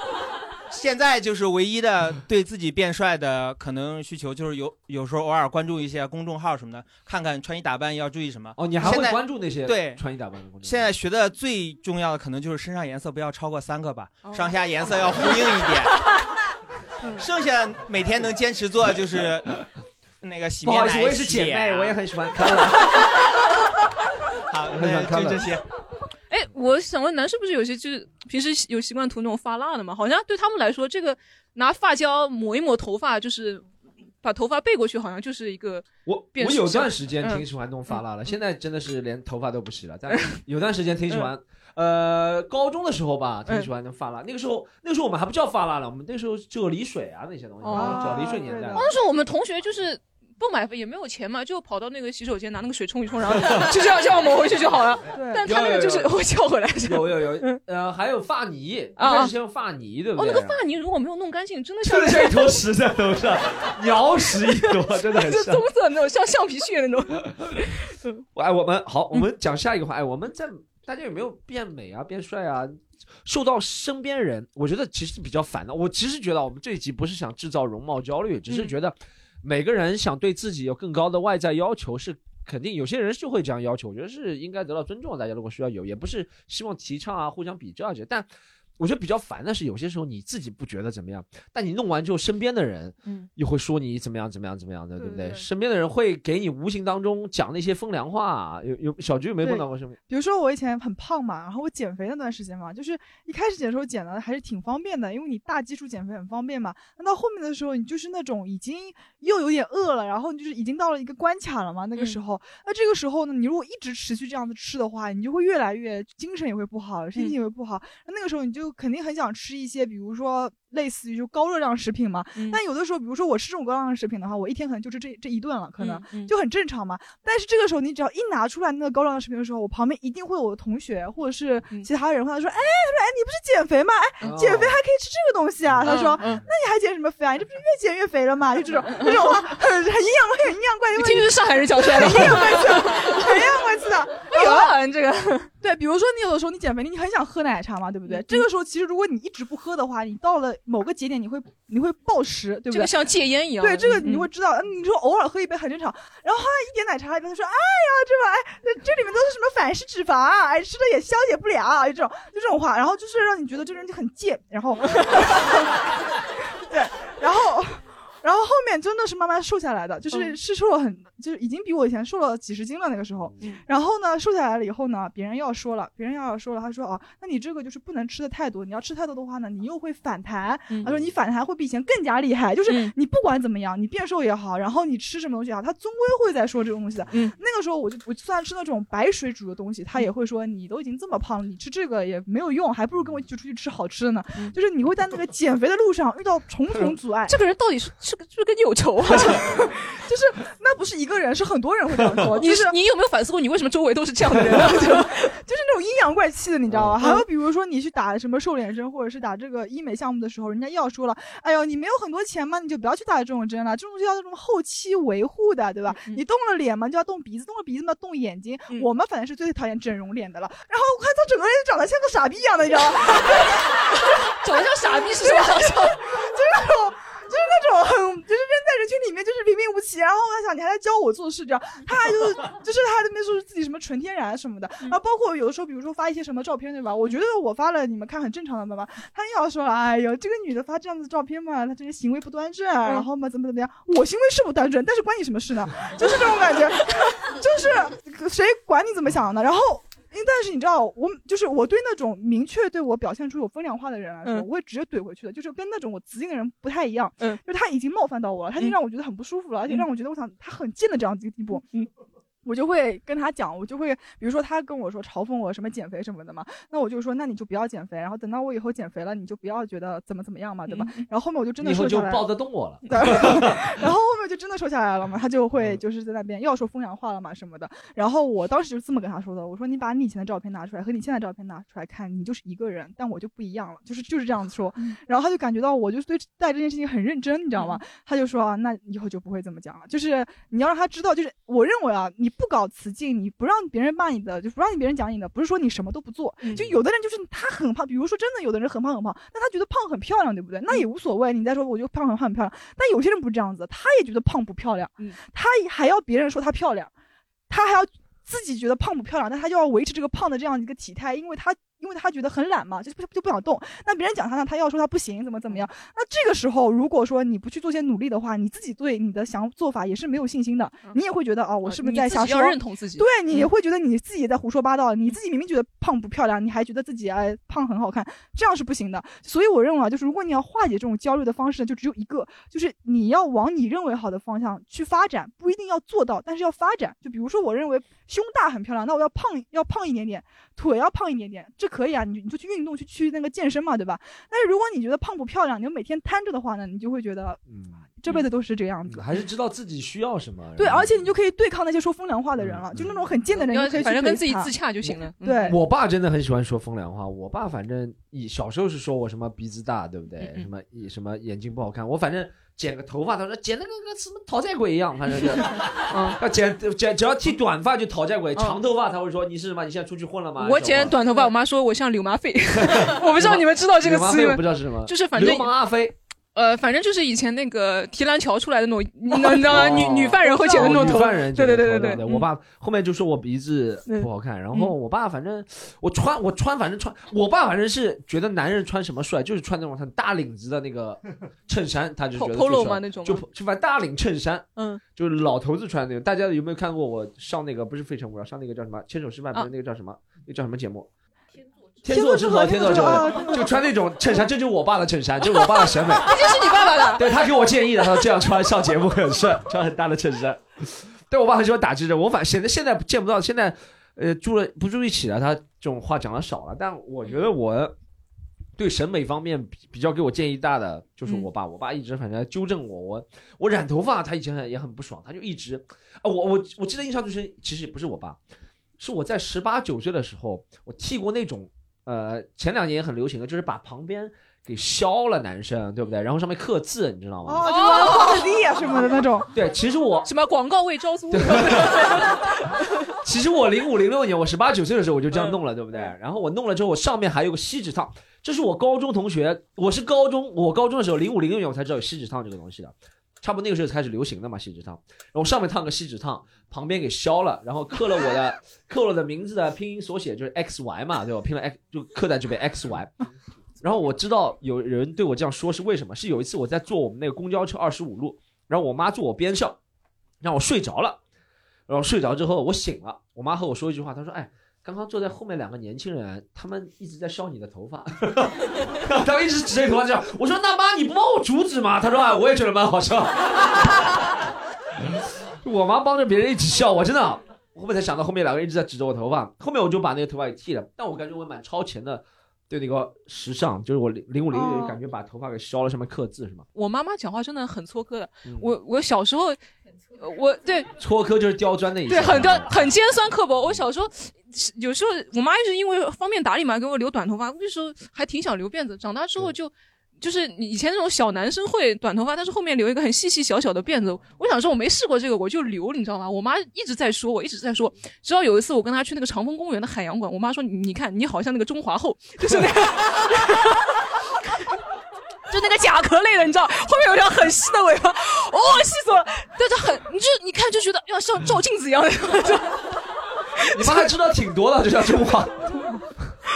现在就是唯一的对自己变帅的可能需求，就是有有时候偶尔关注一些公众号什么的，看看穿衣打扮要注意什么。哦，你还会现在关注那些对穿衣打扮的公众号现在学的最重要的可能就是身上颜色不要超过三个吧，哦上下颜色要呼应一点。剩下每天能坚持做就是那个洗面奶、不好意思，我也是姐妹，我也很喜欢看。好，那就这些。哎，我想问，男生不是有些就是平时有习惯涂那种发蜡的吗？好像对他们来说，这个拿发胶抹一抹头发，就是把头发背过去，好像就是一个我我有段时间挺嗯喜欢弄发蜡的，现在真的是连头发都不洗了。但是 有段时间挺喜欢，呃，高中的时候吧，挺喜欢弄发蜡。那个时候，那个时候我们还不叫发蜡了，我们那时候叫离水啊那些东西，哦叫离水年代。那时候我们同学就是不买也没有钱嘛，就跑到那个洗手间拿那个水冲一冲，然后就这样这样抹回去就好了。但他那个就是会叫回来。有有有，呃，还有发泥，一啊开始先用发泥，对不哦，那个发泥如果没有弄干净，真的像一坨屎在头上，鸟屎一坨，真的很像就棕。色那种像橡皮屑那种。我哎，我们好，我们讲下一个话，哎，我们在大家有没有变美啊、变帅啊？受到身边人，我觉得其实比较烦的。我其实觉得我们这一集不是想制造容貌焦虑，只是觉得每个人想对自己有更高的外在要求是肯定，有些人就会这样要求，我觉得是应该得到尊重。大家如果需要有，也不是希望提倡啊、互相比较啊这些，但。我觉得比较烦的是，有些时候你自己不觉得怎么样，但你弄完之后，身边的人，嗯，又会说你怎么样怎么样怎么样的，对不对？对身边的人会给你无形当中讲那些风凉话。有有小菊有没有碰到过什么？比如说我以前很胖嘛，然后我减肥那段时间嘛，就是一开始减的时候减的还是挺方便的，因为你大基数减肥很方便嘛。那到后面的时候，你就是那种已经又有点饿了，然后你就是已经到了一个关卡了嘛。那个时候，那这个时候呢，你如果一直持续这样子吃的话，你就会越来越精神也会不好，心情也会不好。那那个时候你就肯定很想吃一些，比如说类似于就高热量食品嘛。但有的时候，比如说我吃这种高热量食品的话，我一天可能就吃这这一顿了，可能就很正常嘛。但是这个时候，你只要一拿出来那个高热量食品的时候，我旁边一定会有我的同学或者是其他人，或者说，哎，他说，哎，你不是减肥吗？哎，减肥还可以吃这个东西啊？他说，那你还减什么肥啊？你这不是越减越肥了吗？就这种这种话，很很营养很营养怪的问题，一听就是上海人讲出来的很营养怪气的，很营养怪气的。哎呦啊这个对，比如说你有的时候你减肥，你很想喝奶茶嘛，对不对？这个时候其实如果你一直不喝的话，你到了某个节点，你会你会暴食，对不对？这个像戒烟一样对，这个嗯你会知道，嗯你说偶尔喝一杯很正常。然后喝一点奶茶里面，他说：“哎呀，这玩意，这这里面都是什么反式脂肪啊？哎，吃了也消解不了，就这种就这种话。然后就是让你觉得这个人就很贱。然后，对，然后。真的是慢慢瘦下来的，就是嗯是瘦了很，就是已经比我以前瘦了几十斤了那个时候。然后呢，瘦下来了以后呢，别人要说了，别人要说了，他说啊，那你这个就是不能吃的太多，你要吃太多的话呢，你又会反弹。他说你反弹会比以前更加厉害，就是你不管怎么样，你变瘦也好，然后你吃什么东西也好，他终归会在说这种东西的。那个时候我就我就算吃那种白水煮的东西，他也会说你都已经这么胖了，你吃这个也没有用，还不如跟我一起出去吃好吃的呢。就是你会在那个减肥的路上遇到重重阻碍。这个人到底是是个是跟你有仇啊？就是那不是一个人，是很多人会这样做。你 就是你有没有反思过，你为什么周围都是这样的人呢？就是那种阴阳怪气的，你知道吗？还有比如说你去打什么瘦脸针，或者是打这个医美项目的时候，人家要说了，哎呦，你没有很多钱吗，你就不要去打这种针了，这种东西要这种后期维护的，对吧？你动了脸嘛，就要动鼻子，动了鼻子嘛，动眼睛。我们反正是最讨厌整容脸的了。然后我看他整个人长得像个傻逼一样的，你知道吗？长得像傻逼是什么？就是那种。就是那种很，就是扔在人群里面就是平平无奇，然后我在想你还在教我做事，这样，他还就就是他那边说自己什么纯天然什么的，然后包括有的时候，比如说发一些什么照片，对吧？我觉得我发了你们看很正常的嘛，他又要说，哎呦，这个女的发这样子照片嘛，她这个行为不端正，然后嘛怎么怎么样，我行为是不端正，但是关你什么事呢？就是这种感觉，就是谁管你怎么想的？然后。因为但是你知道，我就是我对那种明确对我表现出有风凉话的人来说，嗯我会直接怼回去的，就是跟那种我雌性的人不太一样，嗯，就是他已经冒犯到我了，他已经让我觉得很不舒服了，而且让我觉得我想他很贱的这样子一个地步，嗯。我就会跟他讲，我就会，比如说他跟我说嘲讽我什么减肥什么的嘛，那我就说，那你就不要减肥，然后等到我以后减肥了，你就不要觉得怎么怎么样嘛，对吧？然后后面我就真的瘦下来抱得动我了。对，然后后面就真的瘦下来了嘛，他就 会嗯就是在那边要说风凉话了嘛什么的。然后我当时就是这么跟他说的，我说你把你以前的照片拿出来和你现在照片拿出来看，你就是一个人，但我就不一样了，就是就是这样子说。然后他就感觉到我就是对待这件事情很认真，你知道吗？他就说啊，那以后就不会这么讲了，就是你要让他知道，就是我认为啊，你不搞雌竞，你不让别人骂你的，就不让别人讲你的，不是说你什么都不做。就有的人就是他很胖，比如说真的有的人很胖很胖，那他觉得胖很漂亮，对不对？那也无所谓。你再说我就胖很胖很漂亮，但有些人不是这样子，他也觉得胖不漂亮，他还要别人说他漂亮，他还要自己觉得胖不漂亮，但他就要维持这个胖的这样一个体态，因为他。因为他觉得很懒嘛，就不就不想动。那别人讲他呢，他要说他不行，怎么怎么样？那这个时候，如果说你不去做些努力的话，你自己对你的想做法也是没有信心的。你也会觉得哦，我是不是在瞎说？要认同自己。对你也会觉得你自己也在胡说八道。你自己明明觉得胖不漂亮，你还觉得自己哎胖很好看，这样是不行的。所以我认为啊，就是如果你要化解这种焦虑的方式，就只有一个，就是你要往你认为好的方向去发展，不一定要做到，但是要发展。就比如说，我认为胸大很漂亮，那我要胖要胖一点点，腿要胖一点点，这可以啊，你你就去。运动去去那个健身嘛，对吧？但是如果你觉得胖不漂亮，你就每天瘫着的话呢，你就会觉得，嗯，这辈子都是这个样子。还是知道自己需要什么。对，而且你就可以对抗那些说风凉话的人了，就那种很贱的人，你可以反正跟自己自洽就行了。对我爸真的很喜欢说风凉话，我爸反正以小时候是说我什么鼻子大，对不对？什么什么眼睛不好看，我反正。剪个头发，他说剪的跟个什么讨债鬼一样，反正是，啊，剪剪只要剃短发就讨债鬼，长头发他会说你是什么？你现在出去混了吗？我剪短头发，我妈说我像柳麻飞，我不知道你们知道这个词吗？不知道是什么，就是反正流氓阿飞。呃，反正就是以前那个提篮桥出来的那种，你知道吗？女女犯人会剪的那种头。女犯人对对对对对。我爸后面就说我鼻子不好看，然后我爸反正我穿我穿反正穿，我爸反正是觉得男人穿什么帅，就是穿那种很大领子的那个衬衫，他就觉得 polo 嘛那种，就就反正大领衬衫，嗯，就是老头子穿那种。大家有没有看过我上那个不是《非诚勿扰》，上那个叫什么《牵手失败》，不是那个叫什么？那叫什么节目？天作之合，天作之合，就穿那种衬衫，这就是我爸的衬衫，就是我爸的审美。这就是你爸爸的。对他给我建议的，他说这样穿上节目很帅，穿很大的衬衫。对我爸很喜欢打支针，我反现在现在见不到，现在呃住了不住一起了，他这种话讲的少了。但我觉得我对审美方面比比较给我建议大的就是我爸，我爸一直反正纠正我，我我染头发，他以前也很不爽，他就一直啊，我我我记得印象最深，其实也不是我爸，是我在十八九岁的时候，我剃过那种。呃，前两年也很流行的，就是把旁边给削了，男生对不对？然后上面刻字，你知道吗？哦，就画地啊什么的那种。对，其实我什么广告位招租。其实我零五零六年，我十八九岁的时候我就这样弄了，对不对？然后我弄了之后，我上面还有个锡纸烫，这是我高中同学，我是高中，我高中的时候零五零六年我才知道有锡纸烫这个东西的。差不多那个时候开始流行的嘛，锡纸烫，然后上面烫个锡纸烫，旁边给削了，然后刻了我的 刻了的名字的拼音缩写，就是 X Y 嘛，对吧？拼了 X 就刻在这边 X Y。然后我知道有人对我这样说是为什么？是有一次我在坐我们那个公交车二十五路，然后我妈坐我边上，让我睡着了，然后睡着之后我醒了，我妈和我说一句话，她说：“哎。”刚刚坐在后面两个年轻人，他们一直在笑你的头发，他们一直指着你头发笑。我说：“那妈你不帮我阻止吗？”他说：“啊，我也觉得蛮好笑。”我妈帮着别人一直笑，我真的，我后面才想到后面两个人一直在指着我头发，后面我就把那个头发给剃了。但我感觉我蛮超前的，对那个时尚，就是我零零五零六感觉把头发给削了，上面刻字是吗？我妈妈讲话真的很搓科的，我我小时候。我对 搓科就是刁钻的意思，对，很刁，很尖酸刻薄。我小时候有时候，我妈一直因为方便打理嘛，给我留短头发。那时候还挺想留辫子，长大之后就就是以前那种小男生会短头发，但是后面留一个很细细小小的辫子。我想说，我没试过这个，我就留，你知道吗？我妈一直在说，我一直在说。直到有一次，我跟她去那个长风公园的海洋馆，我妈说：“你看，你好像那个中华后，就是那个。”就那个甲壳类的，你知道，后面有条很细的尾巴，哦，细死了！但是很，你就你看就觉得要像照镜子一样的。你妈还知道挺多的，就像中华。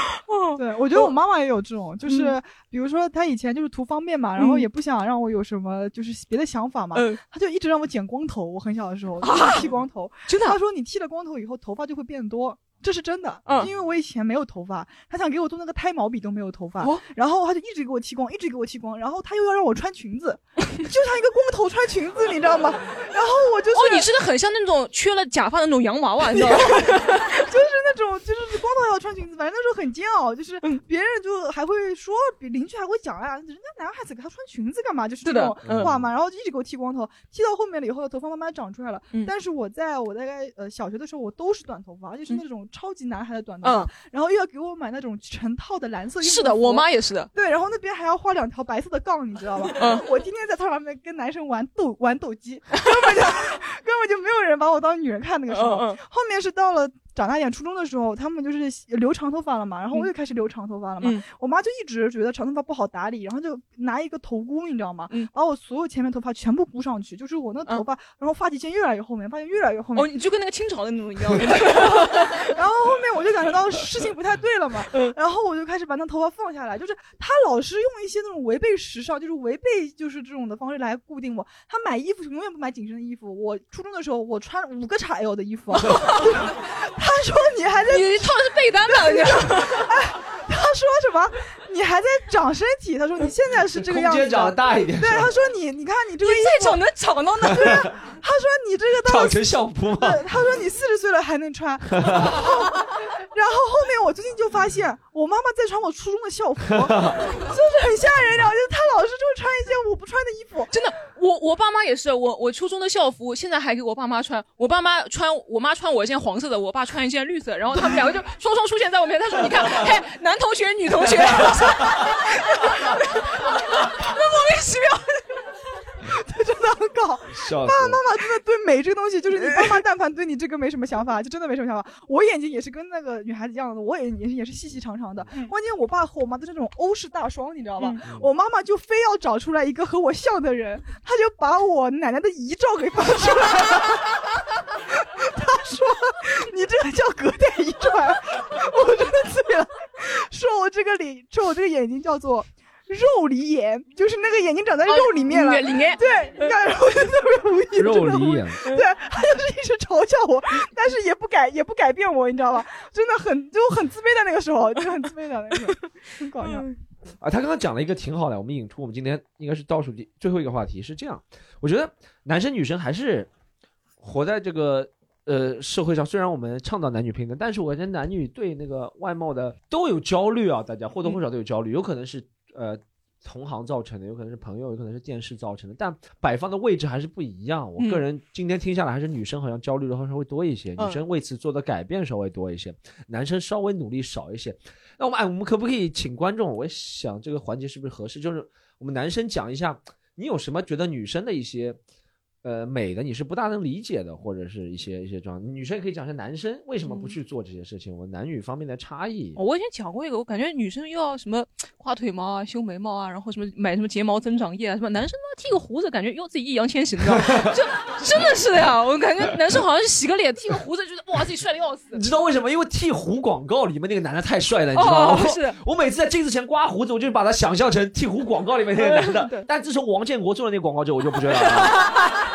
哦，对，我觉得我妈妈也有这种，就是比如说她以前就是图方便嘛，然后也不想让我有什么就是别的想法嘛，她就一直让我剪光头。我很小的时候剃光头，真的，她说你剃了光头以后头发就会变多。这是真的，嗯，因为我以前没有头发，他想给我做那个胎毛笔都没有头发，然后他就一直给我剃光，一直给我剃光，然后他又要让我穿裙子，就像一个光头穿裙子，你知道吗？然后我就哦，你真的很像那种缺了假发的那种洋娃娃，你知道吗？就是那种就是光头要穿裙子，反正那时候很煎熬，就是别人就还会说，邻居还会讲啊，人家男孩子给他穿裙子干嘛？就是这种话嘛，然后就一直给我剃光头，剃到后面了以后，头发慢慢长出来了，但是我在我大概呃小学的时候，我都是短头发，而且是那种。超级男孩的短头发，然后又要给我买那种成套的蓝色衣服。是的，我妈也是的。对，然后那边还要画两条白色的杠，你知道吧？嗯，我天天在操场上面跟男生玩斗玩斗鸡，根本就根 根本就没有人把我当女人看那个时候。嗯嗯后面是到了长大一点，初中的时候，他们就是留长头发了嘛，然后我也开始留长头发了嘛。嗯我妈就一直觉得长头发不好打理，然后就拿一个头箍，你知道吗？嗯把我所有前面头发全部箍上去，就是我那头发，然后发际线越来越后面，发现越来越后面。哦，你就跟那个清朝的那种一样。然后后面我就感觉到事情不太对了嘛，嗯 然后我就开始把那头发放下来，就是他老是用一些那种违背时尚，就是违背就是这种的方式来固定我。他买衣服永远不买紧身的衣服，我初中的时候我穿五个 XL 的衣服，他说你还在，你套的是被单吧？你哎，他说什么？你还在长身体？他说你现在是这个样子，空间长得大一点对，他说你，你看你这个你衣服 再长能长到哪对啊，他说你这个到长成相扑嘛对，他说你四十岁了还能穿。然后然后后面我最近就发现，我妈妈在穿我初中的校服，就是很吓人，然后就是她老是就会穿一些我不穿的衣服。真的，我我爸妈也是，我我初中的校服现在还给我爸妈穿，我爸妈穿，我妈穿我一件黄色的，我爸穿一件绿色，然后他们两个就 双双出现在我面前。他说：“你看，嘿，男同学，女同学。”那莫名其妙。这真的很搞，笑爸爸妈妈真的对美这个东西，就是你爸妈但凡对你这个没什么想法，就真的没什么想法。我眼睛也是跟那个女孩子一样的，我眼睛也是细细长长的。关键我爸和我妈都是那种欧式大双，你知道吧？我妈妈就非要找出来一个和我像的人，她就把我奶奶的遗照给放出来了。她说：“你这个叫隔代遗传。”我真的醉了，说我这个脸，说我这个眼睛叫做。肉里眼就是那个眼睛长在肉里面了，哦里面对，你看，然后就特别无语，肉真的无语里眼对，他就是一直嘲笑我，但是也不改 也不改变我，你知道吧？真的很就很自卑的那个时候，就很自卑的那个时候，很搞笑。啊，他刚刚讲了一个挺好的，我们引出我们今天应该是倒数第最后一个话题是这样，我觉得男生女生还是活在这个呃社会上，虽然我们倡导男女平等，但是我觉得男女对那个外貌的都有焦虑啊，大家或多或少都有焦虑，有可能是呃同行造成的，有可能是朋友，有可能是电视造成的，但摆放的位置还是不一样。我个嗯人今天听下来，还是女生好像焦虑的稍微多一些，嗯女生为此做的改变稍微多一些，男生稍微努力少一些。那我们哎，我们可不可以请观众？我想这个环节是不是合适？就是我们男生讲一下，你有什么觉得女生的一些呃美的，你是不大能理解的，或者是一些一些状况。女生也可以讲一下男生为什么不去做这些事情，我男女方面的差异。哦我以前讲过一个，我感觉女生又要什么画腿毛啊、修眉毛啊，然后什么买什么睫毛增长液啊，什么男生呢剃个胡子，感觉又自己易烊千玺，你知道吗？就真的是的呀，我感觉男生好像是洗个脸剃个胡子，觉得哇自己帅的要死。你知道为什么？因为剃胡广告里面那个男的太帅了，你知道吗？哦是我每次在镜子前刮胡子，我就把他想象成剃胡广告里面那个男的。但自从王建国做了那个广告之后，我就不觉得了。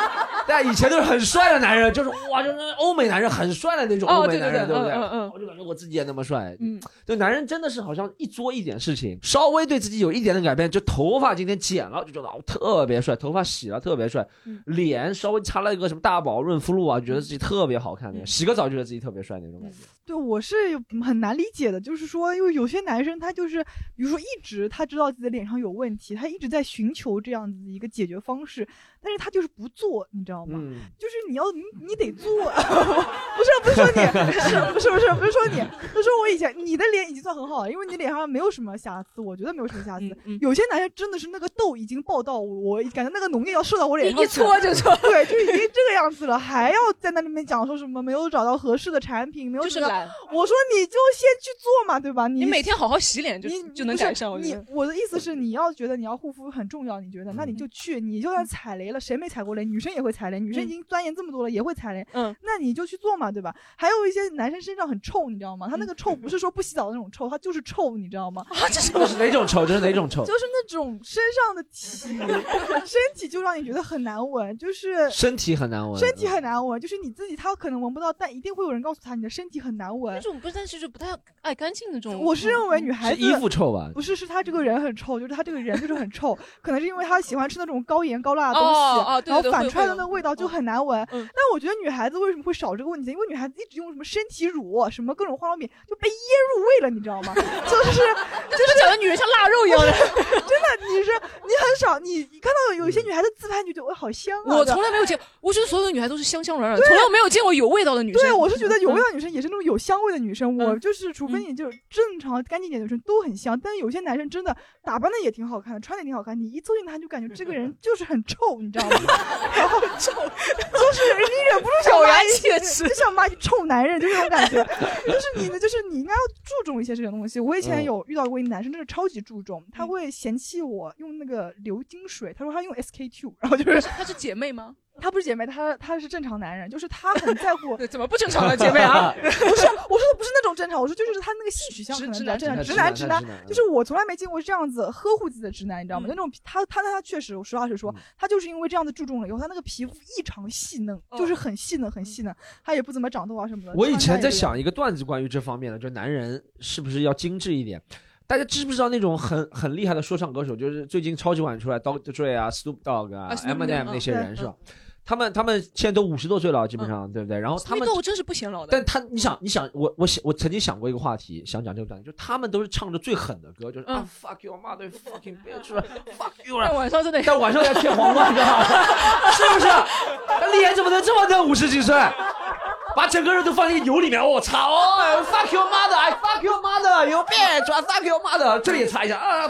但以前都是很帅的男人，就是哇，就是欧美男人很帅的那种哦欧美男人，对对对不对？嗯嗯嗯我就感觉我自己也那么帅。嗯，就，男人真的是好像一做一点事情，稍微对自己有一点的改变，就头发今天剪了，就觉得哦特别帅；头发洗了特别帅；嗯脸稍微擦了一个什么大宝润肤露啊，觉得自己特别好看嗯那种；洗个澡就觉得自己特别帅那种感觉。对，我是很难理解的，就是说，因为有些男生他就是，比如说一直他知道自己的脸上有问题，他一直在寻求这样子一个解决方式，但是他就是不做，你知道吗？嗯就是你要你你得做，不是不是说你，是 不是不是不是说你，是说我以前你的脸已经算很好了，因为你脸上没有什么瑕疵，我觉得没有什么瑕疵。嗯有些男生真的是那个痘已经爆到我感觉那个脓液要射到我脸上一搓就搓对，就已经这个样子了，还要在那里面讲说什么没有找到合适的产品，没有什么 我说你就先去做嘛，对吧？你你每天好好洗脸就就能改善。我觉你得我的意思是，你要觉得你要护肤很重要，你觉得那你就去，你就算踩雷了，谁没踩过雷？女生也会踩雷，女生已经钻研这么多了，也会踩雷。嗯，那你就去做嘛，对吧？还有一些男生身上很臭，你知道吗？他那个臭嗯不是说不洗澡的那种臭，他就是臭，你知道吗？啊，这是这是哪种臭？这是哪种臭？就是那种身上的体，身体就让你觉得很难闻，就是身体很难闻身体很难闻，就是你自己他可能闻不到，但一定会有人告诉他你的身体很难闻那。种不是，但是就不太爱干净那种。我是认为女孩子衣服臭吧不是，是她这个人很臭，就是她这个人就是很臭，可能是因为她喜欢吃那种高盐高辣的东西，哦哦对然后反出来的那个味道就很难闻。嗯但我觉得女孩子为什么会少这个问题？因为女孩子一直用什么身体乳，什么各种化妆品，就被腌入味了，你知道吗？就是 就是讲的女人像腊肉一样的。真的，你是你很少，你你看到有一些女孩子自拍，你就觉得哇好香啊！我从来没有见，我觉得所有的女孩都是香香软软的，从来没有见过有味道的女生。对，我是觉得有味道的女生也是那种有有香味的女生，我就是除嗯非你就正常干净点的女生都很香，但是有些男生真的打扮的也挺好看的，穿的也挺好看，你一凑近他就感觉这个人就是很臭，你知道吗？然后臭，就是你忍不住想咬牙骂一切齿就想骂一臭男人，就这种感觉。就是你的，就是你应该要注重一些这种东西。我以前嗯有遇到过一个男生，真的超级注重，他会嫌弃我用那个流金水，他说他用 SK two，然后就是他是姐妹吗？他不是姐妹，他他是正常男人，就是他很在乎 怎么不正常了姐妹啊 不是，我说的不是那种正常，我说就是他那个性取向可能比较正常，直男直男直男，就是我从来没见过这样子呵护自己的直男，你知道吗？那种他他他确实，我实话实说，他就是因为这样子注重了以后，他那个皮肤异常细嫩，就是很细嫩很细嫩，他也不怎么长痘啊什么的。我以前在想一个段子，关于这方面的，就男人是不是要精致一点？大家知不知道那种很很厉害的说唱歌手，就是最近超级晚出来，Dr. Dre 啊、Snoop Dogg 啊、啊，Snoop Dogg，Eminem 嗯那些人是吧？他们他们现在都五十多岁了，基本上对不对？然后他们那我真是不显老的。但他，你想，你想，我我想，我曾经想过一个话题，想讲这个段子，就他们都是唱着最狠的歌，就是、啊 fuck your mother fucking bitch，fuck you 了。但晚上真的，但晚上要舔黄瓜，你知道吗？是不是？那脸怎么能这么嫩？五十几岁，把整个人都放进油里面，我操哦！fuck your mother，I fuck your mother，you bitch，I fuck your mother，这里也擦一下啊。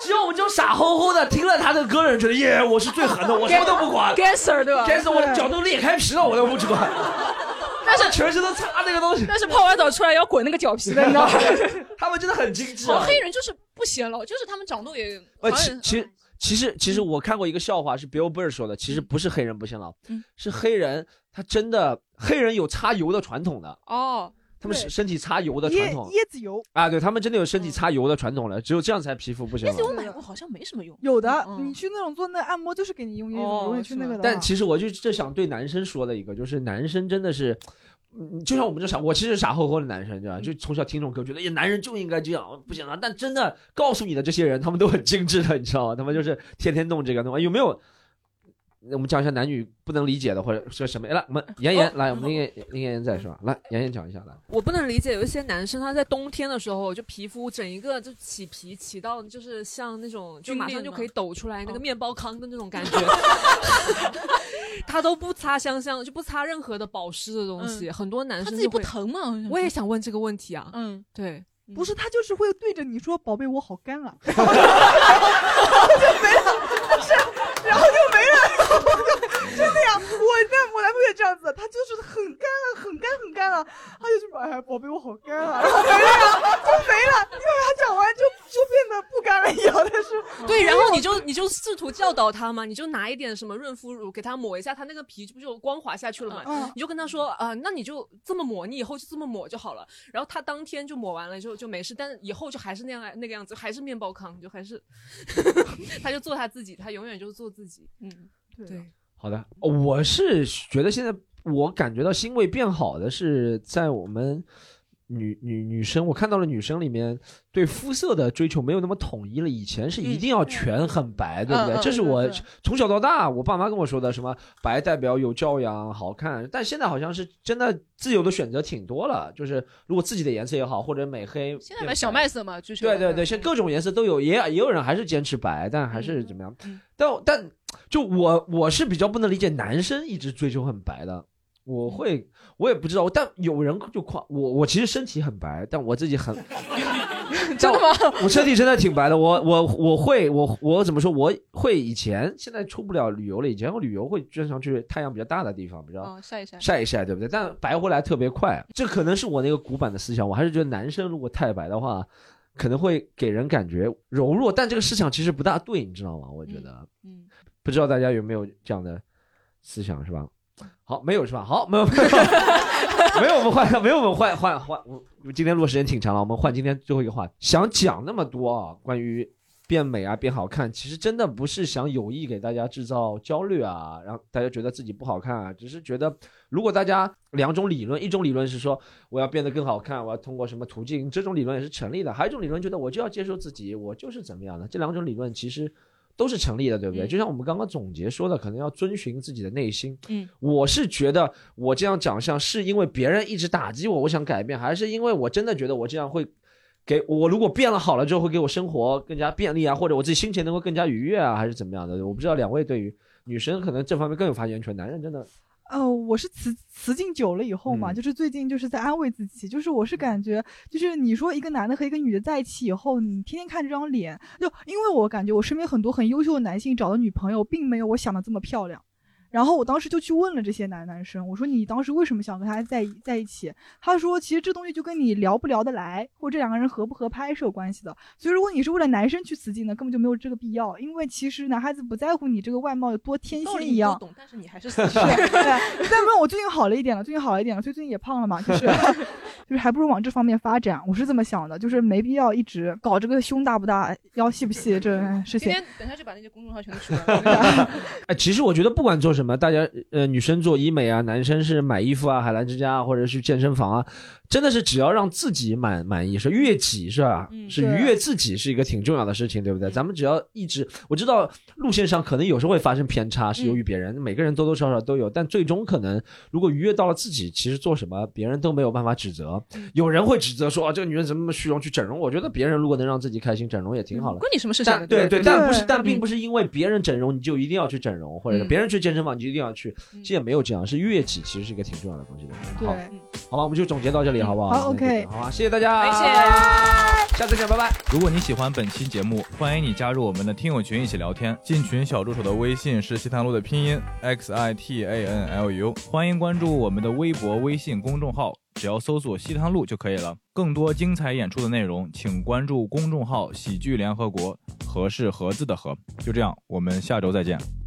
只有我们这种傻乎乎的听了他的歌的人觉得耶，我是最狠的，我什么都不管。Gangster 对吧 Gangster，我的脚都裂开皮了，我都不管。但是全身都擦那个东西，但是泡完澡出来要滚那个脚皮的，你知道吗？他们真的很精致。黑人就是不显老，就是他们长痘也呃，其其实其实其实我看过一个笑话，是 Bill Burr 说的，其实不是黑人不显老，嗯是黑人他真的黑人有擦油的传统的，哦，他们对身身体擦油的传统椰子油。啊，对他们真的有身体擦油的传统了，只有这样才皮肤不显老椰子。油买过好像没什么用。有的，嗯你去那种做那按摩，就是给你用椰子哦油，你去那个的。但其实我就这想对男生说的一个，就是男生真的是，嗯，就像我们这傻，我其实傻乎乎的男生，对吧？就从小听这种歌，觉得哎，男人就应该这样，不行啊。但真的告诉你的这些人，他们都很精致的，你知道吗？他们就是天天弄这个弄，有没有？我们讲一下男女不能理解的，或者说什么？来，我们妍妍来，我们林妍林妍妍在是吧？来，妍妍讲一下来。我不能理解有一些男生他在冬天的时候就皮肤整一个就起皮起到就是像那种就马上就可以抖出来那个面包糠的那种感觉，他都不擦香香就不擦任何的保湿的东西，嗯很多男他自己不疼吗？我也想问这个问题啊，嗯，对。不是他就是会对着你说：“宝贝，我好干啊。”然后就没了，是，然后就没了，然后就真的呀。我那我男朋友也这样子，他就是很干啊，很干很干啊，他就说：“哎，宝贝，我好干啊。”然后没了呀，就没了，因为他讲完就就变得不干了一样。但是 对，然后你就你就试图教导他嘛，你就拿一点什么润肤乳给他抹一下，他那个皮不就光滑下去了嘛？嗯你就跟他说啊、呃那你就这么抹，你以后就这么抹就好了。然后他当天就抹完了就就没事，但是以后就还是那样那个样子，还是面包糠，就还是 他就做他自己，他永远就是做自己。嗯，对。好的，我是觉得现在我感觉到欣慰变好的是在我们女女女生，我看到了女生里面对肤色的追求没有那么统一了。以前是一定要全很白，对不对？这是我是是从小到大我爸妈跟我说的，什么白代表有教养、好看。但现在好像是真的自由的选择挺多了，就是如果自己的颜色也好，或者美黑，现在买小麦色嘛，追求对对对，现在各种颜色都有，也也有人还是坚持白，但还是怎么样？但但就我我是比较不能理解男生一直追求很白的，我会我也不知道，但有人就夸我，我其实身体很白，但我自己很。真的吗？我身体真的挺白的，我我我会我我怎么说？我会以前现在出不了旅游了，以前我旅游会经常去太阳比较大的地方，比较哦晒一晒晒一晒，对不对？但白回来特别快，这可能是我那个古板的思想。我还是觉得男生如果太白的话，可能会给人感觉柔弱，但这个思想其实不大对，你知道吗？我觉得，嗯，不知道大家有没有这样的思想，是吧？好，没有是吧？好，没有，没有，没有，我们换，没有，我们换换换。我我今天录时间挺长了，我们换今天最后一个话题。想讲那么多啊，关于变美啊、变好看，其实真的不是想有意给大家制造焦虑啊，让大家觉得自己不好看啊，只是觉得如果大家两种理论，一种理论是说我要变得更好看，我要通过什么途径，这种理论也是成立的；还有一种理论觉得我就要接受自己，我就是怎么样的。这两种理论其实。都是成立的，对不对？嗯就像我们刚刚总结说的，可能要遵循自己的内心。嗯，我是觉得我这样长相是因为别人一直打击我，我想改变，还是因为我真的觉得我这样会给我如果变了好了之后会给我生活更加便利啊，或者我自己心情能够更加愉悦啊，还是怎么样的？我不知道两位对于女生可能这方面更有发言权，男人真的呃，我是辞辞境久了以后嘛，嗯就是最近就是在安慰自己，就是我是感觉，就是你说一个男的和一个女的在一起以后，你天天看这张脸，就因为我感觉我身边很多很优秀的男性找的女朋友，并没有我想的这么漂亮。然后我当时就去问了这些男男生，我说你当时为什么想跟他在一在一起？他说其实这东西就跟你聊不聊得来，或者这两个人合不合拍是有关系的。所以如果你是为了男生去雌竞呢，根本就没有这个必要，因为其实男孩子不在乎你这个外貌有多天仙一样。懂，但是你还是是，对，但没有，我最近好了一点了，最近好了一点了，所以最近也胖了嘛，就是 就是还不如往这方面发展，我是这么想的，就是没必要一直搞这个胸大不大、腰细不细这事情。今天等下就把那些公众号全都出来了。哎，其实我觉得不管做什么，大家呃，女生做医美啊，男生是买衣服啊，海澜之家啊，或者是健身房啊，真的是只要让自己满满意，是悦己是吧？是愉悦自己是一个挺重要的事情，对不对？咱们只要一直，我知道路线上可能有时候会发生偏差，是由于别人，每个人多多少少都有，但最终可能如果愉悦到了自己，其实做什么别人都没有办法指责。有人会指责说啊，这个女人怎么那么虚荣去整容？我觉得别人如果能让自己开心，整容也挺好的。关你什么事？但对对，但不是，但嗯并不是因为别人整容你就一定要去整容，或者是嗯别人去健身房你就一定要去，其实也没有这样，是悦己其实是一个挺重要的东西的。对好，好吧，我们就总结到这里，好不好？好，OK 好吧，谢谢大家，谢谢下次见，拜拜。如果你喜欢本期节目，欢迎你加入我们的听友群一起聊天。进群小助手的微信是西塘路的拼音 x i t a n l u，欢迎关注我们的微博、微信公众号，只要搜索西塘路就可以了。更多精彩演出的内容，请关注公众号“喜剧联合国”，和是盒子的和。就这样，我们下周再见。